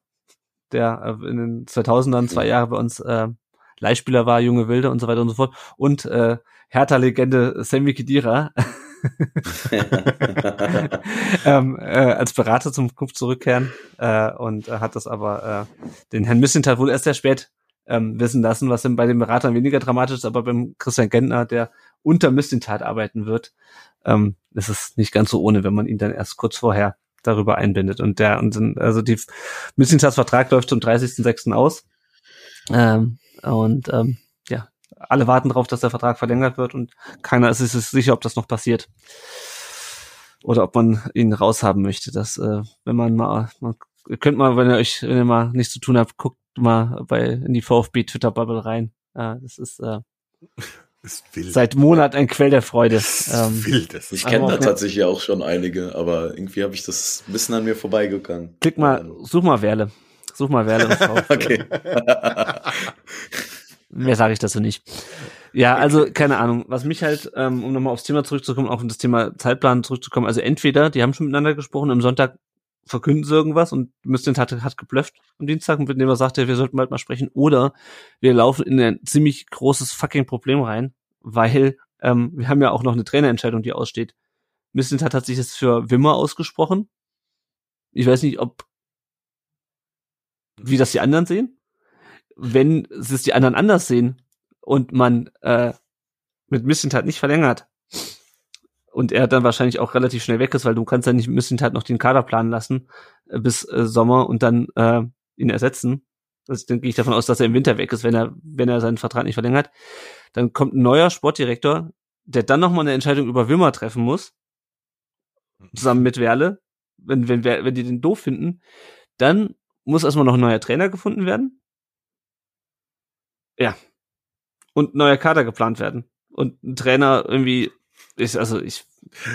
der äh, in den 2000ern zwei Jahre bei uns äh, Leihspieler war, junge Wilde und so weiter und so fort. Und äh, Hertha-Legende Sammy Khedira. Ähm, äh, als Berater zum Club zurückkehren äh, und äh, hat das aber äh, den Herrn Missenthal wohl erst sehr spät ähm, wissen lassen, was bei den Beratern weniger dramatisch ist, aber beim Christian Gentner, der unter Missentat arbeiten wird, ähm, ist es nicht ganz so ohne, wenn man ihn dann erst kurz vorher darüber einbindet. Und der, und dann, also die Vertrag läuft zum 30.06. aus. Ähm, und ähm, ja, alle warten darauf, dass der Vertrag verlängert wird und keiner ist sich sicher, ob das noch passiert oder ob man ihn raushaben möchte. Das, äh, wenn man mal, man, könnt mal, wenn ihr euch, wenn ihr mal nichts zu tun habt, guckt mal bei in die VfB Twitter Bubble rein. Äh, das ist äh, ist wild. seit Monat ein Quell der Freude. Das ist Ähm, wild. Das Ich ist kenne da tatsächlich auch schon einige, aber irgendwie habe ich das ein bisschen an mir vorbeigegangen. klick mal, such mal Werle. Such mal Werle. Okay. Mehr sage ich dazu nicht. Ja, also keine Ahnung. Was mich halt, ähm, um nochmal aufs Thema zurückzukommen, auch um das Thema Zeitplan zurückzukommen, also entweder, die haben schon miteinander gesprochen, am Sonntag verkünden sie irgendwas und Müstin hat, hat geblufft am Dienstag, mit dem er sagte, wir sollten bald mal sprechen, oder wir laufen in ein ziemlich großes fucking Problem rein, weil ähm, wir haben ja auch noch eine Trainerentscheidung, die aussteht. Müstin hat, sich jetzt für Wimmer ausgesprochen. Ich weiß nicht, ob wie das die anderen sehen. Wenn es die anderen anders sehen und man äh, mit Missentat nicht verlängert und er dann wahrscheinlich auch relativ schnell weg ist, weil du kannst ja nicht mit Missentat noch den Kader planen lassen äh, bis äh, Sommer und dann äh, ihn ersetzen. Also dann gehe ich davon aus, dass er im Winter weg ist, wenn er wenn er seinen Vertrag nicht verlängert. Dann kommt ein neuer Sportdirektor, der dann noch mal eine Entscheidung über Wimmer treffen muss, zusammen mit Werle, wenn wenn wenn die den doof finden, dann muss erstmal noch ein neuer Trainer gefunden werden. Ja. Und neuer Kader geplant werden. Und ein Trainer irgendwie ist, also ich,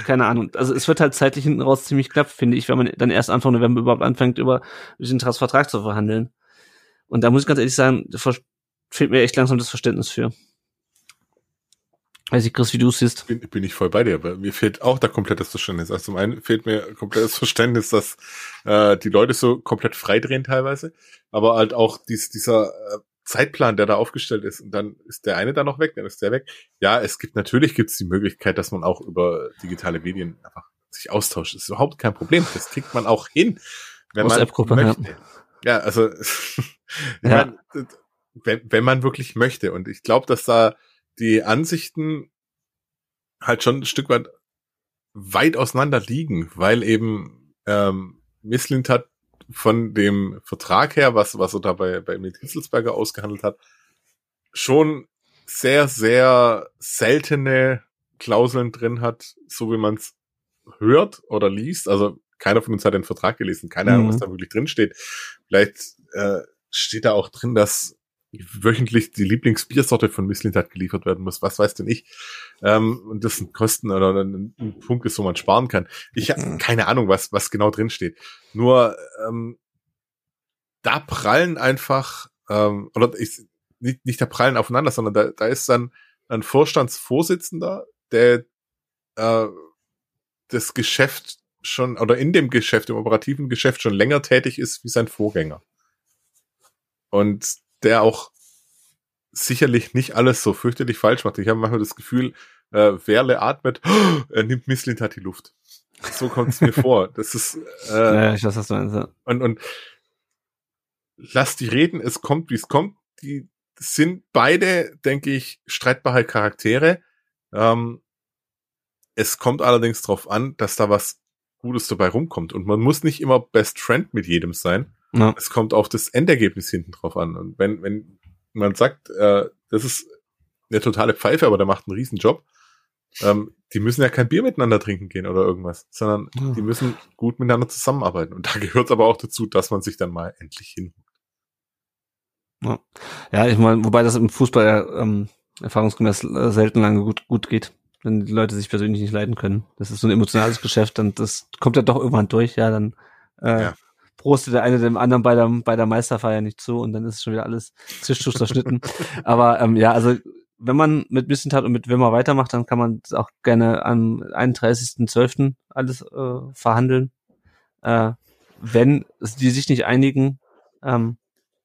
keine Ahnung. Also es wird halt zeitlich hinten raus ziemlich knapp, finde ich, wenn man dann erst Anfang November überhaupt anfängt, über diesen Vertrag zu verhandeln. Und da muss ich ganz ehrlich sagen, fehlt mir echt langsam das Verständnis für. Weiß ich, Chris, wie du es siehst. Bin, bin ich voll bei dir, aber mir fehlt auch da komplettes Verständnis. Also zum einen fehlt mir komplettes Verständnis, dass äh, die Leute so komplett freidrehen teilweise, aber halt auch dies, dieser äh, Zeitplan, der da aufgestellt ist, und dann ist der eine da noch weg, dann ist der weg. Ja, es gibt natürlich gibt es die Möglichkeit, dass man auch über digitale Medien einfach sich austauscht. Das ist überhaupt kein Problem. Das kriegt man auch hin, wenn man möchte. Ja. ja, also ja. Meine, wenn, wenn man wirklich möchte. Und ich glaube, dass da die Ansichten halt schon ein Stück weit weit auseinander liegen, weil eben ähm, Misslint hat von dem Vertrag her, was, was er da bei, bei Emil Hitzelsberger ausgehandelt hat, schon sehr, sehr seltene Klauseln drin hat, so wie man es hört oder liest. Also keiner von uns hat den Vertrag gelesen, keine Ahnung, mhm. was da wirklich drin steht. Vielleicht äh, steht da auch drin, dass wöchentlich die Lieblingsbiersorte von Misslintat geliefert werden muss. Was weiß denn ich? Ähm, und das sind Kosten oder ein, ein Punkt ist, wo man sparen kann. Ich habe mhm. keine Ahnung, was, was genau drin steht. Nur ähm, da prallen einfach, ähm, oder ich, nicht, nicht da prallen aufeinander, sondern da, da ist dann ein Vorstandsvorsitzender, der äh, das Geschäft schon, oder in dem Geschäft, im operativen Geschäft schon länger tätig ist wie sein Vorgänger. Und der auch sicherlich nicht alles so fürchterlich falsch macht. Ich habe manchmal das Gefühl, äh, Werle atmet, oh, er nimmt Misslint hat die Luft. So kommt es mir vor. Das ist äh, ja, ich weiß, was du meinst, ja. und, und lass die reden, es kommt, wie es kommt. Die sind beide, denke ich, streitbare Charaktere. Ähm, es kommt allerdings darauf an, dass da was Gutes dabei rumkommt. Und man muss nicht immer Best Friend mit jedem sein. Ja. Es kommt auf das Endergebnis hinten drauf an. Und wenn, wenn man sagt, äh, das ist eine totale Pfeife, aber der macht einen riesen Job, ähm, die müssen ja kein Bier miteinander trinken gehen oder irgendwas, sondern ja. die müssen gut miteinander zusammenarbeiten. Und da gehört es aber auch dazu, dass man sich dann mal endlich hinhuckt. Ja. ja, ich meine, wobei das im Fußball ja, ähm, erfahrungsgemäß äh, selten lange gut, gut geht, wenn die Leute sich persönlich nicht leiden können. Das ist so ein emotionales Geschäft und das kommt ja doch irgendwann durch, ja, dann äh, ja prostet der eine dem anderen bei der, bei der Meisterfeier nicht zu und dann ist schon wieder alles Tischtuch zerschnitten. Aber ähm, ja, also wenn man mit Missentat und mit Wimmer weitermacht, dann kann man auch gerne am 31.12. alles äh, verhandeln. Äh, wenn die sich nicht einigen ähm,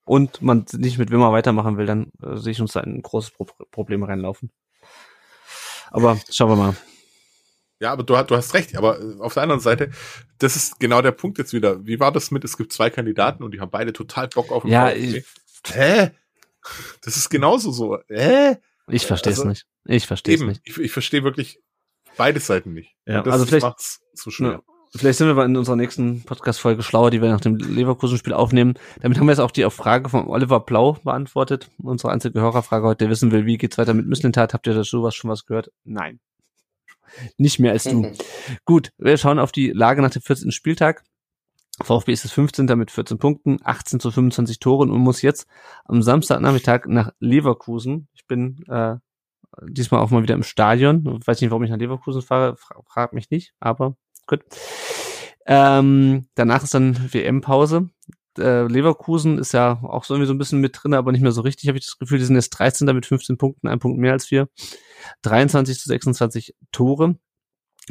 und man nicht mit Wimmer weitermachen will, dann äh, sehe ich uns da ein großes Pro Problem reinlaufen. Aber schauen wir mal. Ja, aber du, du hast recht. Aber äh, auf der anderen Seite, das ist genau der Punkt jetzt wieder. Wie war das mit, es gibt zwei Kandidaten und die haben beide total Bock auf den Ja, ich, Hä? Das ist genauso so. Hä? Ich verstehe es also, nicht. Ich verstehe es nicht. Ich, ich verstehe wirklich beide Seiten nicht. Ja, also vielleicht macht's so schwer. Ja, vielleicht sind wir in unserer nächsten Podcast-Folge schlauer, die wir nach dem Leverkusen-Spiel aufnehmen. Damit haben wir jetzt auch die Frage von Oliver Blau beantwortet. Unsere einzige Hörerfrage heute, der wissen will, wie geht's weiter mit Müslintat? Habt ihr dazu was schon was gehört? Nein. Nicht mehr als du. Gut, wir schauen auf die Lage nach dem 14. Spieltag. VfB ist das 15. mit 14 Punkten, 18 zu 25 Toren und muss jetzt am Samstagnachmittag nach Leverkusen. Ich bin äh, diesmal auch mal wieder im Stadion. Ich weiß nicht, warum ich nach Leverkusen fahre, fra frag mich nicht, aber gut. Ähm, danach ist dann WM-Pause. Äh, Leverkusen ist ja auch so irgendwie so ein bisschen mit drin, aber nicht mehr so richtig, habe ich das Gefühl. Die sind jetzt 13. mit 15 Punkten, ein Punkt mehr als wir. 23 zu 26 Tore.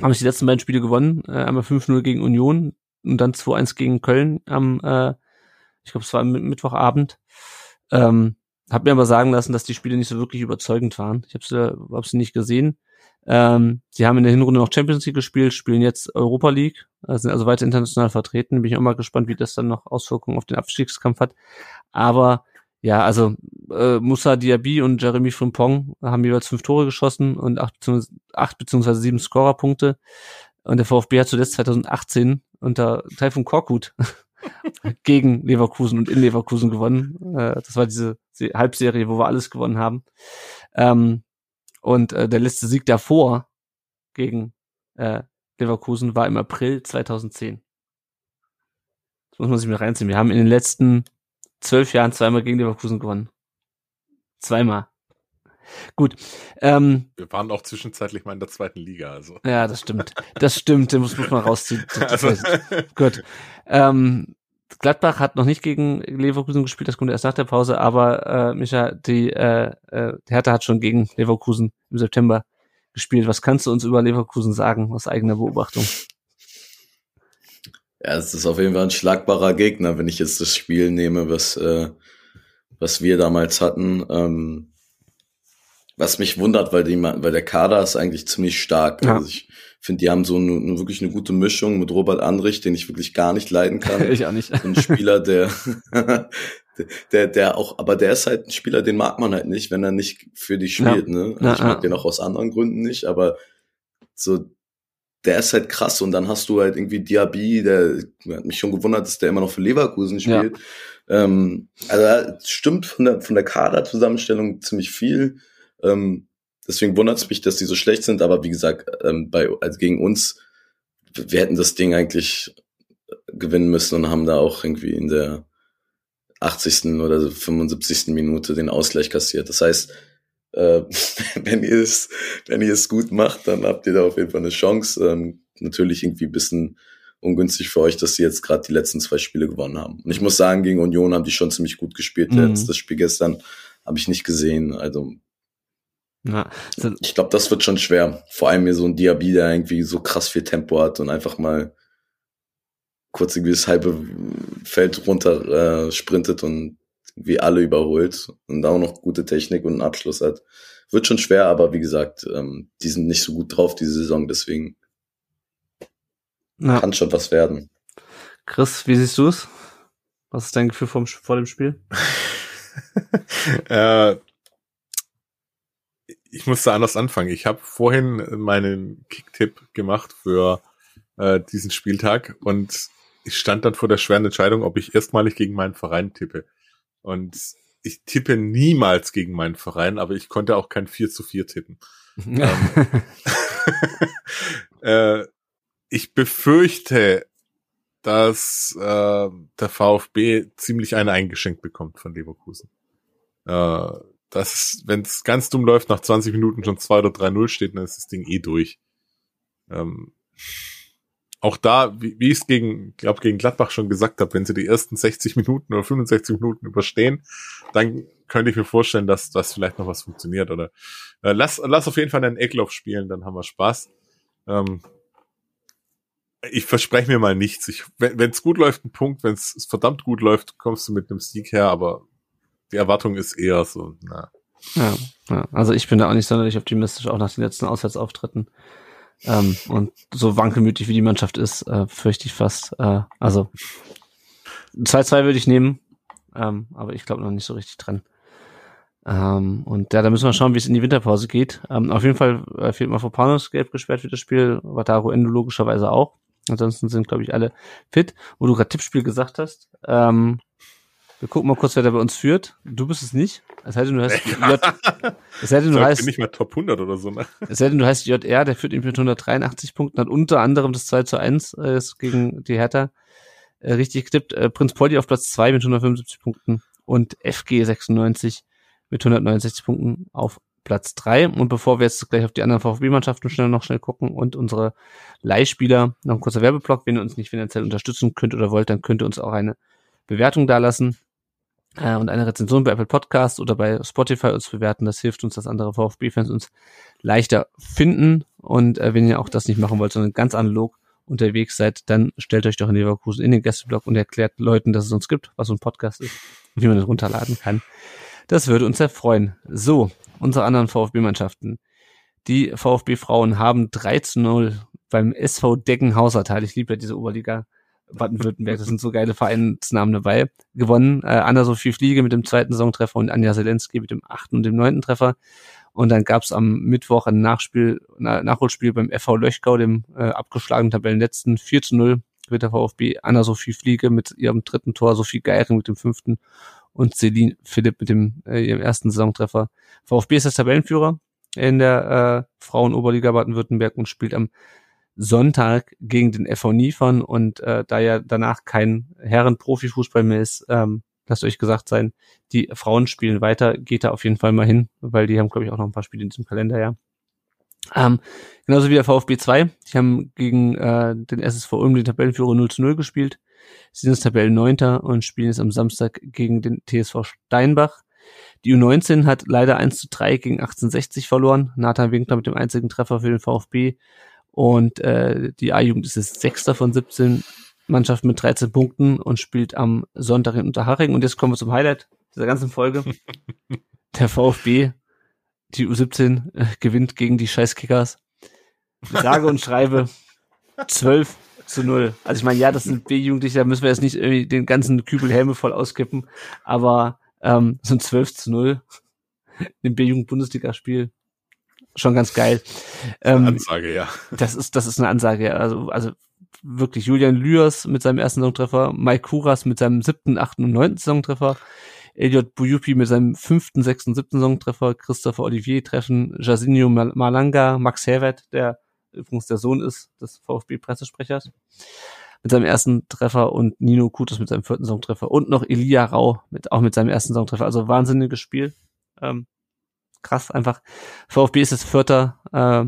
Haben sich die letzten beiden Spiele gewonnen. Äh, einmal 5-0 gegen Union und dann 2-1 gegen Köln am, äh, ich glaube, es war Mittwochabend. Ähm, hab mir aber sagen lassen, dass die Spiele nicht so wirklich überzeugend waren. Ich habe sie, hab sie nicht gesehen. Ähm, sie haben in der Hinrunde noch Champions League gespielt, spielen jetzt Europa League, äh, sind also weiter international vertreten. Bin ich auch mal gespannt, wie das dann noch Auswirkungen auf den Abstiegskampf hat. Aber ja, also äh, Musa Diaby und Jeremy Frimpong haben jeweils fünf Tore geschossen und acht, acht beziehungsweise sieben Scorerpunkte. Und der VfB hat zuletzt 2018 unter Taifun Korkut gegen Leverkusen und in Leverkusen gewonnen. Äh, das war diese Halbserie, wo wir alles gewonnen haben. Ähm, und äh, der letzte Sieg davor gegen äh, Leverkusen war im April 2010. Das muss man sich mal reinziehen. Wir haben in den letzten zwölf Jahren zweimal gegen Leverkusen gewonnen. Zweimal. Gut. Ähm, Wir waren auch zwischenzeitlich mal in der zweiten Liga, also. Ja, das stimmt. Das stimmt, den muss, muss man rausziehen. also. Gut. Ähm, Gladbach hat noch nicht gegen Leverkusen gespielt, das kommt erst nach der Pause, aber äh, Micha, die äh, äh, Hertha hat schon gegen Leverkusen im September gespielt. Was kannst du uns über Leverkusen sagen, aus eigener Beobachtung? Ja, es ist auf jeden Fall ein schlagbarer Gegner, wenn ich jetzt das Spiel nehme, was, äh, was wir damals hatten. Ähm, was mich wundert, weil, die, weil der Kader ist eigentlich ziemlich stark. Ja. Also ich finde, die haben so eine, eine, wirklich eine gute Mischung mit Robert Andrich, den ich wirklich gar nicht leiden kann. ich auch nicht. So ein Spieler, der, der, der auch, aber der ist halt ein Spieler, den mag man halt nicht, wenn er nicht für dich spielt. Ja. Ne? Also ja, ich mag den auch aus anderen Gründen nicht, aber so, der ist halt krass und dann hast du halt irgendwie Diaby, der hat mich schon gewundert, dass der immer noch für Leverkusen spielt. Ähm, also stimmt von der, von der Kaderzusammenstellung ziemlich viel. Ähm, deswegen wundert es mich, dass die so schlecht sind, aber wie gesagt, ähm, bei, also gegen uns, wir hätten das Ding eigentlich gewinnen müssen und haben da auch irgendwie in der 80. oder 75. Minute den Ausgleich kassiert. Das heißt, äh, wenn ihr es, wenn ihr es gut macht, dann habt ihr da auf jeden Fall eine Chance. Ähm, natürlich irgendwie ein bisschen ungünstig für euch, dass sie jetzt gerade die letzten zwei Spiele gewonnen haben. Und ich muss sagen, gegen Union haben die schon ziemlich gut gespielt. Mhm. Jetzt das Spiel gestern habe ich nicht gesehen. Also ja. Ich glaube, das wird schon schwer. Vor allem hier so ein Diaby, der irgendwie so krass viel Tempo hat und einfach mal kurz irgendwie das halbe Feld runter äh, sprintet und wie alle überholt und auch noch gute Technik und einen Abschluss hat. Wird schon schwer, aber wie gesagt, ähm, die sind nicht so gut drauf diese Saison, deswegen ja. kann schon was werden. Chris, wie siehst du es? Was ist dein Gefühl vom, vor dem Spiel? äh, ich musste anders anfangen. Ich habe vorhin meinen Kicktipp gemacht für äh, diesen Spieltag und ich stand dann vor der schweren Entscheidung, ob ich erstmalig gegen meinen Verein tippe. Und ich tippe niemals gegen meinen Verein, aber ich konnte auch kein 4 zu 4 tippen. ähm, äh, ich befürchte, dass äh, der VfB ziemlich eine eingeschenkt bekommt von Leverkusen. Äh, dass, wenn es ganz dumm läuft, nach 20 Minuten schon 2 oder 3-0 steht, dann ist das Ding eh durch. Ähm, auch da, wie, wie ich es gegen, glaube gegen Gladbach schon gesagt habe, wenn sie die ersten 60 Minuten oder 65 Minuten überstehen, dann könnte ich mir vorstellen, dass das vielleicht noch was funktioniert. Oder äh, lass, lass auf jeden Fall einen Ecklauf spielen, dann haben wir Spaß. Ähm, ich verspreche mir mal nichts. Ich, wenn es gut läuft, ein Punkt. Wenn es verdammt gut läuft, kommst du mit einem Sieg her. Aber die Erwartung ist eher so, na. Ja, ja, also ich bin da auch nicht sonderlich optimistisch, auch nach den letzten Auswärtsauftritten. Ähm, und so wankelmütig wie die Mannschaft ist, äh, fürchte ich fast. Äh, also 2-2 würde ich nehmen, ähm, aber ich glaube noch nicht so richtig dran. Ähm, und ja, da müssen wir schauen, wie es in die Winterpause geht. Ähm, auf jeden Fall äh, fehlt mal Panos gelb gesperrt für das Spiel, Wataru Endo logischerweise auch. Ansonsten sind, glaube ich, alle fit. Wo du gerade Tippspiel gesagt hast, ähm, wir gucken mal kurz, wer da bei uns führt. Du bist es nicht. Es sei denn, du heißt J. Es denn, du heißt. nicht mehr Top 100 oder so, ne? Es denn, du heißt JR, der führt ihn mit 183 Punkten, hat unter anderem das 2 zu 1 äh, gegen die Hertha äh, richtig getippt. Äh, Prinz Poldi auf Platz 2 mit 175 Punkten und FG 96 mit 169 Punkten auf Platz 3. Und bevor wir jetzt gleich auf die anderen VfB-Mannschaften schnell noch schnell gucken und unsere Leihspieler, noch ein kurzer Werbeblock, wenn ihr uns nicht finanziell unterstützen könnt oder wollt, dann könnt ihr uns auch eine Bewertung dalassen äh, und eine Rezension bei Apple Podcast oder bei Spotify uns bewerten. Das hilft uns, dass andere VfB-Fans uns leichter finden. Und äh, wenn ihr auch das nicht machen wollt, sondern ganz analog unterwegs seid, dann stellt euch doch in Leverkusen in den Gästeblog und erklärt Leuten, dass es uns gibt, was so ein Podcast ist und wie man das runterladen kann. Das würde uns sehr freuen. So, unsere anderen VfB-Mannschaften. Die VfB-Frauen haben 3 zu 0 beim SV Deckenhausertal, ich liebe ja diese Oberliga Baden-Württemberg, das sind so geile Vereinsnamen dabei, gewonnen. Äh, Anna-Sophie Fliege mit dem zweiten Saisontreffer und Anja Zelensky mit dem achten und dem neunten Treffer. Und dann gab's am Mittwoch ein Nachspiel, Nachholspiel beim FV Löchgau, dem äh, abgeschlagenen Tabellenletzten, 4 zu 0 wird der VfB Anna-Sophie Fliege mit ihrem dritten Tor, Sophie Geiring mit dem fünften und Celine Philipp mit dem äh, ihrem ersten Saisontreffer. VfB ist das Tabellenführer in der äh, Frauen-Oberliga Baden-Württemberg und spielt am Sonntag gegen den FV Niefern und äh, da ja danach kein Herren-Profifußball mehr ist, ähm, lasst euch gesagt sein, die Frauen spielen weiter, geht da auf jeden Fall mal hin, weil die haben, glaube ich, auch noch ein paar Spiele in diesem Kalender, ja. Ähm, genauso wie der VfB 2. Die haben gegen äh, den SSV Ulm den Tabellenführer 0 zu 0 gespielt. Sie sind das Tabellenneunter und spielen jetzt am Samstag gegen den TSV Steinbach. Die U19 hat leider 1 zu 3 gegen 1860 verloren. Nathan Winkler mit dem einzigen Treffer für den VfB. Und äh, die A-Jugend ist jetzt Sechster von 17 Mannschaften mit 13 Punkten und spielt am Sonntag in Unterhaching. Und jetzt kommen wir zum Highlight dieser ganzen Folge. Der VfB, die U17, äh, gewinnt gegen die Scheißkickers. Sage und schreibe 12 zu 0. Also ich meine, ja, das sind B-Jugendliche, da müssen wir jetzt nicht irgendwie den ganzen Kübel Helme voll auskippen, aber ähm, so ein 12 zu 0 im B-Jugend-Bundesligaspiel schon ganz geil. Ähm, Ansage, ja. Das ist, das ist eine Ansage, ja. Also, also wirklich Julian Lüers mit seinem ersten Saisontreffer, Mike Kuras mit seinem siebten, achten und neunten Saisontreffer, Elliot Buyupi mit seinem fünften, sechsten, siebten Saisontreffer, Christopher Olivier treffen, Jasinho Malanga, Max Herwert, der übrigens der Sohn ist des VfB-Pressesprechers, mit seinem ersten Treffer und Nino Kutus mit seinem vierten Saisontreffer und noch Elia Rau mit, auch mit seinem ersten Saisontreffer. Also wahnsinniges Spiel. Ähm, krass einfach. VfB ist jetzt Vierter äh,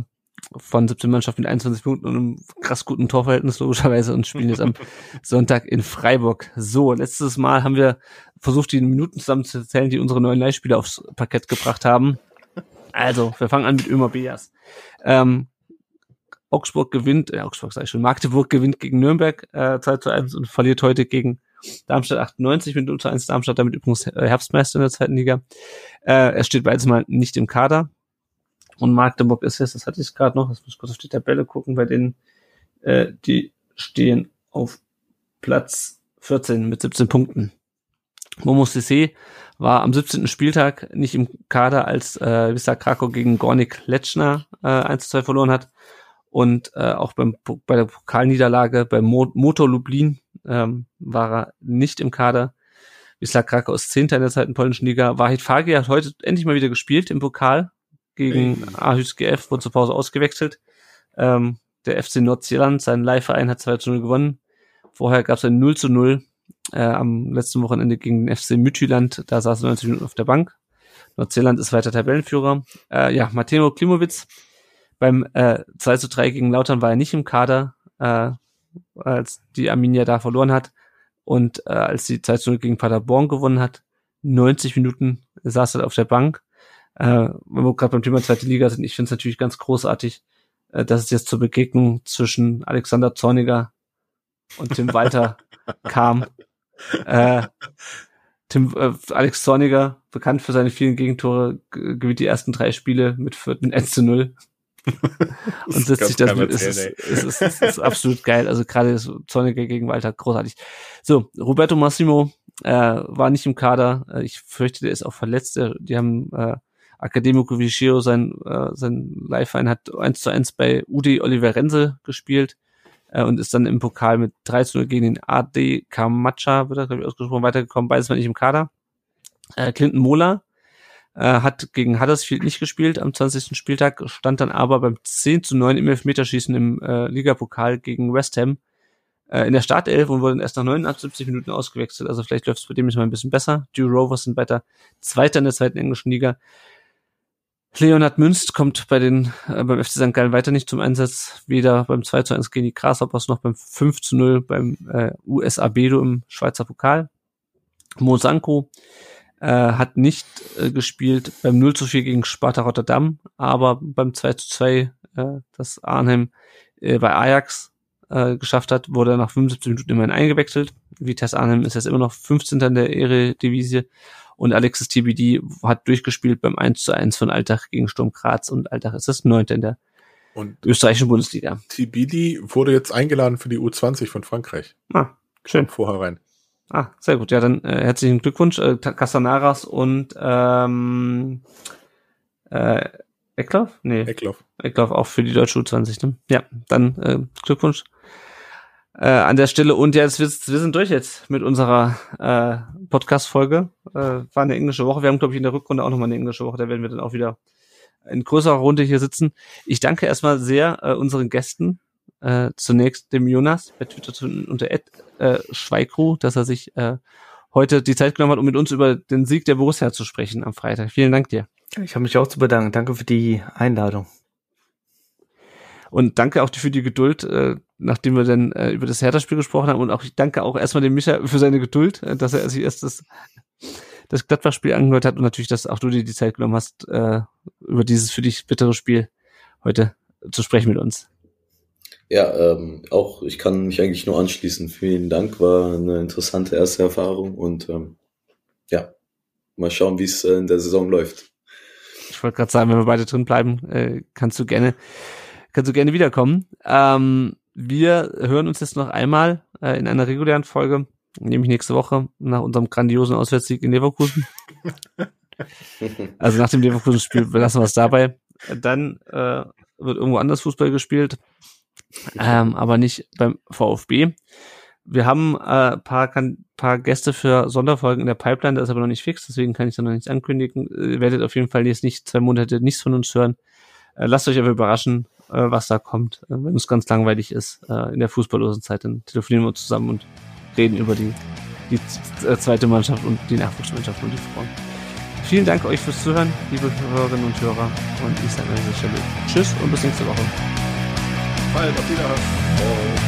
von 17 Mannschaften mit 21 Punkten und einem krass guten Torverhältnis logischerweise und spielen jetzt am Sonntag in Freiburg. So, letztes Mal haben wir versucht, die Minuten zusammenzuzählen, die unsere neuen Leihspieler aufs Parkett gebracht haben. Also, wir fangen an mit Ömer Beas. Ähm, Augsburg gewinnt, äh, Augsburg sag ich schon, Magdeburg gewinnt gegen Nürnberg äh, 2 zu 1 und verliert heute gegen Darmstadt 98 mit 0 zu 1. Darmstadt damit übrigens Herbstmeister in der zweiten Liga. Äh, er steht beides mal nicht im Kader. Und Magdeburg ist jetzt, das hatte ich gerade noch, das muss ich kurz auf die Tabelle gucken, bei denen, äh, die stehen auf Platz 14 mit 17 Punkten. Momo Sissé war am 17. Spieltag nicht im Kader, als äh, Vista Krakow gegen Gornik Letschner äh, 1 2 verloren hat. Und äh, auch beim, bei der Pokalniederlage beim Mo Motor Lublin ähm, war er nicht im Kader. Wisla Krakau ist Zehnter in der zweiten polnischen Liga. Wahid Fagi hat heute endlich mal wieder gespielt im Pokal gegen. Aarhus GF, wurde zur Pause ausgewechselt. Ähm, der FC Nordzeeland, sein Leihverein, hat 2 zu 0 gewonnen. Vorher gab es ein 0 zu 0 äh, am letzten Wochenende gegen den FC Müthyland. Da saß er 90 Minuten auf der Bank. Nordzeeland ist weiter Tabellenführer. Äh, ja, Mateo Klimowitz beim äh, 2 zu 3 gegen Lautern war er nicht im Kader, äh, als die Arminia da verloren hat. Und äh, als die 2 zu 0 gegen Paderborn gewonnen hat, 90 Minuten saß er auf der Bank. Äh, wenn wir gerade beim Thema zweite Liga sind, ich finde es natürlich ganz großartig, äh, dass es jetzt zur Begegnung zwischen Alexander Zorniger und Tim Walter kam. Äh, Tim, äh, Alex Zorniger, bekannt für seine vielen Gegentore, gewinnt die ersten drei Spiele mit vierten 1 zu 0 und setzt sich das mit. Es ist, es, ist, es ist absolut geil. Also gerade das Zorniger gegen Walter, großartig. So, Roberto Massimo äh, war nicht im Kader. Äh, ich fürchte, der ist auch verletzt. Die haben äh, Academico Viceo, sein, äh, sein Live-Verein, hat 1 zu 1 bei Udi Oliverense gespielt äh, und ist dann im Pokal mit 3 zu 0 gegen den AD Camacha, wird er, glaube ich, ausgesprochen, weitergekommen. Beides war nicht im Kader. Äh, Clinton Mola äh, hat gegen Huddersfield nicht gespielt am 20. Spieltag, stand dann aber beim 10 zu 9 im Elfmeterschießen im äh, Ligapokal gegen West Ham äh, in der Startelf und wurde erst nach 79 Minuten ausgewechselt. Also vielleicht läuft es bei dem jetzt mal ein bisschen besser. Die Rovers sind weiter Zweiter in der zweiten englischen Liga. Leonhard Münst kommt bei den äh, beim FC St. Gallen weiter nicht zum Einsatz, weder beim 2 zu 1 gegen die Grasshoppers noch beim 5 zu 0 beim äh, US Abedo im Schweizer Pokal. Mo Sanko äh, hat nicht äh, gespielt beim 0 zu 4 gegen Sparta Rotterdam, aber beim 2 zu 2, äh, das Arnhem äh, bei Ajax äh, geschafft hat, wurde er nach 75 Minuten immerhin eingewechselt. Vitesse Arnhem ist jetzt immer noch 15. in der Eredivisie Und Alexis TBD hat durchgespielt beim 1 zu 1 von Alltag gegen Sturm Graz und Alltag ist das neunte in der Und österreichischen Bundesliga. TBD wurde jetzt eingeladen für die U20 von Frankreich. Ah, schön. Vorher rein. Ah, sehr gut. Ja, dann äh, herzlichen Glückwunsch, äh, Casanaras und ähm, äh, Ecklauf? Nee, Eckloff. Ecklauf auch für die deutsche U20, ne? Ja, dann äh, Glückwunsch äh, an der Stelle. Und ja, jetzt, wir, wir sind durch jetzt mit unserer äh, Podcast-Folge. Äh, war eine englische Woche. Wir haben, glaube ich, in der Rückrunde auch nochmal eine englische Woche. Da werden wir dann auch wieder in größerer Runde hier sitzen. Ich danke erstmal sehr äh, unseren Gästen. Äh, zunächst dem Jonas bei Twitter unter Ed, äh, Schweikru, dass er sich äh, heute die Zeit genommen hat, um mit uns über den Sieg der Borussia zu sprechen am Freitag. Vielen Dank dir. Ich habe mich auch zu bedanken. Danke für die Einladung. Und danke auch für die Geduld, äh, nachdem wir dann äh, über das Hertha-Spiel gesprochen haben. Und auch ich danke auch erstmal dem Micha für seine Geduld, äh, dass er sich erst das, das Gladbach-Spiel angehört hat und natürlich, dass auch du dir die Zeit genommen hast, äh, über dieses für dich bittere Spiel heute zu sprechen mit uns. Ja, ähm, auch ich kann mich eigentlich nur anschließen. Vielen Dank, war eine interessante erste Erfahrung und ähm, ja, mal schauen, wie es äh, in der Saison läuft. Ich wollte gerade sagen, wenn wir beide drin bleiben, äh, kannst du gerne, kannst du gerne wiederkommen. Ähm, wir hören uns jetzt noch einmal äh, in einer regulären Folge, nämlich nächste Woche nach unserem grandiosen Auswärtssieg in Leverkusen. also nach dem Leverkusen-Spiel belassen wir es dabei. Dann äh, wird irgendwo anders Fußball gespielt ähm, aber nicht beim VfB. Wir haben äh, paar, paar Gäste für Sonderfolgen in der Pipeline, das ist aber noch nicht fix, deswegen kann ich da noch nichts ankündigen. Ihr werdet auf jeden Fall jetzt nicht zwei Monate nichts von uns hören. Äh, lasst euch aber überraschen, äh, was da kommt. Äh, wenn es ganz langweilig ist, äh, in der fußballlosen Zeit, dann telefonieren wir zusammen und reden über die, die zweite Mannschaft und die Nachwuchsmannschaft und die Frauen. Vielen Dank euch fürs Zuhören, liebe Hörerinnen und Hörer. Und ich sage an dieser Stelle Tschüss und bis nächste Woche bald. Auf Wiederhören.